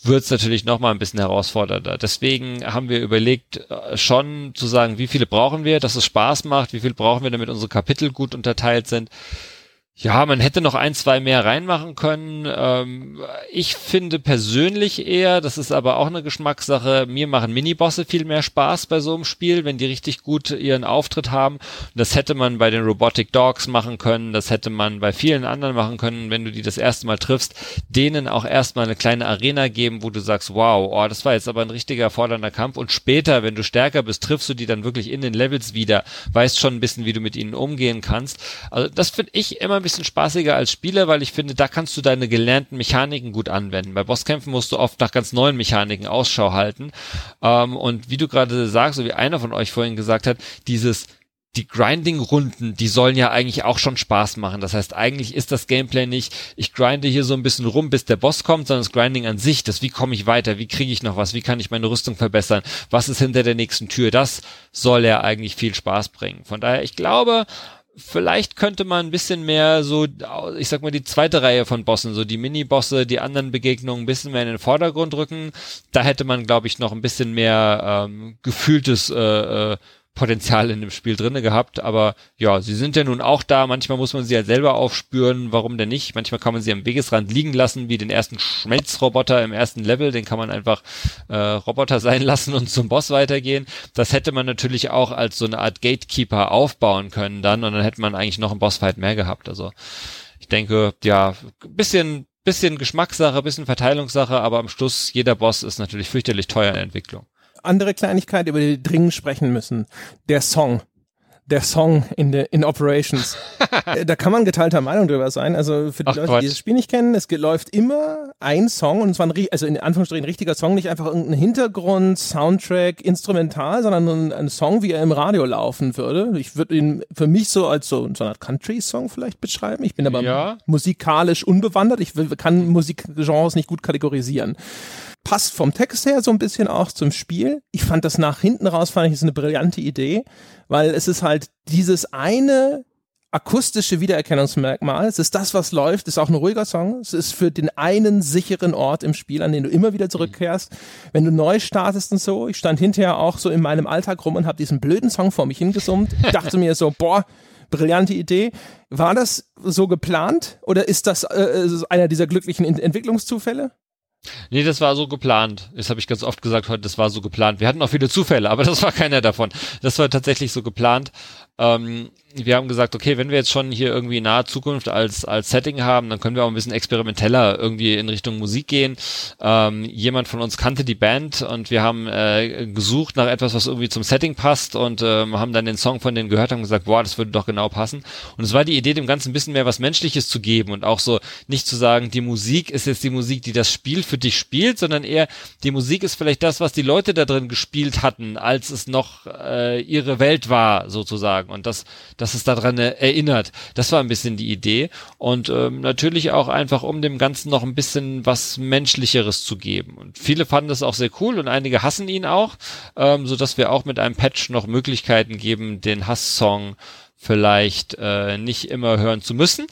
[SPEAKER 3] wird es natürlich nochmal ein bisschen herausfordernder. Deswegen haben wir überlegt, äh, schon zu sagen, wie viele brauchen wir, dass es Spaß macht, wie viel brauchen wir, damit unsere Kapitel gut unterteilt sind. Ja, man hätte noch ein, zwei mehr reinmachen können. Ähm, ich finde persönlich eher, das ist aber auch eine Geschmackssache, mir machen Minibosse viel mehr Spaß bei so einem Spiel, wenn die richtig gut ihren Auftritt haben. Das hätte man bei den Robotic Dogs machen können, das hätte man bei vielen anderen machen können, wenn du die das erste Mal triffst, denen auch erstmal eine kleine Arena geben, wo du sagst, wow, oh, das war jetzt aber ein richtiger fordernder Kampf und später, wenn du stärker bist, triffst du die dann wirklich in den Levels wieder, weißt schon ein bisschen, wie du mit ihnen umgehen kannst. Also das finde ich immer bisschen spaßiger als Spieler, weil ich finde, da kannst du deine gelernten Mechaniken gut anwenden. Bei Bosskämpfen musst du oft nach ganz neuen Mechaniken Ausschau halten. Ähm, und wie du gerade sagst, so wie einer von euch vorhin gesagt hat, dieses die Grinding-Runden, die sollen ja eigentlich auch schon Spaß machen. Das heißt, eigentlich ist das Gameplay nicht, ich grinde hier so ein bisschen rum, bis der Boss kommt, sondern das Grinding an sich, das wie komme ich weiter, wie kriege ich noch was, wie kann ich meine Rüstung verbessern, was ist hinter der nächsten Tür, das soll ja eigentlich viel Spaß bringen. Von daher, ich glaube, vielleicht könnte man ein bisschen mehr so, ich sag mal, die zweite Reihe von Bossen, so die Mini-Bosse, die anderen Begegnungen ein bisschen mehr in den Vordergrund rücken. Da hätte man, glaube ich, noch ein bisschen mehr ähm, gefühltes äh, äh, Potenzial in dem Spiel drinne gehabt, aber ja, sie sind ja nun auch da. Manchmal muss man sie ja halt selber aufspüren, warum denn nicht? Manchmal kann man sie am Wegesrand liegen lassen, wie den ersten Schmelzroboter im ersten Level, den kann man einfach äh, Roboter (laughs) sein lassen und zum Boss weitergehen. Das hätte man natürlich auch als so eine Art Gatekeeper aufbauen können dann und dann hätte man eigentlich noch einen Bossfight mehr gehabt. Also ich denke, ja, bisschen bisschen Geschmackssache, bisschen Verteilungssache, aber am Schluss jeder Boss ist natürlich fürchterlich teuer in der Entwicklung
[SPEAKER 1] andere Kleinigkeit, über die wir dringend sprechen müssen. Der Song. Der Song in, the, in Operations. (laughs) Äh, da kann man geteilter Meinung drüber sein. Also für die Ach, Leute, Quatsch. die das Spiel nicht kennen, es läuft immer ein Song und zwar ein, also in Anführungsstrichen ein richtiger Song, nicht einfach irgendein Hintergrund, Soundtrack, Instrumental, sondern ein, ein Song, wie er im Radio laufen würde. Ich würde ihn für mich so als so, so eine Art Country-Song vielleicht beschreiben. Ich bin aber ja. musikalisch unbewandert. Ich kann Musikgenres nicht gut kategorisieren passt vom Text her so ein bisschen auch zum Spiel. Ich fand das nach hinten raus, fand ich, ist eine brillante Idee, weil es ist halt dieses eine akustische Wiedererkennungsmerkmal. Es ist das, was läuft. Ist auch ein ruhiger Song. Es ist für den einen sicheren Ort im Spiel, an den du immer wieder zurückkehrst. Wenn du neu startest und so. Ich stand hinterher auch so in meinem Alltag rum und habe diesen blöden Song vor mich hingesummt. Ich dachte mir so, boah, brillante Idee. War das so geplant oder ist das äh, einer dieser glücklichen Entwicklungszufälle?
[SPEAKER 3] Nee, das war so geplant. Das habe ich ganz oft gesagt heute, das war so geplant. Wir hatten auch viele Zufälle, aber das war keiner davon. Das war tatsächlich so geplant. Ähm, wir haben gesagt, okay, wenn wir jetzt schon hier irgendwie nahe Zukunft als, als Setting haben, dann können wir auch ein bisschen experimenteller irgendwie in Richtung Musik gehen. Ähm, jemand von uns kannte die Band und wir haben äh, gesucht nach etwas, was irgendwie zum Setting passt und ähm, haben dann den Song von denen gehört und gesagt, boah, das würde doch genau passen. Und es war die Idee, dem Ganzen ein bisschen mehr was Menschliches zu geben und auch so nicht zu sagen, die Musik ist jetzt die Musik, die das Spiel für dich spielt, sondern eher die Musik ist vielleicht das, was die Leute da drin gespielt hatten, als es noch äh, ihre Welt war, sozusagen. Und das, das dass es daran erinnert. Das war ein bisschen die Idee und ähm, natürlich auch einfach, um dem Ganzen noch ein bisschen was Menschlicheres zu geben. Und viele fanden das auch sehr cool und einige hassen ihn auch, ähm, so dass wir auch mit einem Patch noch Möglichkeiten geben, den Hasssong vielleicht äh, nicht immer hören zu müssen.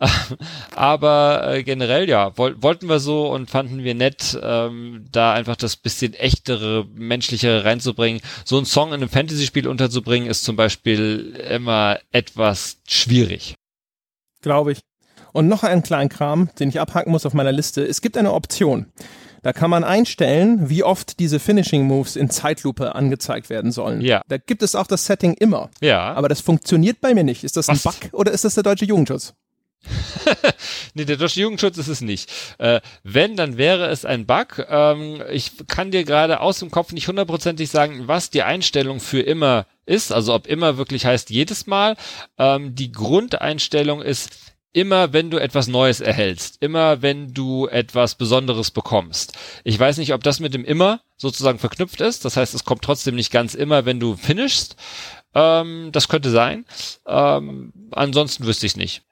[SPEAKER 3] (laughs) Aber äh, generell ja, woll wollten wir so und fanden wir nett, ähm, da einfach das bisschen echtere, menschlichere reinzubringen. So ein Song in einem Fantasy-Spiel unterzubringen, ist zum Beispiel immer etwas schwierig.
[SPEAKER 1] Glaube ich. Und noch einen kleinen Kram, den ich abhaken muss auf meiner Liste. Es gibt eine Option. Da kann man einstellen, wie oft diese Finishing Moves in Zeitlupe angezeigt werden sollen. Ja. Da gibt es auch das Setting immer. Ja. Aber das funktioniert bei mir nicht. Ist das Was? ein Bug oder ist das der deutsche Jugendschutz? (laughs)
[SPEAKER 3] nee, der deutsche Jugendschutz ist es nicht. Äh, wenn, dann wäre es ein Bug. Ähm, ich kann dir gerade aus dem Kopf nicht hundertprozentig sagen, was die Einstellung für immer ist. Also ob immer wirklich heißt jedes Mal. Ähm, die Grundeinstellung ist, immer wenn du etwas Neues erhältst, immer wenn du etwas Besonderes bekommst. Ich weiß nicht, ob das mit dem immer sozusagen verknüpft ist. Das heißt, es kommt trotzdem nicht ganz immer, wenn du finishst. Ähm, das könnte sein. Ähm, ansonsten wüsste ich nicht.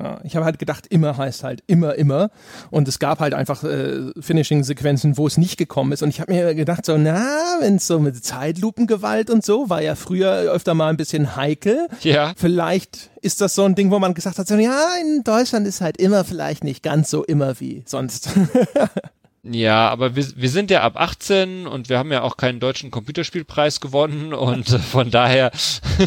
[SPEAKER 1] Ja, ich habe halt gedacht, immer heißt halt immer, immer. Und es gab halt einfach äh, Finishing-Sequenzen, wo es nicht gekommen ist. Und ich habe mir gedacht, so, na, wenn es so mit Zeitlupengewalt und so, war ja früher öfter mal ein bisschen heikel. Ja. Vielleicht ist das so ein Ding, wo man gesagt hat, so, ja, in Deutschland ist halt immer vielleicht nicht ganz so immer wie sonst. (laughs)
[SPEAKER 3] Ja, aber wir, wir sind ja ab 18 und wir haben ja auch keinen deutschen Computerspielpreis gewonnen (laughs) und von daher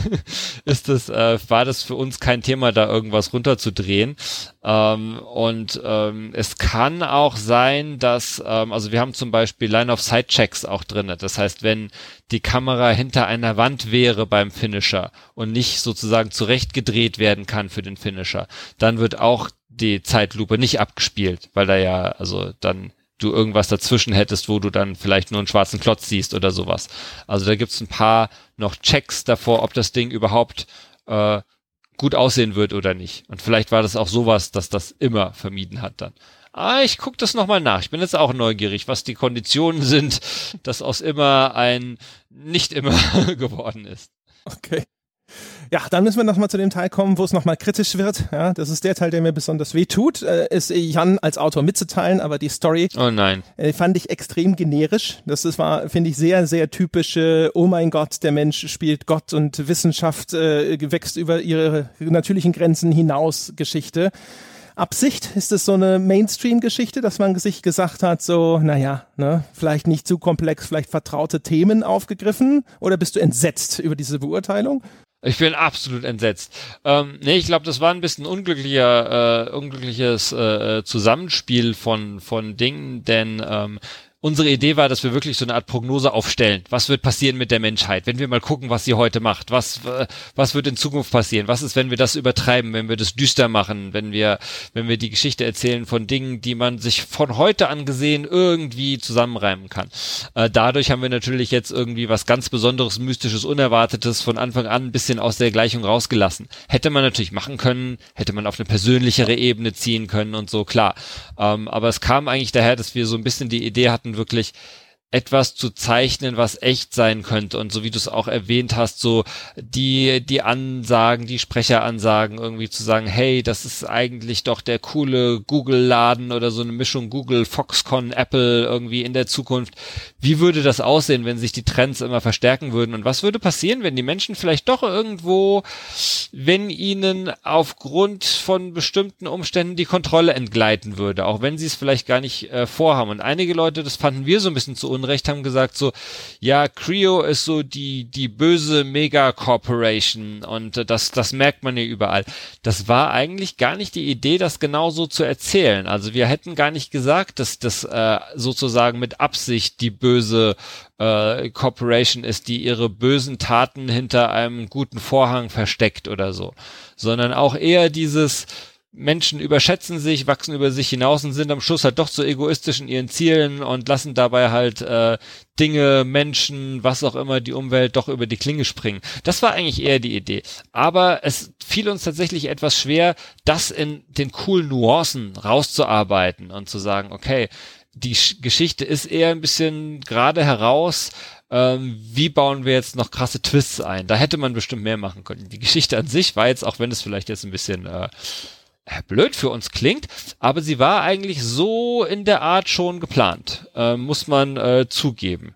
[SPEAKER 3] (laughs) ist das, äh, war das für uns kein Thema, da irgendwas runterzudrehen. Ähm, und ähm, es kann auch sein, dass, ähm, also wir haben zum Beispiel Line-of-Sight-Checks auch drinne. Das heißt, wenn die Kamera hinter einer Wand wäre beim Finisher und nicht sozusagen zurechtgedreht werden kann für den Finisher, dann wird auch die Zeitlupe nicht abgespielt, weil da ja, also dann du irgendwas dazwischen hättest, wo du dann vielleicht nur einen schwarzen Klotz siehst oder sowas. Also da gibt's ein paar noch Checks davor, ob das Ding überhaupt äh, gut aussehen wird oder nicht. Und vielleicht war das auch sowas, dass das immer vermieden hat dann. Ah, ich guck das nochmal nach. Ich bin jetzt auch neugierig, was die Konditionen sind, dass aus immer ein nicht immer (laughs) geworden ist.
[SPEAKER 1] Okay. Ja, dann müssen wir nochmal zu dem Teil kommen, wo es nochmal kritisch wird. Ja, das ist der Teil, der mir besonders weh tut, äh, ist Jan als Autor mitzuteilen, aber die Story
[SPEAKER 3] oh nein.
[SPEAKER 1] Äh, fand ich extrem generisch. Das ist, war, finde ich, sehr, sehr typische, oh mein Gott, der Mensch spielt Gott und Wissenschaft äh, wächst über ihre natürlichen Grenzen hinaus Geschichte. Absicht? Ist es so eine Mainstream-Geschichte, dass man sich gesagt hat, so, naja, ne, vielleicht nicht zu komplex, vielleicht vertraute Themen aufgegriffen? Oder bist du entsetzt über diese Beurteilung?
[SPEAKER 3] Ich bin absolut entsetzt. Ähm, nee, ich glaube, das war ein bisschen unglücklicher, äh, unglückliches äh, Zusammenspiel von, von Dingen, denn ähm, unsere Idee war, dass wir wirklich so eine Art Prognose aufstellen. Was wird passieren mit der Menschheit, wenn wir mal gucken, was sie heute macht? Was, was wird in Zukunft passieren? Was ist, wenn wir das übertreiben, wenn wir das düster machen, wenn wir, wenn wir die Geschichte erzählen von Dingen, die man sich von heute an gesehen irgendwie zusammenreimen kann? Äh, dadurch haben wir natürlich jetzt irgendwie was ganz Besonderes, Mystisches, Unerwartetes von Anfang an ein bisschen aus der Gleichung rausgelassen. Hätte man natürlich machen können, hätte man auf eine persönlichere Ebene ziehen können und so, klar. Ähm, aber es kam eigentlich daher, dass wir so ein bisschen die Idee hatten, wirklich etwas zu zeichnen, was echt sein könnte. Und so wie du es auch erwähnt hast, so die, die Ansagen, die Sprecheransagen irgendwie zu sagen, hey, das ist eigentlich doch der coole Google-Laden oder so eine Mischung Google, Foxconn, Apple irgendwie in der Zukunft. Wie würde das aussehen, wenn sich die Trends immer verstärken würden? Und was würde passieren, wenn die Menschen vielleicht doch irgendwo, wenn ihnen aufgrund von bestimmten Umständen die Kontrolle entgleiten würde, auch wenn sie es vielleicht gar nicht äh, vorhaben. Und einige Leute, das fanden wir so ein bisschen zu Unrecht, haben gesagt so, ja, Creo ist so die, die böse Mega-Corporation und äh, das, das merkt man ja überall. Das war eigentlich gar nicht die Idee, das genauso zu erzählen. Also wir hätten gar nicht gesagt, dass das äh, sozusagen mit Absicht die böse äh, Corporation ist, die ihre bösen Taten hinter einem guten Vorhang versteckt oder so, sondern auch eher dieses, Menschen überschätzen sich, wachsen über sich hinaus und sind am Schluss halt doch so egoistisch in ihren Zielen und lassen dabei halt äh, Dinge, Menschen, was auch immer, die Umwelt doch über die Klinge springen. Das war eigentlich eher die Idee. Aber es fiel uns tatsächlich etwas schwer, das in den coolen Nuancen rauszuarbeiten und zu sagen, okay, die Geschichte ist eher ein bisschen gerade heraus, ähm, wie bauen wir jetzt noch krasse Twists ein? Da hätte man bestimmt mehr machen können. Die Geschichte an sich war jetzt, auch wenn es vielleicht jetzt ein bisschen äh, blöd für uns klingt, aber sie war eigentlich so in der Art schon geplant, äh, muss man äh, zugeben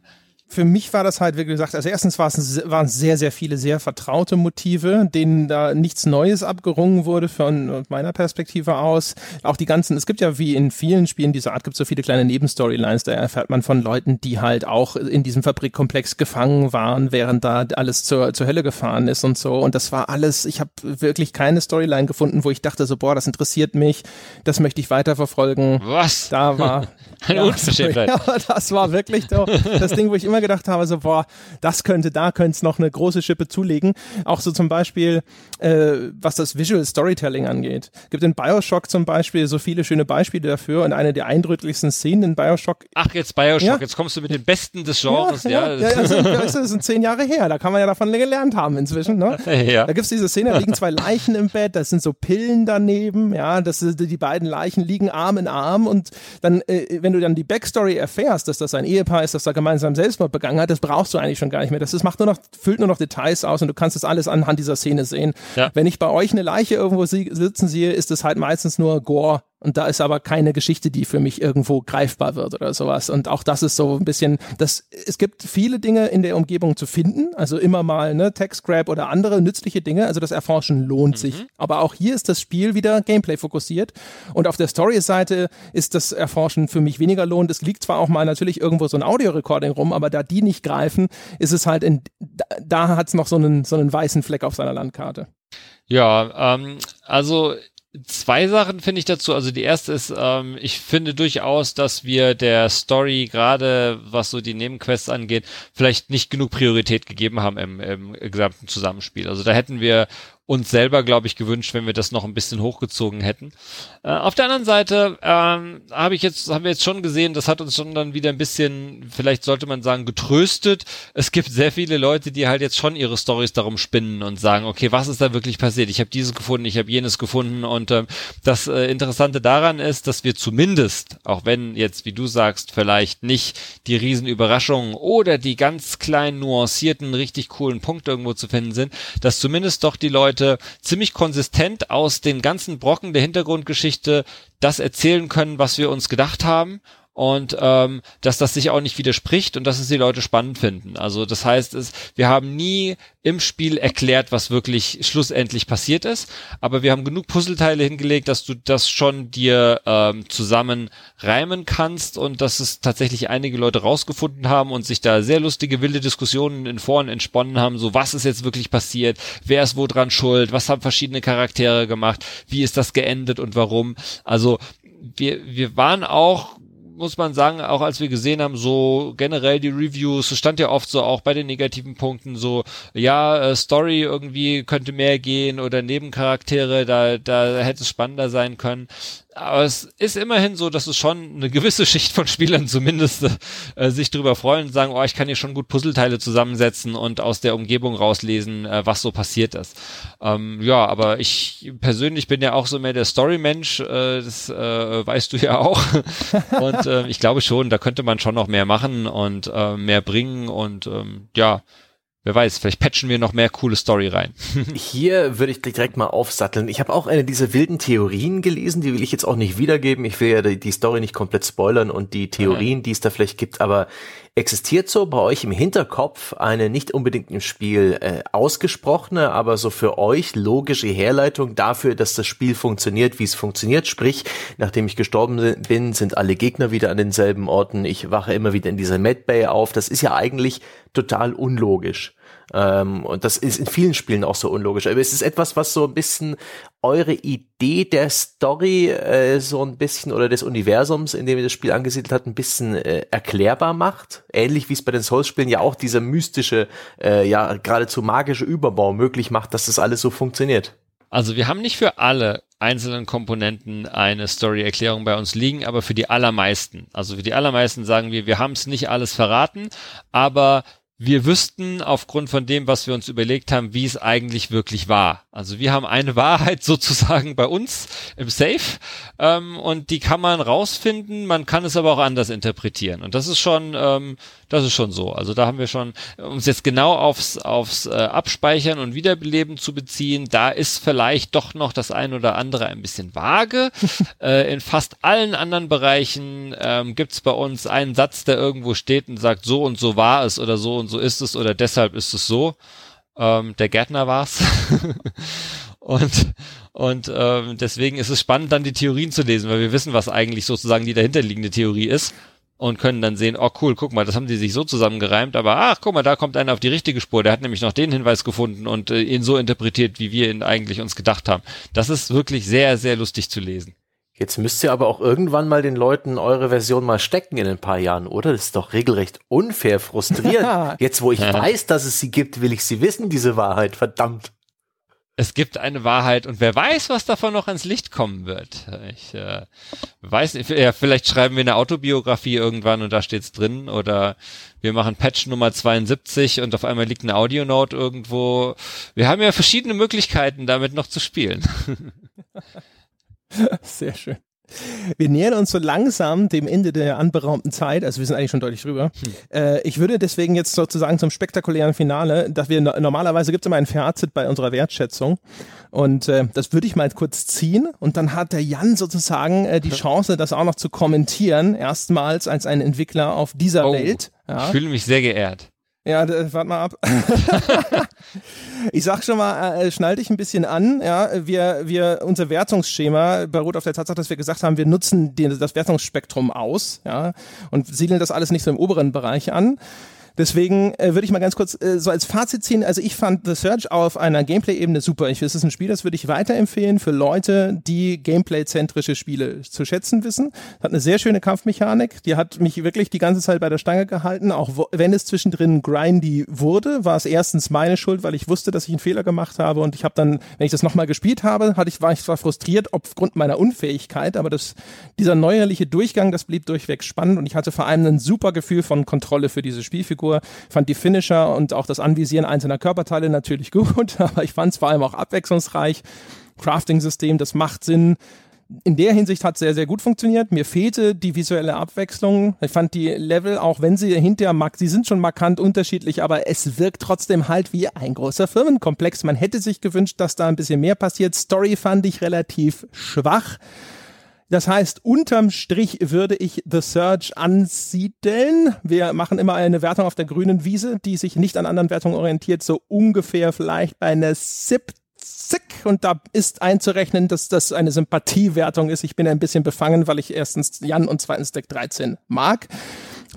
[SPEAKER 1] für mich war das halt, wie gesagt, also erstens waren es sehr, sehr viele sehr vertraute Motive, denen da nichts Neues abgerungen wurde von meiner Perspektive aus. Auch die ganzen, es gibt ja wie in vielen Spielen dieser Art, gibt es so viele kleine Nebenstorylines, da erfährt man von Leuten, die halt auch in diesem Fabrikkomplex gefangen waren, während da alles zur, zur Hölle gefahren ist und so. Und das war alles, ich habe wirklich keine Storyline gefunden, wo ich dachte so, boah, das interessiert mich, das möchte ich weiterverfolgen.
[SPEAKER 3] Was?
[SPEAKER 1] Da war... (laughs)
[SPEAKER 3] Eine ja, Unverschämtheit. (laughs)
[SPEAKER 1] Ja, das war wirklich so das Ding, wo ich immer immer gedacht habe, so, boah, das könnte, da könnte es noch eine große Schippe zulegen. Auch so zum Beispiel, äh, was das Visual Storytelling angeht. Gibt in Bioshock zum Beispiel so viele schöne Beispiele dafür und eine der eindrücklichsten Szenen in Bioshock.
[SPEAKER 3] Ach, jetzt Bioshock, ja? jetzt kommst du mit den Besten des Genres, ja.
[SPEAKER 1] Ja, ja, ja also, das sind (laughs) zehn Jahre her, da kann man ja davon gelernt haben inzwischen, ne? (laughs) Ja. Da gibt's diese Szene, da liegen zwei Leichen im Bett, da sind so Pillen daneben, ja, das, die beiden Leichen liegen Arm in Arm und dann, äh, wenn du dann die Backstory erfährst, dass das ein Ehepaar ist, das da gemeinsam Selbstmord Selbstmord begangen hat, das brauchst du eigentlich schon gar nicht mehr. Das ist, macht nur noch, füllt nur noch Details aus und du kannst das alles anhand dieser Szene sehen. Ja. Wenn ich bei euch eine Leiche irgendwo sitzen sehe, ist es halt meistens nur Gore und da ist aber keine Geschichte, die für mich irgendwo greifbar wird oder sowas. Und auch das ist so ein bisschen, das, es gibt viele Dinge in der Umgebung zu finden. Also immer mal, ne, Text Grab oder andere nützliche Dinge. Also das Erforschen lohnt mhm. sich. Aber auch hier ist das Spiel wieder Gameplay fokussiert. Und auf der Story-Seite ist das Erforschen für mich weniger lohnt. Es liegt zwar auch mal natürlich irgendwo so ein Audio-Recording rum, aber da die nicht greifen, ist es halt in, da, da hat es noch so einen, so einen weißen Fleck auf seiner Landkarte.
[SPEAKER 3] Ja, ähm, also Zwei Sachen finde ich dazu. Also die erste ist, ähm, ich finde durchaus, dass wir der Story gerade, was so die Nebenquests angeht, vielleicht nicht genug Priorität gegeben haben im, im gesamten Zusammenspiel. Also da hätten wir uns selber, glaube ich, gewünscht, wenn wir das noch ein bisschen hochgezogen hätten. Äh, auf der anderen Seite ähm, habe ich jetzt, haben wir jetzt schon gesehen, das hat uns schon dann wieder ein bisschen, vielleicht sollte man sagen, getröstet. Es gibt sehr viele Leute, die halt jetzt schon ihre Stories darum spinnen und sagen, okay, was ist da wirklich passiert? Ich habe dieses gefunden, ich habe jenes gefunden und ähm, das äh, Interessante daran ist, dass wir zumindest, auch wenn jetzt, wie du sagst, vielleicht nicht die Riesenüberraschungen oder die ganz kleinen nuancierten, richtig coolen Punkte irgendwo zu finden sind, dass zumindest doch die Leute Leute ziemlich konsistent aus den ganzen Brocken der Hintergrundgeschichte das erzählen können, was wir uns gedacht haben und ähm, dass das sich auch nicht widerspricht und dass es die Leute spannend finden. Also das heißt, es, wir haben nie im Spiel erklärt, was wirklich schlussendlich passiert ist, aber wir haben genug Puzzleteile hingelegt, dass du das schon dir ähm, zusammen reimen kannst und dass es tatsächlich einige Leute rausgefunden haben und sich da sehr lustige wilde Diskussionen in Foren entsponnen haben, so was ist jetzt wirklich passiert, wer ist wo dran schuld, was haben verschiedene Charaktere gemacht, wie ist das geendet und warum. Also wir, wir waren auch muss man sagen, auch als wir gesehen haben, so generell die Reviews, stand ja oft so auch bei den negativen Punkten so, ja, äh, Story irgendwie könnte mehr gehen oder Nebencharaktere, da, da hätte es spannender sein können aber es ist immerhin so, dass es schon eine gewisse Schicht von Spielern zumindest äh, sich darüber freuen und sagen, oh, ich kann hier schon gut Puzzleteile zusammensetzen und aus der Umgebung rauslesen, äh, was so passiert ist. Ähm, ja, aber ich persönlich bin ja auch so mehr der Story-Mensch, äh, das äh, weißt du ja auch. (laughs) und äh, ich glaube schon, da könnte man schon noch mehr machen und äh, mehr bringen und ähm, ja, Wer weiß, vielleicht patchen wir noch mehr coole Story rein. (laughs)
[SPEAKER 2] Hier würde ich direkt mal aufsatteln. Ich habe auch eine dieser wilden Theorien gelesen, die will ich jetzt auch nicht wiedergeben. Ich will ja die, die Story nicht komplett spoilern und die Theorien, die es da vielleicht gibt, aber existiert so bei euch im Hinterkopf eine nicht unbedingt im Spiel äh, ausgesprochene, aber so für euch logische Herleitung dafür, dass das Spiel funktioniert, wie es funktioniert? Sprich, nachdem ich gestorben bin, sind alle Gegner wieder an denselben Orten. Ich wache immer wieder in dieser Medbay auf. Das ist ja eigentlich total unlogisch. Ähm, und das ist in vielen Spielen auch so unlogisch. Aber es ist etwas, was so ein bisschen eure Idee der Story äh, so ein bisschen oder des Universums, in dem ihr das Spiel angesiedelt hat, ein bisschen äh, erklärbar macht. Ähnlich wie es bei den Souls-Spielen ja auch dieser mystische, äh, ja geradezu magische Überbau möglich macht, dass das alles so funktioniert.
[SPEAKER 3] Also wir haben nicht für alle einzelnen Komponenten eine Story-Erklärung bei uns liegen, aber für die allermeisten. Also für die allermeisten sagen wir, wir haben es nicht alles verraten, aber wir wüssten aufgrund von dem, was wir uns überlegt haben, wie es eigentlich wirklich war. Also wir haben eine (laughs) Wahrheit sozusagen bei uns im Safe ähm, und die kann man rausfinden, man kann es aber auch anders interpretieren. Und das ist schon, ähm, das ist schon so. Also da haben wir schon, uns jetzt genau aufs, aufs äh, Abspeichern und Wiederbeleben zu beziehen, da ist vielleicht doch noch das ein oder andere ein bisschen vage. (laughs) äh, in fast allen anderen Bereichen ähm, gibt es bei uns einen Satz, der irgendwo steht und sagt, so und so war es oder so und so ist es oder deshalb ist es so. Ähm, der Gärtner war's. (laughs) und und ähm, deswegen ist es spannend, dann die Theorien zu lesen, weil wir wissen, was eigentlich sozusagen die dahinterliegende Theorie ist und können dann sehen, oh cool, guck mal, das haben die sich so zusammengereimt, aber ach, guck mal, da kommt einer auf die richtige Spur, der hat nämlich noch den Hinweis gefunden und äh, ihn so interpretiert, wie wir ihn eigentlich uns gedacht haben. Das ist wirklich sehr, sehr lustig zu lesen.
[SPEAKER 2] Jetzt müsst ihr aber auch irgendwann mal den Leuten eure Version mal stecken in ein paar Jahren, oder? Das ist doch regelrecht unfair frustrierend. (laughs) Jetzt, wo ich weiß, dass es sie gibt, will ich sie wissen, diese Wahrheit, verdammt.
[SPEAKER 3] Es gibt eine Wahrheit und wer weiß, was davon noch ans Licht kommen wird. Ich äh, weiß nicht, ja, vielleicht schreiben wir eine Autobiografie irgendwann und da steht's drin oder wir machen Patch Nummer 72 und auf einmal liegt eine Audionote irgendwo. Wir haben ja verschiedene Möglichkeiten, damit noch zu spielen. (laughs)
[SPEAKER 1] Sehr schön. Wir nähern uns so langsam dem Ende der anberaumten Zeit, also wir sind eigentlich schon deutlich drüber. Hm. Äh, ich würde deswegen jetzt sozusagen zum spektakulären Finale, dass wir normalerweise gibt es immer ein Fazit bei unserer Wertschätzung und äh, das würde ich mal kurz ziehen und dann hat der Jan sozusagen äh, die Chance, das auch noch zu kommentieren, erstmals als ein Entwickler auf dieser oh, Welt.
[SPEAKER 3] Ja. Ich fühle mich sehr geehrt.
[SPEAKER 1] Ja, warte mal ab. (laughs) ich sag schon mal, äh, schnall dich ein bisschen an. Ja, wir, wir, unser Wertungsschema beruht auf der Tatsache, dass wir gesagt haben, wir nutzen den, das Wertungsspektrum aus, ja, und siedeln das alles nicht so im oberen Bereich an. Deswegen äh, würde ich mal ganz kurz äh, so als Fazit ziehen. Also ich fand The Search auf einer Gameplay-Ebene super. Ich, es ist ein Spiel, das würde ich weiterempfehlen für Leute, die Gameplay-zentrische Spiele zu schätzen wissen. Hat eine sehr schöne Kampfmechanik. Die hat mich wirklich die ganze Zeit bei der Stange gehalten. Auch wenn es zwischendrin grindy wurde, war es erstens meine Schuld, weil ich wusste, dass ich einen Fehler gemacht habe. Und ich habe dann, wenn ich das nochmal gespielt habe, hatte ich, war ich zwar frustriert aufgrund meiner Unfähigkeit, aber das, dieser neuerliche Durchgang, das blieb durchweg spannend. Und ich hatte vor allem ein super Gefühl von Kontrolle für diese Spielfigur Figur. Fand die Finisher und auch das Anvisieren einzelner Körperteile natürlich (laughs) gut, aber ich fand es vor allem auch abwechslungsreich. Crafting-System, das macht Sinn in der Hinsicht hat sehr, sehr gut funktioniert. Mir fehlte die visuelle Abwechslung. Ich fand die Level, auch wenn sie hinterher mag, sie sind schon markant unterschiedlich, aber es wirkt trotzdem halt wie ein großer Firmenkomplex. Man hätte sich gewünscht, dass da ein bisschen mehr passiert. Story fand ich relativ schwach Das heißt, unterm Strich würde ich The Search ansiedeln. Wir machen immer eine Wertung auf der grünen Wiese, die sich nicht an anderen Wertungen orientiert, so ungefähr vielleicht bei einer 70 und da ist einzurechnen, dass das eine Sympathiewertung ist. Ich bin ein bisschen befangen, weil ich erstens Jan und zweitens Deck 13 mag.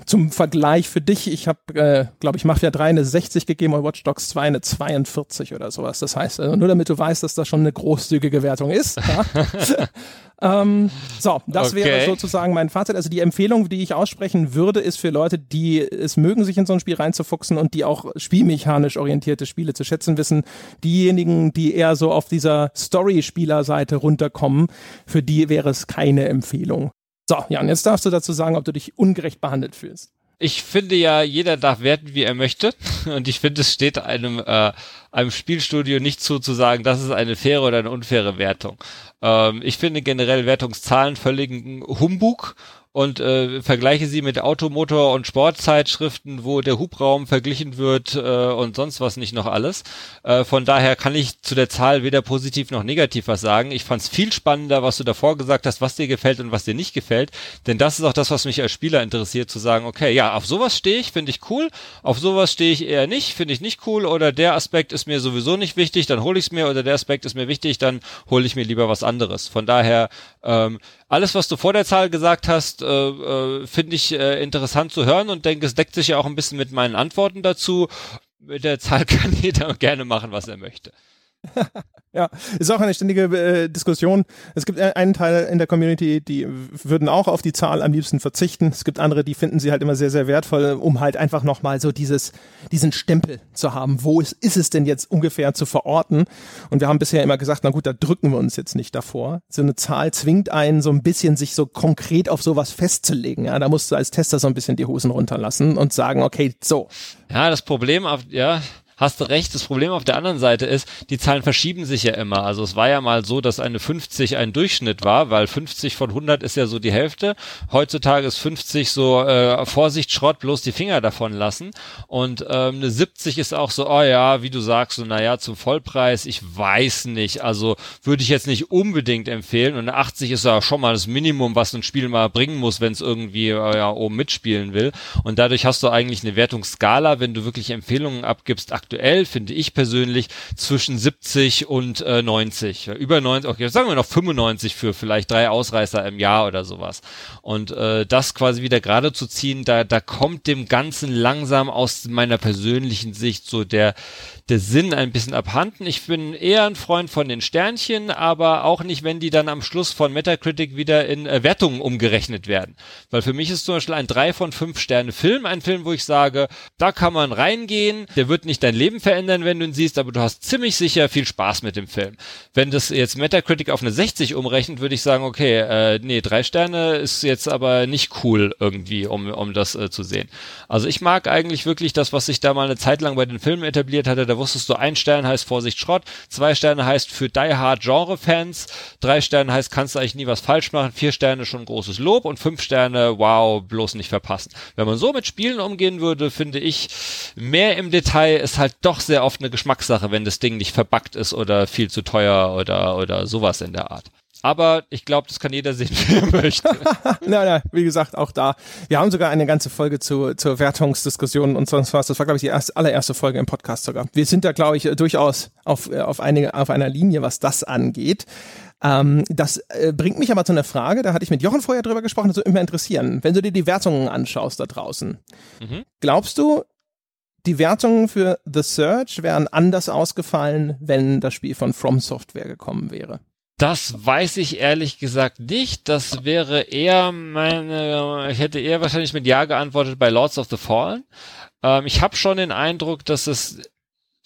[SPEAKER 1] Zum Vergleich für dich, ich habe, äh, glaube ich, Mafia 3 eine 60 gegeben und Watch Dogs 2 eine 42 oder sowas. Das heißt, also nur damit du weißt, dass das schon eine großzügige Wertung ist. Ja? (laughs) ähm, so, das okay. wäre sozusagen mein Fazit. Also die Empfehlung, die ich aussprechen würde, ist für Leute, die es mögen, sich in so ein Spiel reinzufuchsen und die auch spielmechanisch orientierte Spiele zu schätzen wissen. Diejenigen, die eher so auf dieser Story-Spieler-Seite runterkommen, für die wäre es keine Empfehlung. So, Jan, jetzt darfst du dazu sagen, ob du dich ungerecht behandelt fühlst.
[SPEAKER 3] Ich finde ja, jeder darf werten, wie er möchte. (laughs) Und ich finde, es steht einem, äh, einem Spielstudio nicht zu, zu sagen, das ist eine faire oder eine unfaire Wertung. Ähm, ich finde generell Wertungszahlen völligen Humbug und äh, vergleiche sie mit Automotor und Sportzeitschriften, wo der Hubraum verglichen wird äh, und sonst was nicht noch alles. Äh, von daher kann ich zu der Zahl weder positiv noch negativ was sagen. Ich fand es viel spannender, was du davor gesagt hast, was dir gefällt und was dir nicht gefällt. Denn das ist auch das, was mich als Spieler interessiert, zu sagen, okay, ja, auf sowas stehe ich, finde ich cool, auf sowas stehe ich eher nicht, finde ich nicht cool oder der Aspekt ist mir sowieso nicht wichtig, dann hole ich es mir oder der Aspekt ist mir wichtig, dann hole ich mir lieber was anderes. Von daher ähm, alles, was du vor der Zahl gesagt hast, äh, äh, finde ich äh, interessant zu hören und denke, es deckt sich ja auch ein bisschen mit meinen Antworten dazu. Mit der Zahl (laughs) kann jeder gerne machen, was er möchte. (laughs)
[SPEAKER 1] Ja, ist auch eine ständige äh, Diskussion. Es gibt einen Teil in der Community, die würden auch auf die Zahl am liebsten verzichten. Es gibt andere, die finden sie halt immer sehr, sehr wertvoll, um halt einfach nochmal so dieses, diesen Stempel zu haben. Wo ist, ist es denn jetzt ungefähr zu verorten? Und wir haben bisher immer gesagt, na gut, da drücken wir uns jetzt nicht davor. So eine Zahl zwingt einen so ein bisschen, sich so konkret auf sowas festzulegen. Ja, da musst du als Tester so ein bisschen die Hosen runterlassen und sagen, okay, so.
[SPEAKER 3] Ja, das Problem ja, hast du recht. Das Problem auf der anderen Seite ist, die Zahlen verschieben sich ja immer. Also es war ja mal so, dass eine 50 ein Durchschnitt war, weil 50 von 100 ist ja so die Hälfte. Heutzutage ist 50 so äh, Vorsicht, Schrott, bloß die Finger davon lassen. Und ähm, eine 70 ist auch so, oh ja, wie du sagst, so naja, zum Vollpreis, ich weiß nicht. Also würde ich jetzt nicht unbedingt empfehlen. Und eine 80 ist ja schon mal das Minimum, was ein Spiel mal bringen muss, wenn es irgendwie äh, ja, oben mitspielen will. Und dadurch hast du eigentlich eine Wertungsskala, wenn du wirklich Empfehlungen abgibst, aktuell, finde ich persönlich, zwischen 70 und äh, 90. Über 90, okay, sagen wir noch 95 für vielleicht drei Ausreißer im Jahr oder sowas. Und äh, das quasi wieder gerade zu ziehen, da, da kommt dem Ganzen langsam aus meiner persönlichen Sicht so der, der Sinn ein bisschen abhanden. Ich bin eher ein Freund von den Sternchen, aber auch nicht, wenn die dann am Schluss von Metacritic wieder in äh, Wertungen umgerechnet werden. Weil für mich ist zum Beispiel ein 3 von 5 Sterne Film ein Film, wo ich sage, da kann man reingehen, der wird nicht dein Leben verändern, wenn du ihn siehst, aber du hast ziemlich sicher viel Spaß mit dem Film. Wenn das jetzt Metacritic auf eine 60 umrechnet, würde ich sagen, okay, äh, nee, drei Sterne ist jetzt aber nicht cool irgendwie, um, um das äh, zu sehen. Also ich mag eigentlich wirklich das, was sich da mal eine Zeit lang bei den Filmen etabliert hatte, da wusstest du, ein Stern heißt Vorsicht Schrott, zwei Sterne heißt für Die Hard Genre Fans, drei Sterne heißt kannst du eigentlich nie was falsch machen, vier Sterne schon großes Lob und fünf Sterne, wow, bloß nicht verpassen. Wenn man so mit Spielen umgehen würde, finde ich, mehr im Detail ist halt doch sehr oft eine Geschmackssache, wenn das Ding nicht verbackt ist oder viel zu teuer oder, oder sowas in der Art. Aber ich glaube, das kann jeder sehen, (laughs) wie er möchte. (laughs)
[SPEAKER 1] nein, nein, wie gesagt, auch da. Wir haben sogar eine ganze Folge zu, zur Wertungsdiskussion und sonst was. Das war, glaube ich, die erste, allererste Folge im Podcast sogar. Wir sind da, glaube ich, durchaus auf, auf, eine, auf einer Linie, was das angeht. Ähm, das äh, bringt mich aber zu einer Frage, da hatte ich mit Jochen vorher drüber gesprochen, das würde mich interessieren. Wenn du dir die Wertungen anschaust da draußen, mhm. glaubst du, die Wertungen für The Search wären anders ausgefallen, wenn das Spiel von From Software gekommen wäre?
[SPEAKER 3] Das weiß ich ehrlich gesagt nicht. Das wäre eher meine, ich hätte eher wahrscheinlich mit Ja geantwortet bei Lords of the Fallen. Ähm, ich habe schon den Eindruck, dass es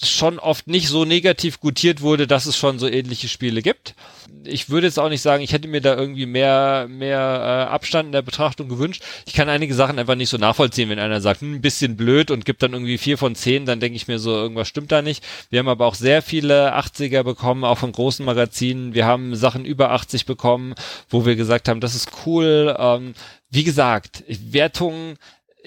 [SPEAKER 3] schon oft nicht so negativ gutiert wurde, dass es schon so ähnliche Spiele gibt. Ich würde jetzt auch nicht sagen, ich hätte mir da irgendwie mehr, mehr äh, Abstand in der Betrachtung gewünscht. Ich kann einige Sachen einfach nicht so nachvollziehen, wenn einer sagt, hm, ein bisschen blöd und gibt dann irgendwie vier von zehn, dann denke ich mir so, irgendwas stimmt da nicht. Wir haben aber auch sehr viele 80er bekommen, auch von großen Magazinen. Wir haben Sachen über 80 bekommen, wo wir gesagt haben, das ist cool. Ähm, wie gesagt, Wertungen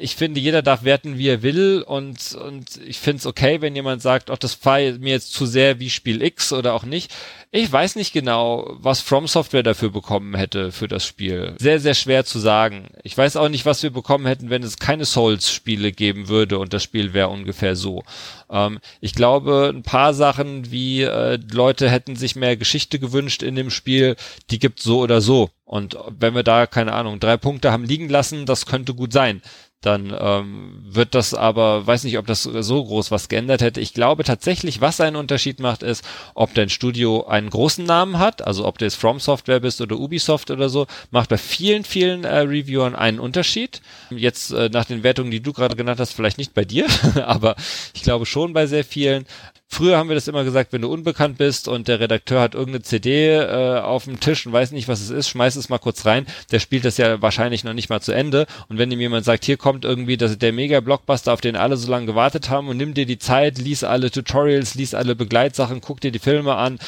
[SPEAKER 3] ich finde, jeder darf werten, wie er will und, und ich finde es okay, wenn jemand sagt, ach, das war mir jetzt zu sehr wie Spiel X oder auch nicht. Ich weiß nicht genau, was From Software dafür bekommen hätte für das Spiel. Sehr, sehr schwer zu sagen. Ich weiß auch nicht, was wir bekommen hätten, wenn es keine Souls-Spiele geben würde und das Spiel wäre ungefähr so. Ähm, ich glaube, ein paar Sachen wie äh, Leute hätten sich mehr Geschichte gewünscht in dem Spiel, die gibt so oder so. Und wenn wir da, keine Ahnung, drei Punkte haben liegen lassen, das könnte gut sein dann ähm, wird das aber, weiß nicht, ob das so groß was geändert hätte. Ich glaube tatsächlich, was einen Unterschied macht, ist, ob dein Studio einen großen Namen hat, also ob du jetzt From Software bist oder Ubisoft oder so, macht bei vielen, vielen äh, Reviewern einen Unterschied. Jetzt äh, nach den Wertungen, die du gerade genannt hast, vielleicht nicht bei dir, (laughs) aber ich glaube schon bei sehr vielen. Früher haben wir das immer gesagt, wenn du unbekannt bist und der Redakteur hat irgendeine CD äh, auf dem Tisch und weiß nicht, was es ist, schmeiß es mal kurz rein. Der spielt das ja wahrscheinlich noch nicht mal zu Ende. Und wenn ihm jemand sagt, hier kommt irgendwie das, der Mega-Blockbuster, auf den alle so lange gewartet haben und nimm dir die Zeit, lies alle Tutorials, lies alle Begleitsachen, guck dir die Filme an,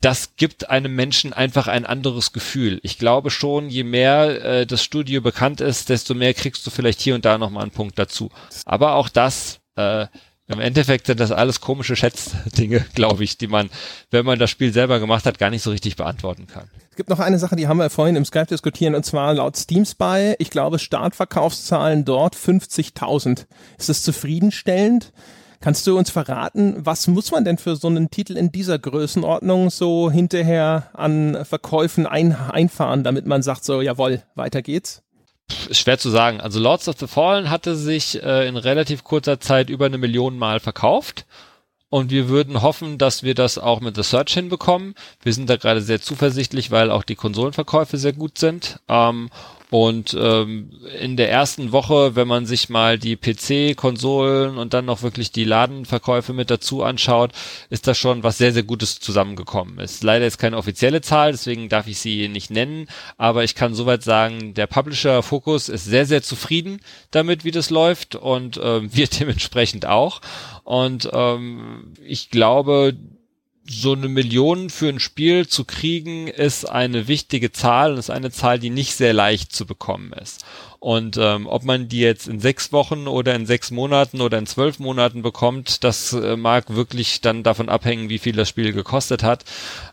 [SPEAKER 3] das gibt einem Menschen einfach ein anderes Gefühl. Ich glaube schon, je mehr äh, das Studio bekannt ist, desto mehr kriegst du vielleicht hier und da nochmal einen Punkt dazu. Aber auch das äh, im Endeffekt sind das alles komische Schätzdinge, (laughs) glaube ich, die man, wenn man das Spiel selber gemacht hat, gar nicht so richtig beantworten kann.
[SPEAKER 1] Es gibt noch eine Sache, die haben wir vorhin im Skype diskutieren, und zwar laut Steam Spy, ich glaube, Startverkaufszahlen dort 50.000. Ist das zufriedenstellend? Kannst du uns verraten, was muss man denn für so einen Titel in dieser Größenordnung so hinterher an Verkäufen ein einfahren, damit man sagt, so, jawohl, weiter geht's?
[SPEAKER 3] Ist schwer zu sagen. Also Lords of the Fallen hatte sich äh, in relativ kurzer Zeit über eine Million Mal verkauft. Und wir würden hoffen, dass wir das auch mit The Search hinbekommen. Wir sind da gerade sehr zuversichtlich, weil auch die Konsolenverkäufe sehr gut sind. Ähm, und ähm, in der ersten Woche, wenn man sich mal die PC, Konsolen und dann noch wirklich die Ladenverkäufe mit dazu anschaut, ist das schon was sehr, sehr Gutes zusammengekommen. Ist leider jetzt keine offizielle Zahl, deswegen darf ich sie nicht nennen, aber ich kann soweit sagen, der Publisher Focus ist sehr, sehr zufrieden damit, wie das läuft und äh, (laughs) wir dementsprechend auch. Und ähm, ich glaube, so eine Million für ein Spiel zu kriegen, ist eine wichtige Zahl und ist eine Zahl, die nicht sehr leicht zu bekommen ist. Und ähm, ob man die jetzt in sechs Wochen oder in sechs Monaten oder in zwölf Monaten bekommt, das äh, mag wirklich dann davon abhängen, wie viel das Spiel gekostet hat.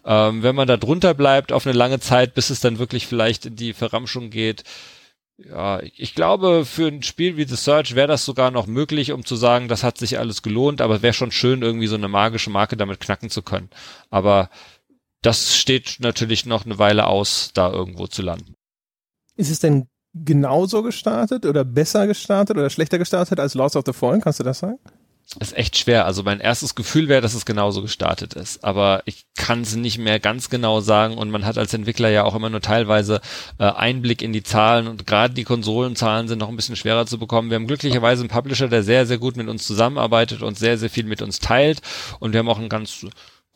[SPEAKER 3] Ähm, wenn man da drunter bleibt auf eine lange Zeit, bis es dann wirklich vielleicht in die Verramschung geht, ja, ich glaube, für ein Spiel wie The Search wäre das sogar noch möglich, um zu sagen, das hat sich alles gelohnt, aber wäre schon schön, irgendwie so eine magische Marke damit knacken zu können. Aber das steht natürlich noch eine Weile aus, da irgendwo zu landen.
[SPEAKER 1] Ist es denn genauso gestartet oder besser gestartet oder schlechter gestartet als Lost of the Fallen? Kannst du das sagen?
[SPEAKER 3] Ist echt schwer. Also mein erstes Gefühl wäre, dass es genauso gestartet ist. Aber ich kann es nicht mehr ganz genau sagen und man hat als Entwickler ja auch immer nur teilweise äh, Einblick in die Zahlen und gerade die Konsolenzahlen sind noch ein bisschen schwerer zu bekommen. Wir haben glücklicherweise einen Publisher, der sehr, sehr gut mit uns zusammenarbeitet und sehr, sehr viel mit uns teilt und wir haben auch einen ganz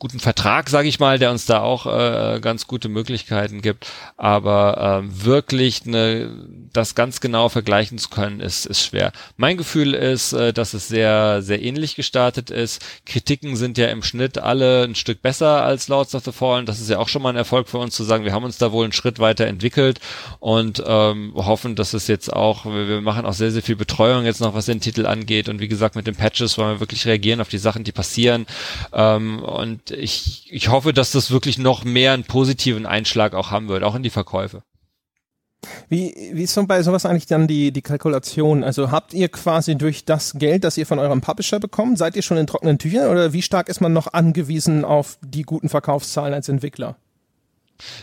[SPEAKER 3] guten Vertrag, sage ich mal, der uns da auch äh, ganz gute Möglichkeiten gibt. Aber äh, wirklich ne, das ganz genau vergleichen zu können, ist, ist schwer. Mein Gefühl ist, äh, dass es sehr, sehr ähnlich gestartet ist. Kritiken sind ja im Schnitt alle ein Stück besser als Lords of the Fallen. Das ist ja auch schon mal ein Erfolg für uns zu sagen, wir haben uns da wohl einen Schritt weiter entwickelt und ähm, hoffen, dass es jetzt auch, wir, wir machen auch sehr, sehr viel Betreuung jetzt noch, was den Titel angeht. Und wie gesagt, mit den Patches wollen wir wirklich reagieren auf die Sachen, die passieren. Ähm, und ich, ich hoffe, dass das wirklich noch mehr einen positiven Einschlag auch haben wird, auch in die Verkäufe.
[SPEAKER 1] Wie, wie ist so bei sowas eigentlich dann die, die Kalkulation? Also habt ihr quasi durch das Geld, das ihr von eurem Publisher bekommt, seid ihr schon in trockenen Tüchern oder wie stark ist man noch angewiesen auf die guten Verkaufszahlen als Entwickler?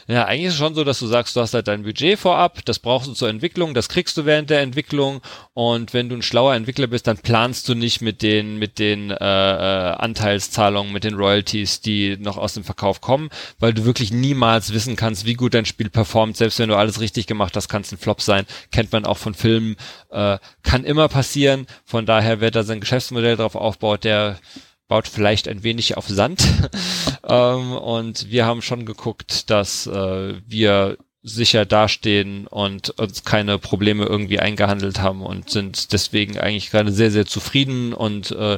[SPEAKER 3] Ja, eigentlich ist es schon so, dass du sagst, du hast halt dein Budget vorab, das brauchst du zur Entwicklung, das kriegst du während der Entwicklung und wenn du ein schlauer Entwickler bist, dann planst du nicht mit den mit den äh, äh, Anteilszahlungen, mit den Royalties, die noch aus dem Verkauf kommen, weil du wirklich niemals wissen kannst, wie gut dein Spiel performt. Selbst wenn du alles richtig gemacht hast, kann es ein Flop sein. Kennt man auch von Filmen, äh, kann immer passieren. Von daher, wer da sein Geschäftsmodell drauf aufbaut, der baut vielleicht ein wenig auf Sand. (laughs) ähm, und wir haben schon geguckt, dass äh, wir sicher dastehen und uns keine Probleme irgendwie eingehandelt haben und sind deswegen eigentlich gerade sehr, sehr zufrieden und äh,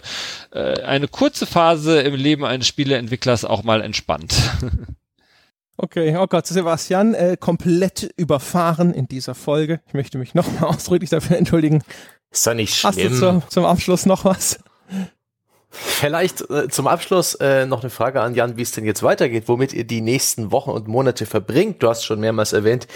[SPEAKER 3] äh, eine kurze Phase im Leben eines Spieleentwicklers auch mal entspannt. (laughs)
[SPEAKER 1] Okay, oh Gott, Sebastian, äh, komplett überfahren in dieser Folge. Ich möchte mich nochmal (laughs) ausdrücklich dafür entschuldigen.
[SPEAKER 2] Ist doch nicht schlimm.
[SPEAKER 1] Hast du zum, zum Abschluss noch was?
[SPEAKER 2] Vielleicht äh, zum Abschluss äh, noch eine Frage an Jan, wie es denn jetzt weitergeht, womit ihr die nächsten Wochen und Monate verbringt. Du hast schon mehrmals erwähnt,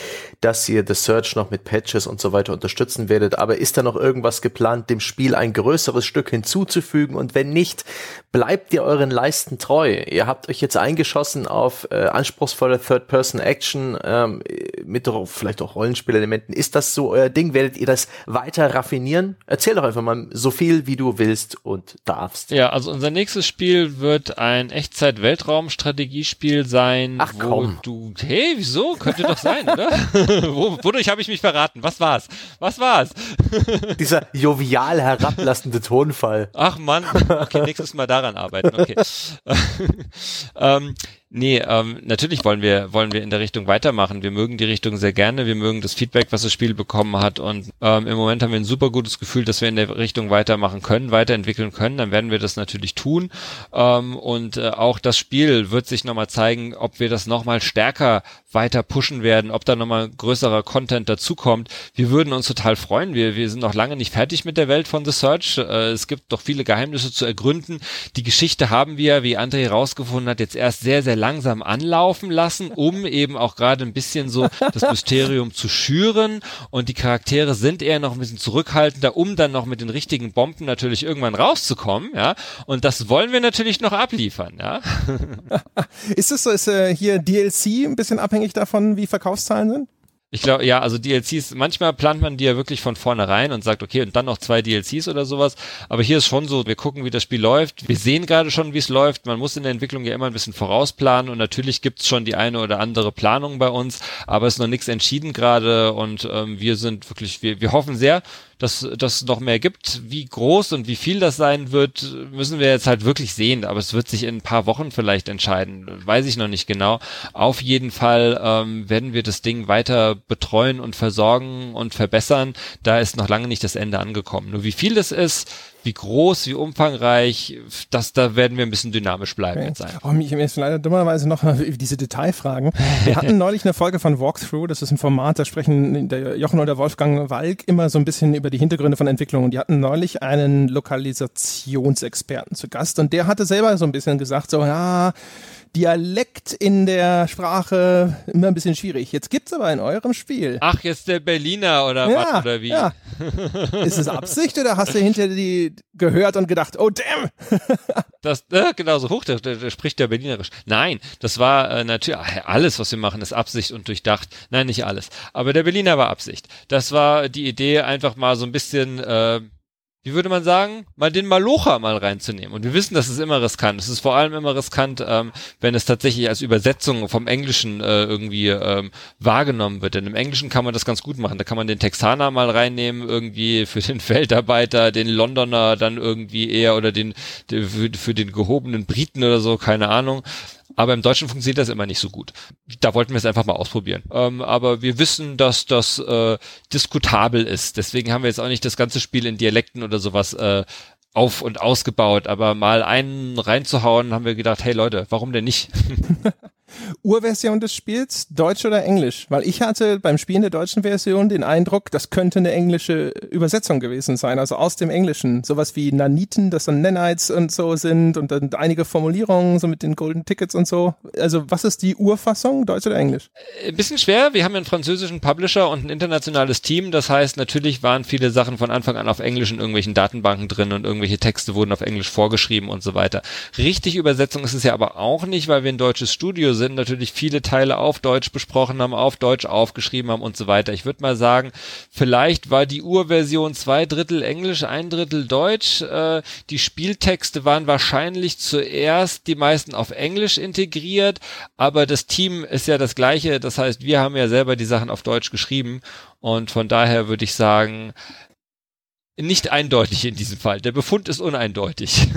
[SPEAKER 2] dass ihr The Search noch mit Patches und so weiter unterstützen werdet. Aber ist da noch irgendwas geplant, dem Spiel ein größeres Stück hinzuzufügen? Und wenn nicht, bleibt ihr euren Leisten treu? Ihr habt euch jetzt eingeschossen auf äh, anspruchsvolle Third-Person-Action ähm, mit vielleicht auch Rollenspielelementen. Ist das so euer Ding? Werdet ihr das weiter raffinieren? Erzähl doch einfach mal so viel, wie du willst und darfst.
[SPEAKER 3] Ja, also unser nächstes Spiel wird ein Echtzeit-Weltraum-Strategiespiel sein.
[SPEAKER 2] Ach
[SPEAKER 3] wo
[SPEAKER 2] komm.
[SPEAKER 3] Du, hey, wieso? Könnte doch sein, oder? (laughs) wo, wodurch habe ich mich verraten? Was war's? Was war's? (laughs)
[SPEAKER 2] Dieser jovial herablassende Tonfall.
[SPEAKER 3] Ach Mann, okay, nächstes Mal daran arbeiten, okay. (laughs) ähm, Nee, ähm, natürlich wollen wir, wollen wir in der Richtung weitermachen. Wir mögen die Richtung sehr gerne. Wir mögen das Feedback, was das Spiel bekommen hat. Und ähm, im Moment haben wir ein super gutes Gefühl, dass wir in der Richtung weitermachen können, weiterentwickeln können. Dann werden wir das natürlich tun. Ähm, und äh, auch das Spiel wird sich nochmal zeigen, ob wir das nochmal stärker weiter pushen werden, ob da nochmal größerer Content dazukommt. Wir würden uns total freuen. Wir, wir sind noch lange nicht fertig mit der Welt von The Search. Äh, es gibt doch viele Geheimnisse zu ergründen. Die Geschichte haben wir, wie André herausgefunden hat, jetzt erst sehr, sehr langsam anlaufen lassen, um eben auch gerade ein bisschen so das Mysterium zu schüren. Und die Charaktere sind eher noch ein bisschen zurückhaltender, um dann noch mit den richtigen Bomben natürlich irgendwann rauszukommen. Ja, und das wollen wir natürlich noch abliefern. Ja. (laughs)
[SPEAKER 1] ist es so, ist äh, hier DLC ein bisschen abhängig davon, wie Verkaufszahlen sind?
[SPEAKER 3] Ich glaube, ja, also DLCs, manchmal plant man die ja wirklich von vornherein und sagt, okay, und dann noch zwei DLCs oder sowas. Aber hier ist schon so, wir gucken, wie das Spiel läuft. Wir sehen gerade schon, wie es läuft. Man muss in der Entwicklung ja immer ein bisschen vorausplanen und natürlich gibt's schon die eine oder andere Planung bei uns, aber es ist noch nichts entschieden gerade und ähm, wir sind wirklich, wir, wir hoffen sehr, dass das noch mehr gibt. Wie groß und wie viel das sein wird, müssen wir jetzt halt wirklich sehen. Aber es wird sich in ein paar Wochen vielleicht entscheiden. Weiß ich noch nicht genau. Auf jeden Fall ähm, werden wir das Ding weiter betreuen und versorgen und verbessern. Da ist noch lange nicht das Ende angekommen. Nur wie viel das ist, wie groß, wie umfangreich, das, da werden wir ein bisschen dynamisch bleiben okay. jetzt sein.
[SPEAKER 1] Oh, mich jetzt leider dummerweise noch (laughs) diese Detailfragen. Wir hatten (laughs) neulich eine Folge von Walkthrough, das ist ein Format, da sprechen der Jochen oder Wolfgang Walk immer so ein bisschen über die Hintergründe von Entwicklung. Und die hatten neulich einen Lokalisationsexperten zu Gast und der hatte selber so ein bisschen gesagt, so, ja, Dialekt in der Sprache immer ein bisschen schwierig. Jetzt gibt's aber in eurem Spiel.
[SPEAKER 3] Ach, jetzt der Berliner oder ja, was oder wie? Ja.
[SPEAKER 1] Ist es Absicht oder hast du hinter die gehört und gedacht, oh damn? (laughs)
[SPEAKER 3] das, äh, genau so hoch, der, der, der spricht der Berlinerisch. Nein, das war äh, natürlich, alles, was wir machen, ist Absicht und durchdacht. Nein, nicht alles. Aber der Berliner war Absicht. Das war die Idee, einfach mal so ein bisschen äh, wie würde man sagen, mal den Malocha mal reinzunehmen. Und wir wissen, das ist immer riskant. Es ist vor allem immer riskant, ähm, wenn es tatsächlich als Übersetzung vom Englischen äh, irgendwie ähm, wahrgenommen wird. Denn im Englischen kann man das ganz gut machen. Da kann man den Texaner mal reinnehmen, irgendwie für den (laughs) Feldarbeiter, den Londoner dann irgendwie eher oder den, für, für den gehobenen Briten oder so, keine Ahnung. Aber im Deutschen funktioniert das immer nicht so gut. Da wollten wir es einfach mal ausprobieren. Ähm, aber wir wissen, dass das äh, diskutabel ist. Deswegen haben wir jetzt auch nicht das ganze Spiel in Dialekten oder sowas äh, auf und ausgebaut. Aber mal einen reinzuhauen, haben wir gedacht, hey Leute, warum denn nicht? (laughs)
[SPEAKER 1] Urversion des Spiels, Deutsch oder Englisch? Weil ich hatte beim Spielen der deutschen Version den Eindruck, das könnte eine englische Übersetzung gewesen sein, also aus dem Englischen. Sowas wie Naniten, das dann Nanites und so sind und dann einige Formulierungen, so mit den Golden Tickets und so. Also was ist die Urfassung, Deutsch oder Englisch?
[SPEAKER 3] Ein äh, bisschen schwer. Wir haben einen französischen Publisher und ein internationales Team. Das heißt, natürlich waren viele Sachen von Anfang an auf Englisch in irgendwelchen Datenbanken drin und irgendwelche Texte wurden auf Englisch vorgeschrieben und so weiter. Richtig Übersetzung ist es ja aber auch nicht, weil wir ein deutsches Studio sind, natürlich viele Teile auf Deutsch besprochen haben, auf Deutsch aufgeschrieben haben und so weiter. Ich würde mal sagen, vielleicht war die Urversion zwei Drittel Englisch, ein Drittel Deutsch. Äh, die Spieltexte waren wahrscheinlich zuerst die meisten auf Englisch integriert, aber das Team ist ja das gleiche. Das heißt, wir haben ja selber die Sachen auf Deutsch geschrieben und von daher würde ich sagen, nicht eindeutig in diesem Fall. Der Befund ist uneindeutig.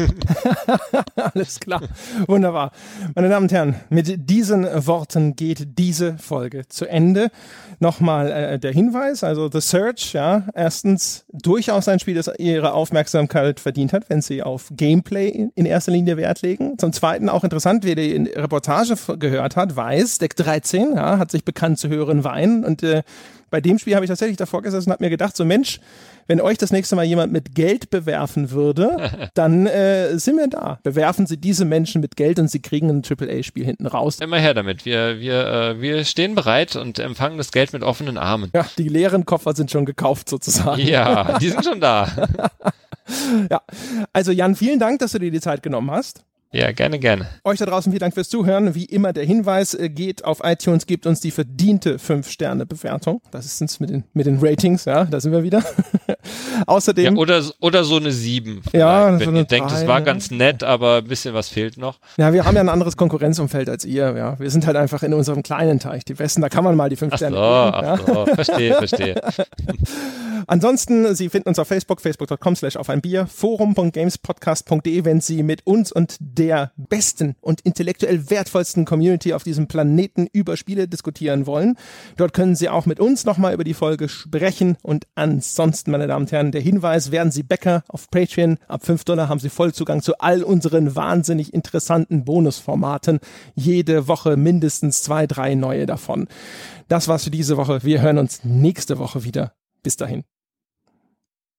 [SPEAKER 3] (laughs)
[SPEAKER 1] Alles klar. Wunderbar. Meine Damen und Herren, mit diesen Worten geht diese Folge zu Ende. Nochmal äh, der Hinweis, also The Search, ja, erstens durchaus ein Spiel, das ihre Aufmerksamkeit verdient hat, wenn sie auf Gameplay in erster Linie Wert legen. Zum Zweiten auch interessant, wer die Reportage gehört hat, weiß, Deck 13, ja, hat sich bekannt zu hören Wein und äh, bei dem Spiel habe ich tatsächlich davor gesessen und habe mir gedacht, so Mensch, wenn euch das nächste Mal jemand mit Geld bewerfen würde, (laughs) dann äh, sind wir da. Bewerfen Sie diese Menschen mit Geld und Sie kriegen ein AAA-Spiel hinten raus.
[SPEAKER 3] Immer her damit. Wir, wir, äh, wir stehen bereit und empfangen das Geld mit offenen Armen.
[SPEAKER 1] Ja, die leeren Koffer sind schon gekauft sozusagen.
[SPEAKER 3] Ja, (laughs) die sind schon da.
[SPEAKER 1] ja, also Jan, vielen Dank, dass du dir die Zeit genommen hast.
[SPEAKER 3] Ja, gerne, gerne.
[SPEAKER 1] Euch da draußen vielen Dank fürs Zuhören. Wie immer der Hinweis, äh, geht auf iTunes, gebt uns die verdiente 5-Sterne-Bewertung. Das ist uns mit den, mit den Ratings, ja, da sind wir wieder. (laughs) Außerdem.
[SPEAKER 3] Ja, oder, oder so eine 7.
[SPEAKER 1] Ja,
[SPEAKER 3] wenn
[SPEAKER 1] so
[SPEAKER 3] ihr denkt, es war
[SPEAKER 1] ne?
[SPEAKER 3] ganz nett, aber ein bisschen was fehlt noch.
[SPEAKER 1] Ja, wir haben ja ein anderes Konkurrenzumfeld als ihr, ja. Wir sind halt einfach in unserem kleinen Teich. Die Westen, da kann man mal die 5
[SPEAKER 3] Ach so,
[SPEAKER 1] Sterne geben.
[SPEAKER 3] ach
[SPEAKER 1] Ja.
[SPEAKER 3] so, verstehe, verstehe. (laughs)
[SPEAKER 1] Ansonsten, Sie finden uns auf Facebook, facebook.com slash auf ein Bier, forum.gamespodcast.de, wenn Sie mit uns und der besten und intellektuell wertvollsten Community auf diesem Planeten über Spiele diskutieren wollen. Dort können Sie auch mit uns nochmal über die Folge sprechen und ansonsten, meine Damen und Herren, der Hinweis, werden Sie Bäcker auf Patreon. Ab 5 Dollar haben Sie Vollzugang zu all unseren wahnsinnig interessanten Bonusformaten. Jede Woche mindestens zwei, drei neue davon. Das war's für diese Woche. Wir hören uns nächste Woche wieder. Bis dahin.